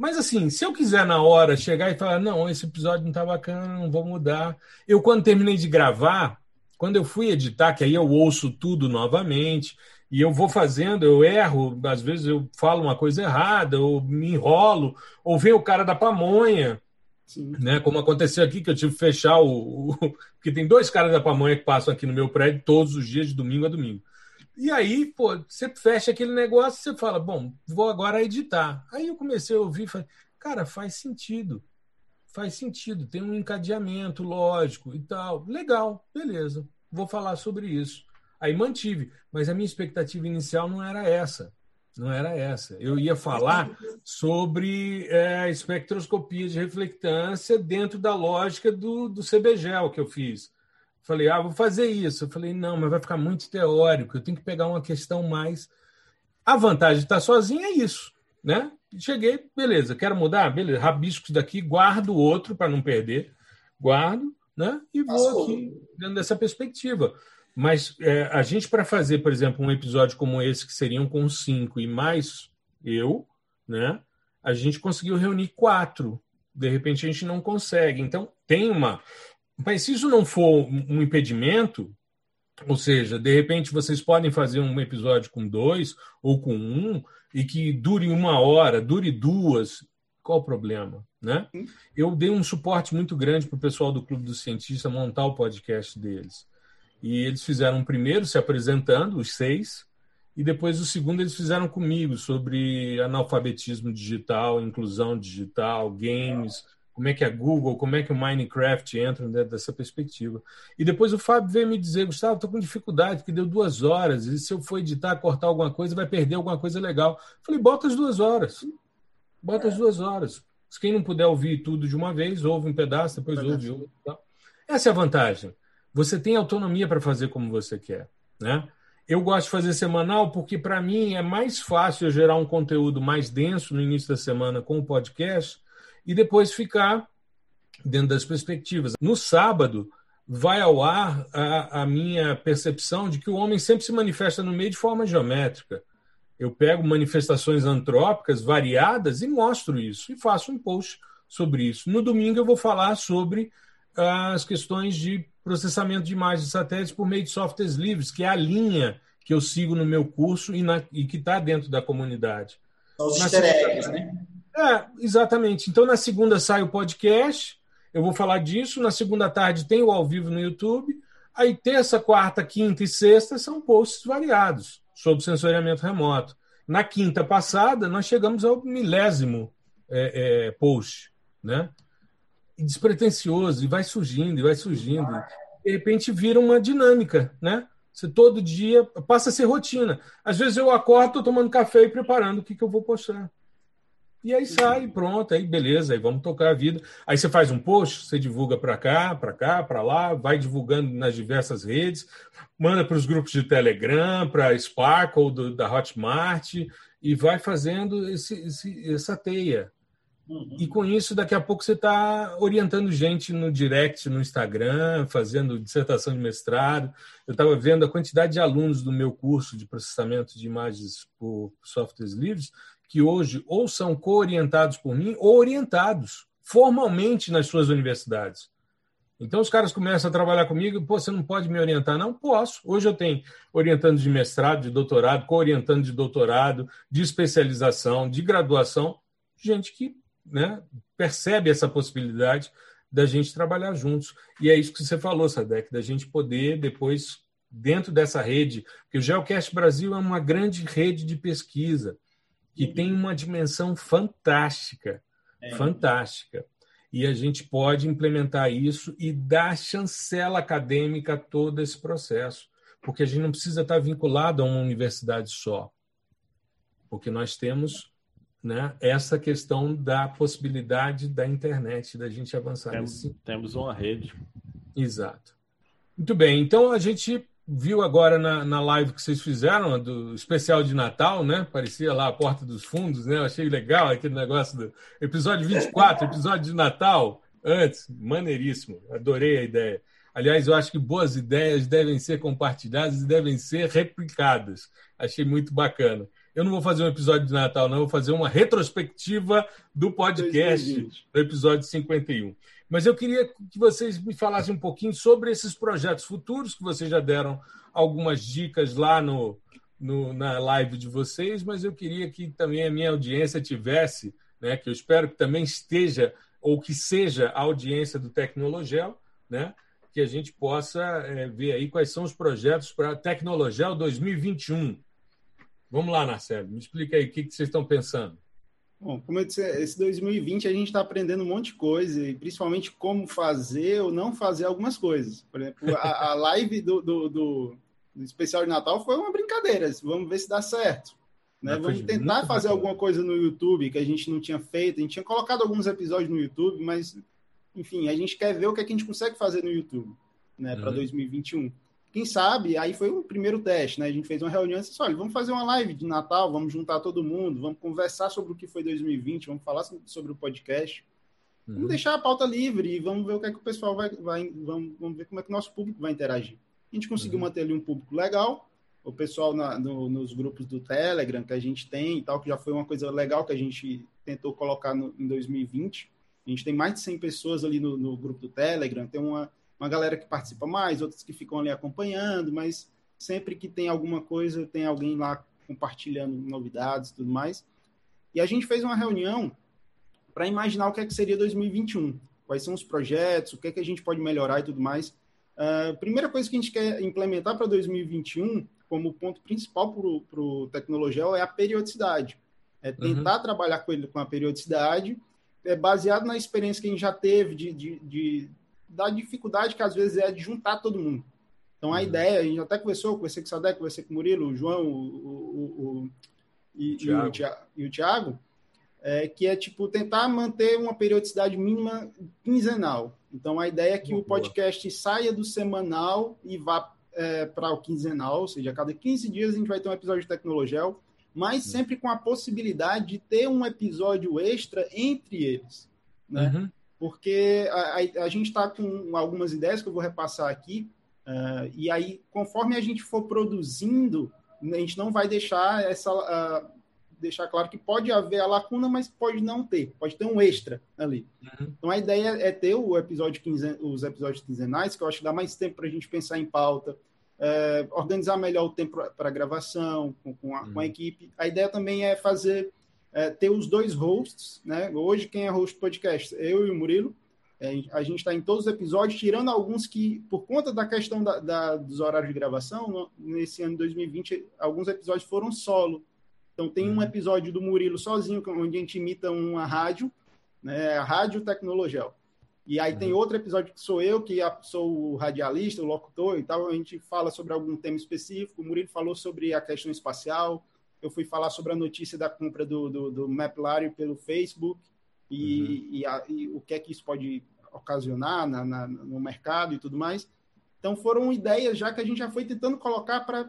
Mas assim, se eu quiser na hora chegar e falar, não, esse episódio não tá bacana, não vou mudar. Eu, quando terminei de gravar, quando eu fui editar, que aí eu ouço tudo novamente, e eu vou fazendo, eu erro, às vezes eu falo uma coisa errada, ou me enrolo, ou vem o cara da pamonha, Sim. né? Como aconteceu aqui, que eu tive que fechar o, o. Porque tem dois caras da pamonha que passam aqui no meu prédio todos os dias, de domingo a domingo. E aí, pô, você fecha aquele negócio você fala, bom, vou agora editar. Aí eu comecei a ouvir falei, cara, faz sentido. Faz sentido, tem um encadeamento lógico e tal. Legal, beleza, vou falar sobre isso. Aí mantive, mas a minha expectativa inicial não era essa. Não era essa. Eu ia falar sobre é, espectroscopia de reflectância dentro da lógica do, do CBGEL que eu fiz. Falei, ah, vou fazer isso. Eu falei, não, mas vai ficar muito teórico. Eu tenho que pegar uma questão mais. A vantagem de estar sozinho é isso, né? Cheguei, beleza, quero mudar? Beleza, rabiscos daqui, guardo outro para não perder, guardo, né? E vou aqui dentro dessa perspectiva. Mas é, a gente, para fazer, por exemplo, um episódio como esse, que seriam com cinco e mais eu, né? A gente conseguiu reunir quatro. De repente a gente não consegue. Então, tem uma. Mas se isso não for um impedimento, ou seja, de repente vocês podem fazer um episódio com dois ou com um e que dure uma hora, dure duas. Qual o problema? Né? Eu dei um suporte muito grande para o pessoal do Clube do Cientista montar o podcast deles. E eles fizeram um primeiro se apresentando, os seis, e depois o segundo eles fizeram comigo sobre analfabetismo digital, inclusão digital, games, como é que a Google, como é que o Minecraft entra dentro dessa perspectiva. E depois o Fábio veio me dizer, Gustavo, estou com dificuldade, que deu duas horas, e se eu for editar, cortar alguma coisa, vai perder alguma coisa legal. Falei, bota as duas horas. Bota as duas horas. Se quem não puder ouvir tudo de uma vez, ouve um pedaço, depois ouve outro. Tá? Essa é a vantagem. Você tem autonomia para fazer como você quer. Né? Eu gosto de fazer semanal porque, para mim, é mais fácil eu gerar um conteúdo mais denso no início da semana com o podcast e depois ficar dentro das perspectivas. No sábado, vai ao ar a, a, minha percepção de que o homem sempre se manifesta no meio de forma geométrica. Eu pego manifestações antrópicas variadas e mostro isso, e faço um post sobre isso. No domingo, eu vou falar sobre as questões de processamento de imagens de satélites por meio de softwares livres, que é a linha que eu sigo no meu curso e, na, e que está dentro da comunidade. Os easter eggs, né? É, exatamente. Então, na segunda sai o podcast, eu vou falar disso. Na segunda tarde tem o ao vivo no YouTube. Aí, terça, quarta, quinta e sexta são posts variados sobre sensoriamento remoto. Na quinta passada, nós chegamos ao milésimo é, é, post, né? E despretensioso, e vai surgindo, e vai surgindo. De repente vira uma dinâmica, né? Você todo dia passa a ser rotina. Às vezes eu acordo, tomando café e preparando o que, que eu vou postar. E aí sai, pronto, aí beleza, aí vamos tocar a vida. Aí você faz um post, você divulga para cá, para cá, para lá, vai divulgando nas diversas redes, manda para os grupos de Telegram, para Sparkle do, da Hotmart e vai fazendo esse, esse, essa teia. Uhum. E com isso, daqui a pouco você está orientando gente no direct, no Instagram, fazendo dissertação de mestrado. Eu estava vendo a quantidade de alunos do meu curso de processamento de imagens por softwares livres que hoje ou são co-orientados por mim ou orientados formalmente nas suas universidades. Então os caras começam a trabalhar comigo, pô, você não pode me orientar? Não, posso. Hoje eu tenho orientando de mestrado, de doutorado, co-orientando de doutorado, de especialização, de graduação, gente que né, percebe essa possibilidade da gente trabalhar juntos. E é isso que você falou, Sadek, da gente poder depois, dentro dessa rede, porque o Geocast Brasil é uma grande rede de pesquisa que tem uma dimensão fantástica, é. fantástica. E a gente pode implementar isso e dar chancela acadêmica a todo esse processo, porque a gente não precisa estar vinculado a uma universidade só, porque nós temos né, essa questão da possibilidade da internet, da gente avançar temos, nesse... Temos uma rede. Exato. Muito bem, então a gente viu agora na, na live que vocês fizeram, do especial de Natal, né? Parecia lá a Porta dos Fundos, né? Eu achei legal aquele negócio do episódio 24, episódio de Natal, antes, maneiríssimo, adorei a ideia. Aliás, eu acho que boas ideias devem ser compartilhadas e devem ser replicadas. Achei muito bacana. Eu não vou fazer um episódio de Natal, não, vou fazer uma retrospectiva do podcast do episódio 51. Mas eu queria que vocês me falassem um pouquinho sobre esses projetos futuros, que vocês já deram algumas dicas lá no, no, na live de vocês, mas eu queria que também a minha audiência tivesse, né, que eu espero que também esteja, ou que seja a audiência do Tecnologel, né, que a gente possa é, ver aí quais são os projetos para Tecnologel 2021. Vamos lá, Marcelo, me explica aí o que, que vocês estão pensando. Bom, como eu disse, esse 2020 a gente está aprendendo um monte de coisa, e principalmente como fazer ou não fazer algumas coisas. Por exemplo, a, a live do, do, do, do, especial de Natal foi uma brincadeira. Vamos ver se dá certo. Né? Vamos tentar fazer alguma coisa no YouTube que a gente não tinha feito. A gente tinha colocado alguns episódios no YouTube, mas, enfim, a gente quer ver o que, é que a gente consegue fazer no YouTube né, uhum. para 2021. Quem sabe, aí foi o primeiro teste, né? A gente fez uma reunião e disse: olha, vamos fazer uma live de Natal, vamos juntar todo mundo, vamos conversar sobre o que foi 2020, vamos falar sobre o podcast. Uhum. Vamos deixar a pauta livre e vamos ver o que é que o pessoal vai. vai vamos, vamos ver como é que o nosso público vai interagir. A gente conseguiu uhum. manter ali um público legal, o pessoal na, no, nos grupos do Telegram que a gente tem e tal, que já foi uma coisa legal que a gente tentou colocar no, em 2020. A gente tem mais de 100 pessoas ali no, no grupo do Telegram, tem uma, uma galera que participa mais, outras que ficam ali acompanhando, mas sempre que tem alguma coisa, tem alguém lá compartilhando novidades e tudo mais. E a gente fez uma reunião para imaginar o que, é que seria 2021, quais são os projetos, o que é que a gente pode melhorar e tudo mais. Uh, primeira coisa que a gente quer implementar para 2021 como ponto principal para o Tecnologel é a periodicidade. É tentar uhum. trabalhar com ele com a periodicidade, é baseado na experiência que a gente já teve de, de, de da dificuldade que às vezes é de juntar todo mundo. Então a uhum. ideia, a gente até conversou, conversei com o Sadek, conversei com o Murilo, o João o, o, o, e, e, o Thiago, o Thiago é, que é tipo tentar manter uma periodicidade mínima quinzenal. Então a ideia é que Boa. o podcast saia do semanal e vá é, para o quinzenal, ou seja, a cada 15 dias a gente vai ter um episódio de Tecnologel, mas uhum. sempre com a possibilidade de ter um episódio extra entre eles, né? Uhum. Porque a, a, a gente está com algumas ideias que eu vou repassar aqui, uh, e aí, conforme a gente for produzindo, a gente não vai deixar essa. Uh, deixar claro que pode haver a lacuna, mas pode não ter, pode ter um extra ali. Uhum. Então a ideia é ter o episódio quinzen, os episódios quinzenais, que eu acho que dá mais tempo para a gente pensar em pauta, é, organizar melhor o tempo para gravação com, com, a, uhum. com, a, equipe. A ideia também é fazer é, ter os dois hosts, né? Hoje quem é host do podcast? Eu e o Murilo. É, a gente está em todos os episódios, tirando alguns que, por conta da questão da, da, dos horários de gravação, no, nesse ano de 2020, alguns episódios foram solo. Então tem um uhum. episódio do Murilo sozinho, onde a gente imita uma rádio, né, a Rádio Tecnologel. E aí uhum. tem outro episódio que sou eu, que sou o radialista, o locutor e tal, a gente fala sobre algum tema específico, o Murilo falou sobre a questão espacial, eu fui falar sobre a notícia da compra do, do, do MapLario pelo Facebook e, uhum. e, a, e, o que é que isso pode ocasionar na, na, no mercado e tudo mais. Então foram ideias já que a gente já foi tentando colocar para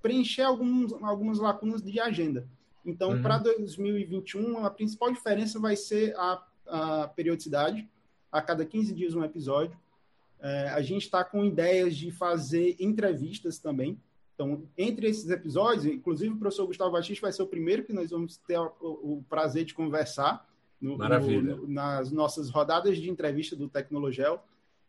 preencher alguns, algumas lacunas de agenda. Então, uhum. para 2021, a principal diferença vai ser a, a periodicidade, a cada 15 dias um episódio. É, a gente está com ideias de fazer entrevistas também. Então, entre esses episódios, inclusive o professor Gustavo Batista vai ser o primeiro que nós vamos ter o, o prazer de conversar no. No, nas nossas rodadas de entrevista do Tecnologel.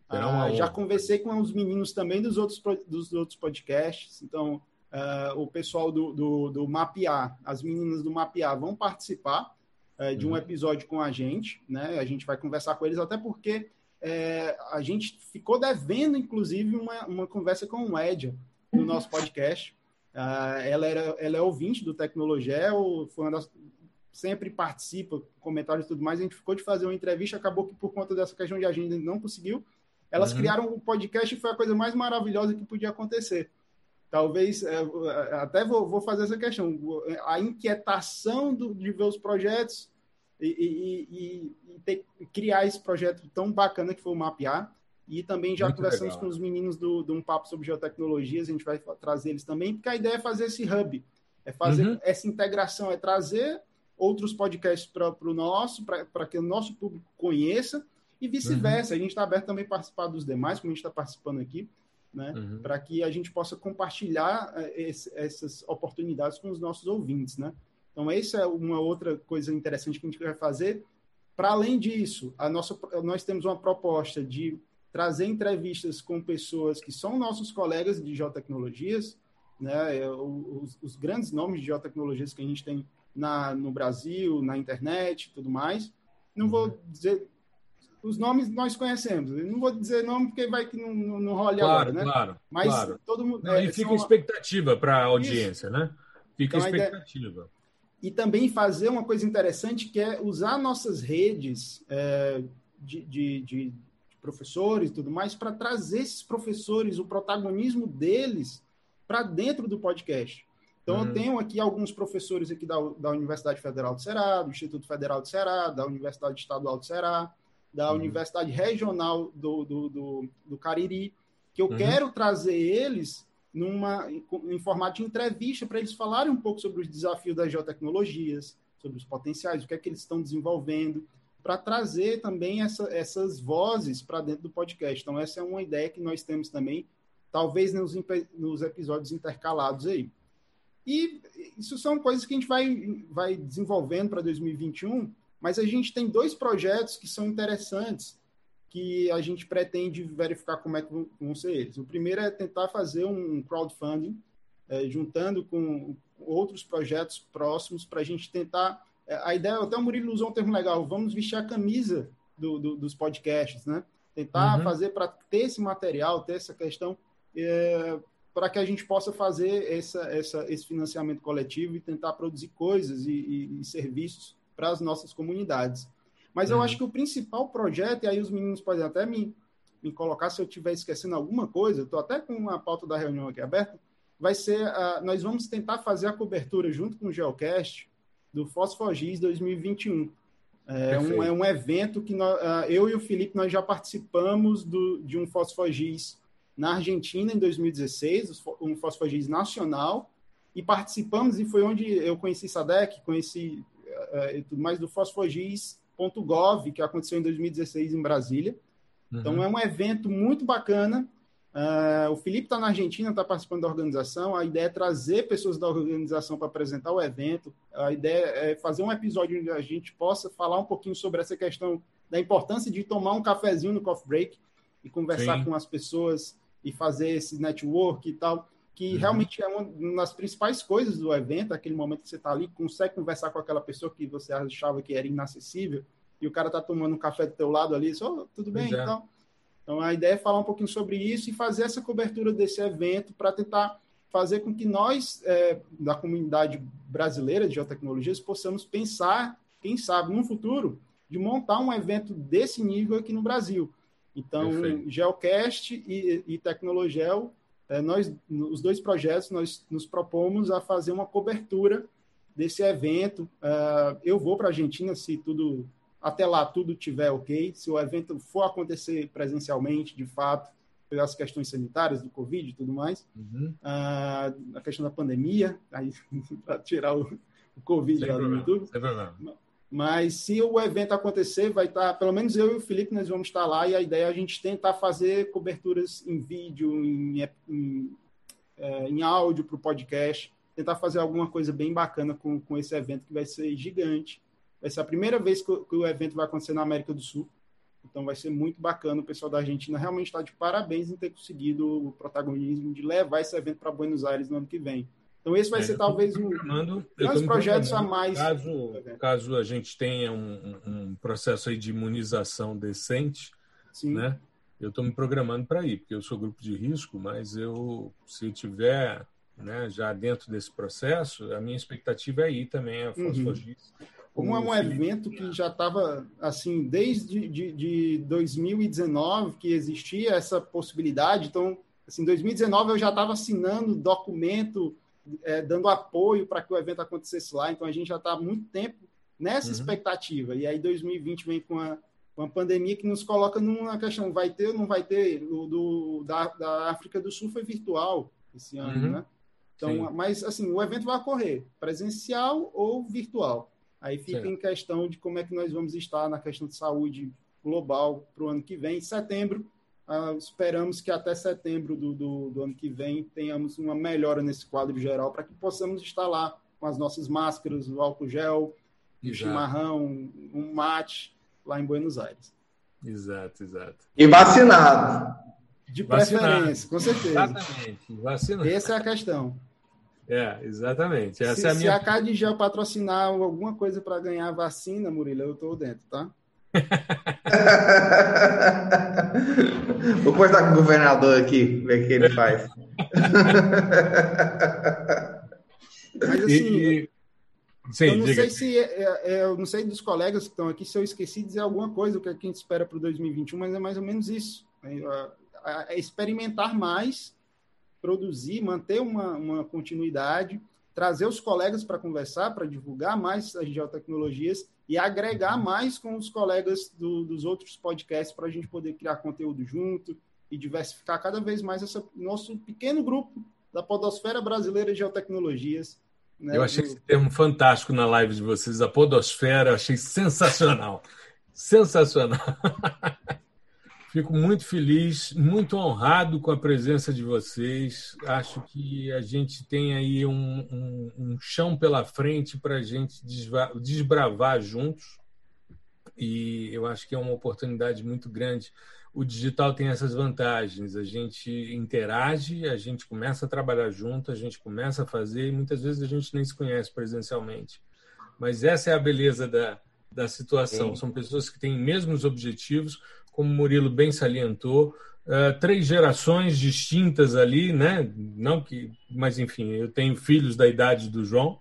Ah, já conversei com os meninos também dos outros, dos outros podcasts. Então, uh, o pessoal do, do, do Mapear, as meninas do Mapear vão participar uh, de um uhum. episódio com a gente, né? A gente vai conversar com eles, até porque uh, a gente ficou devendo, inclusive, uma, uma conversa com o Edia no nosso podcast. ela, era, ela é ouvinte do Tecnologia, foi uma das, sempre participa, comentários e tudo mais. A gente ficou de fazer uma entrevista, acabou que por conta dessa questão de agenda não conseguiu. Elas uhum. criaram o um podcast e foi a coisa mais maravilhosa que podia acontecer talvez é, até vou, vou, fazer essa questão a inquietação do, de ver os projetos e, e, e, e ter, criar esse projeto tão bacana que foi o mapear e também já Muito conversamos legal. com os meninos do, do um papo sobre geotecnologias a gente vai trazer eles também porque a ideia é fazer esse hub é fazer uhum. essa integração é trazer outros podcasts para o nosso para que o nosso público conheça e vice-versa uhum. a gente está aberto também a participar dos demais como a gente está participando aqui né? Uhum. Para que a gente possa compartilhar eh, esse, essas oportunidades com os nossos ouvintes, né? Então, essa é uma outra coisa interessante que a gente vai fazer. Para além disso, a nossa, nós temos uma proposta de trazer entrevistas com pessoas que são nossos colegas de geotecnologias, né? É, os, os grandes nomes de geotecnologias que a gente tem na, no Brasil, na internet tudo mais. Não vou uhum. dizer os nomes nós conhecemos. Eu não vou dizer nome porque vai que não, não, não role claro, agora, né? Claro, Mas claro. todo mundo. Não, é, e fica expectativa para a audiência, Isso. né? Fica então, expectativa. E também fazer uma coisa interessante que é usar nossas redes é, de, de, de, professores e tudo mais para trazer esses professores, o protagonismo deles para dentro do podcast. Então, uhum. eu tenho aqui alguns professores aqui da, da Universidade Federal do Ceará, do Instituto Federal do Ceará, da Universidade Estadual do Ceará, da uhum. Universidade Regional do, do, do, do Cariri, que eu uhum. quero trazer eles numa, em formato de entrevista para eles falarem um pouco sobre os desafios das geotecnologias, sobre os potenciais, o que é que eles estão desenvolvendo, para trazer também essa, essas vozes para dentro do podcast. Então, essa é uma ideia que nós temos também, talvez nos, nos episódios intercalados aí. E isso são coisas que a gente vai, vai desenvolvendo para 2021, mas a gente tem dois projetos que são interessantes que a gente pretende verificar como é que vão ser eles. O primeiro é tentar fazer um crowdfunding, é, juntando com outros projetos próximos para a gente tentar. É, a ideia, até o Murilo usou um termo legal, vamos vestir a camisa do, do, dos podcasts, né? Tentar uhum. fazer para ter esse material, ter essa questão, é, para que a gente possa fazer essa, essa, esse financiamento coletivo e tentar produzir coisas e, e, e serviços para as nossas comunidades. Mas uhum. eu acho que o principal projeto, e aí os meninos podem até me, me colocar se eu estiver esquecendo alguma coisa, estou até com a pauta da reunião aqui aberta, vai ser, uh, nós vamos tentar fazer a cobertura junto com o Geocast do Fosfogis 2021. É um, é um evento que nós, uh, eu e o Felipe nós já participamos do, de um Fosfogis na Argentina em 2016, um Fosfogis nacional, e participamos, e foi onde eu conheci Sadek, conheci uh, tudo mais do Fosfogis .gov, que aconteceu em 2016 em Brasília. Então, uhum. Então, é um evento muito bacana. Uh, o Felipe está na Argentina, está participando da organização. A ideia é trazer pessoas da organização para apresentar o evento. A ideia é fazer um episódio onde a gente possa falar um pouquinho sobre essa questão da importância de tomar um cafezinho no coffee break e conversar Sim. com as pessoas e fazer esse network e tal, que uhum. realmente é uma das principais coisas do evento, aquele momento que você está ali, consegue conversar com aquela pessoa que você achava que era inacessível, e o cara está tomando um café do teu lado ali, só, oh, tudo bem, é. então. Então, a ideia é falar um pouquinho sobre isso e fazer essa cobertura desse evento para tentar fazer com que nós, é, da comunidade brasileira de geotecnologias, possamos pensar, quem sabe, no futuro, de montar um evento desse nível aqui no Brasil. Então, Perfeito. Geocast e, e Tecnologel, é, nós, os dois projetos, nós nos propomos a fazer uma cobertura desse evento. Uh, eu vou para a Argentina, se tudo até lá tudo tiver ok, se o evento for acontecer presencialmente, de fato, pelas questões sanitárias do Covid e tudo mais, uhum. uh, a questão da pandemia, aí para tirar o, o Covid lá do YouTube. Mas se o evento acontecer, vai estar, pelo menos eu e o Felipe, nós vamos estar lá e a ideia é a gente tentar fazer coberturas em vídeo, em, em, em áudio para o podcast, tentar fazer alguma coisa bem bacana com, com esse evento que vai ser gigante. Vai ser a primeira vez que, o evento vai acontecer na América do Sul. Então vai ser muito bacana. O pessoal da Argentina realmente está de parabéns em ter conseguido o protagonismo de levar esse evento para Buenos Aires no ano que vem. Então, esse vai é, ser talvez um dos projetos a mais. Caso, caso a gente tenha um, um, processo aí de imunização decente, Sim. né? Eu estou me programando para ir, porque eu sou grupo de risco, mas eu, se tiver né, já dentro desse processo, a minha expectativa é ir também a Fosfogis. Uhum. Como é um evento que já estava, assim, desde de, de 2019 que existia essa possibilidade, então, assim, em 2019 eu já estava assinando documento é, dando apoio para que o evento acontecesse lá. Então a gente já está há muito tempo nessa uhum. expectativa. E aí 2020 vem com a, com a pandemia que nos coloca numa questão: vai ter ou não vai ter? O do, da, da África do Sul foi virtual esse ano, uhum. né? Então, Sim. mas assim, o evento vai ocorrer presencial ou virtual. Aí fica Sim. em questão de como é que nós vamos estar na questão de saúde global para o ano que vem. Em setembro, Uh, esperamos que até setembro do, do, do, ano que vem tenhamos uma melhora nesse quadro geral para que possamos estar lá com as nossas máscaras, o álcool gel, o chimarrão, um mate lá em Buenos Aires. Exato, exato. E vacinado. De preferência, vacinado. com certeza. Exatamente, vacinado. Essa é a questão. É, exatamente. Essa se, é a minha... se a Cadigel patrocinar alguma coisa para ganhar vacina, Murilo, eu estou dentro, tá? Vou conversar com o governador aqui, ver o que ele faz. Mas assim, Sim, eu não diga. sei se é, é, eu não sei dos colegas que estão aqui se eu esqueci de dizer alguma coisa o que a gente espera para o 2021, mas é mais ou menos isso. É, é experimentar mais, produzir, manter uma, uma continuidade trazer os colegas para conversar, para divulgar mais as geotecnologias e agregar mais com os colegas do, dos outros podcasts para a gente poder criar conteúdo junto e diversificar cada vez mais esse nosso pequeno grupo da Podosfera Brasileira de Geotecnologias. Né? Eu achei esse termo fantástico na live de vocês, a Podosfera, achei sensacional. sensacional. Fico muito feliz, muito honrado com a presença de vocês. Acho que a gente tem aí um, um, um chão pela frente para a gente desbravar juntos. E eu acho que é uma oportunidade muito grande. O digital tem essas vantagens. A gente interage, a gente começa a trabalhar junto, a gente começa a fazer, e muitas vezes a gente nem se conhece presencialmente. Mas essa é a beleza da, da situação. Sim. São pessoas que têm mesmos objetivos como Murilo bem salientou, uh, três gerações distintas ali, né? Não que, mas enfim, eu tenho filhos da idade do João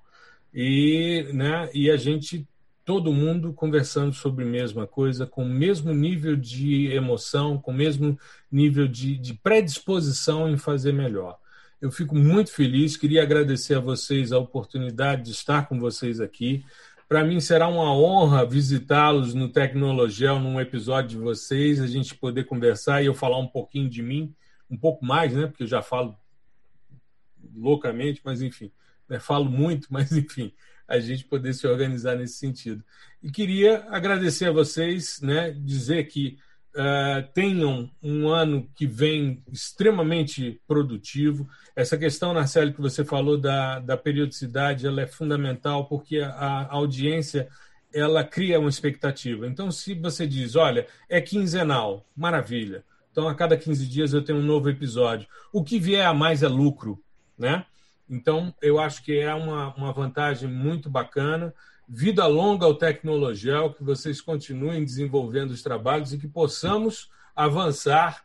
e, né? E a gente todo mundo conversando sobre a mesma coisa, com o mesmo nível de emoção, com o mesmo nível de, de predisposição em fazer melhor. Eu fico muito feliz, queria agradecer a vocês a oportunidade de estar com vocês aqui. Para mim será uma honra visitá-los no Tecnologel, num episódio de vocês, a gente poder conversar e eu falar um pouquinho de mim, um pouco mais, né? Porque eu já falo loucamente, mas enfim, né? falo muito, mas enfim, a gente poder se organizar nesse sentido. E queria agradecer a vocês, né? Dizer que uh, tenham um ano que vem extremamente produtivo. Essa questão, Narcélio, que você falou da, da periodicidade, ela é fundamental porque a, a audiência ela cria uma expectativa. Então, se você diz, olha, é quinzenal, maravilha. Então, a cada 15 dias eu tenho um novo episódio. O que vier a mais é lucro, né? Então, eu acho que é uma, uma vantagem muito bacana. Vida longa ao Tecnologel, que vocês continuem desenvolvendo os trabalhos e que possamos avançar,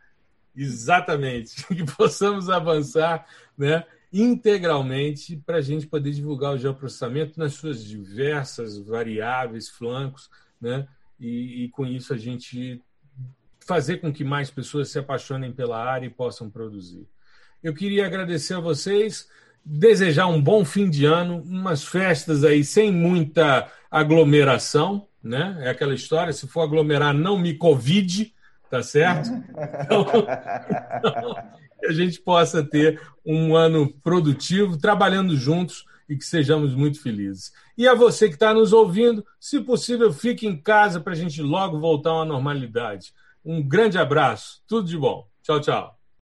exatamente, que possamos avançar né, integralmente para a gente poder divulgar o geoprocessamento nas suas diversas variáveis, flancos, né, e, e com isso a gente fazer com que mais pessoas se apaixonem pela área e possam produzir. Eu queria agradecer a vocês desejar um bom fim de ano, umas festas aí sem muita aglomeração, né? É aquela história, se for aglomerar, não me convide, tá certo? Então, que a gente possa ter um ano produtivo, trabalhando juntos e que sejamos muito felizes. E a você que está nos ouvindo, se possível, fique em casa para a gente logo voltar à normalidade. Um grande abraço, tudo de bom. Tchau, tchau.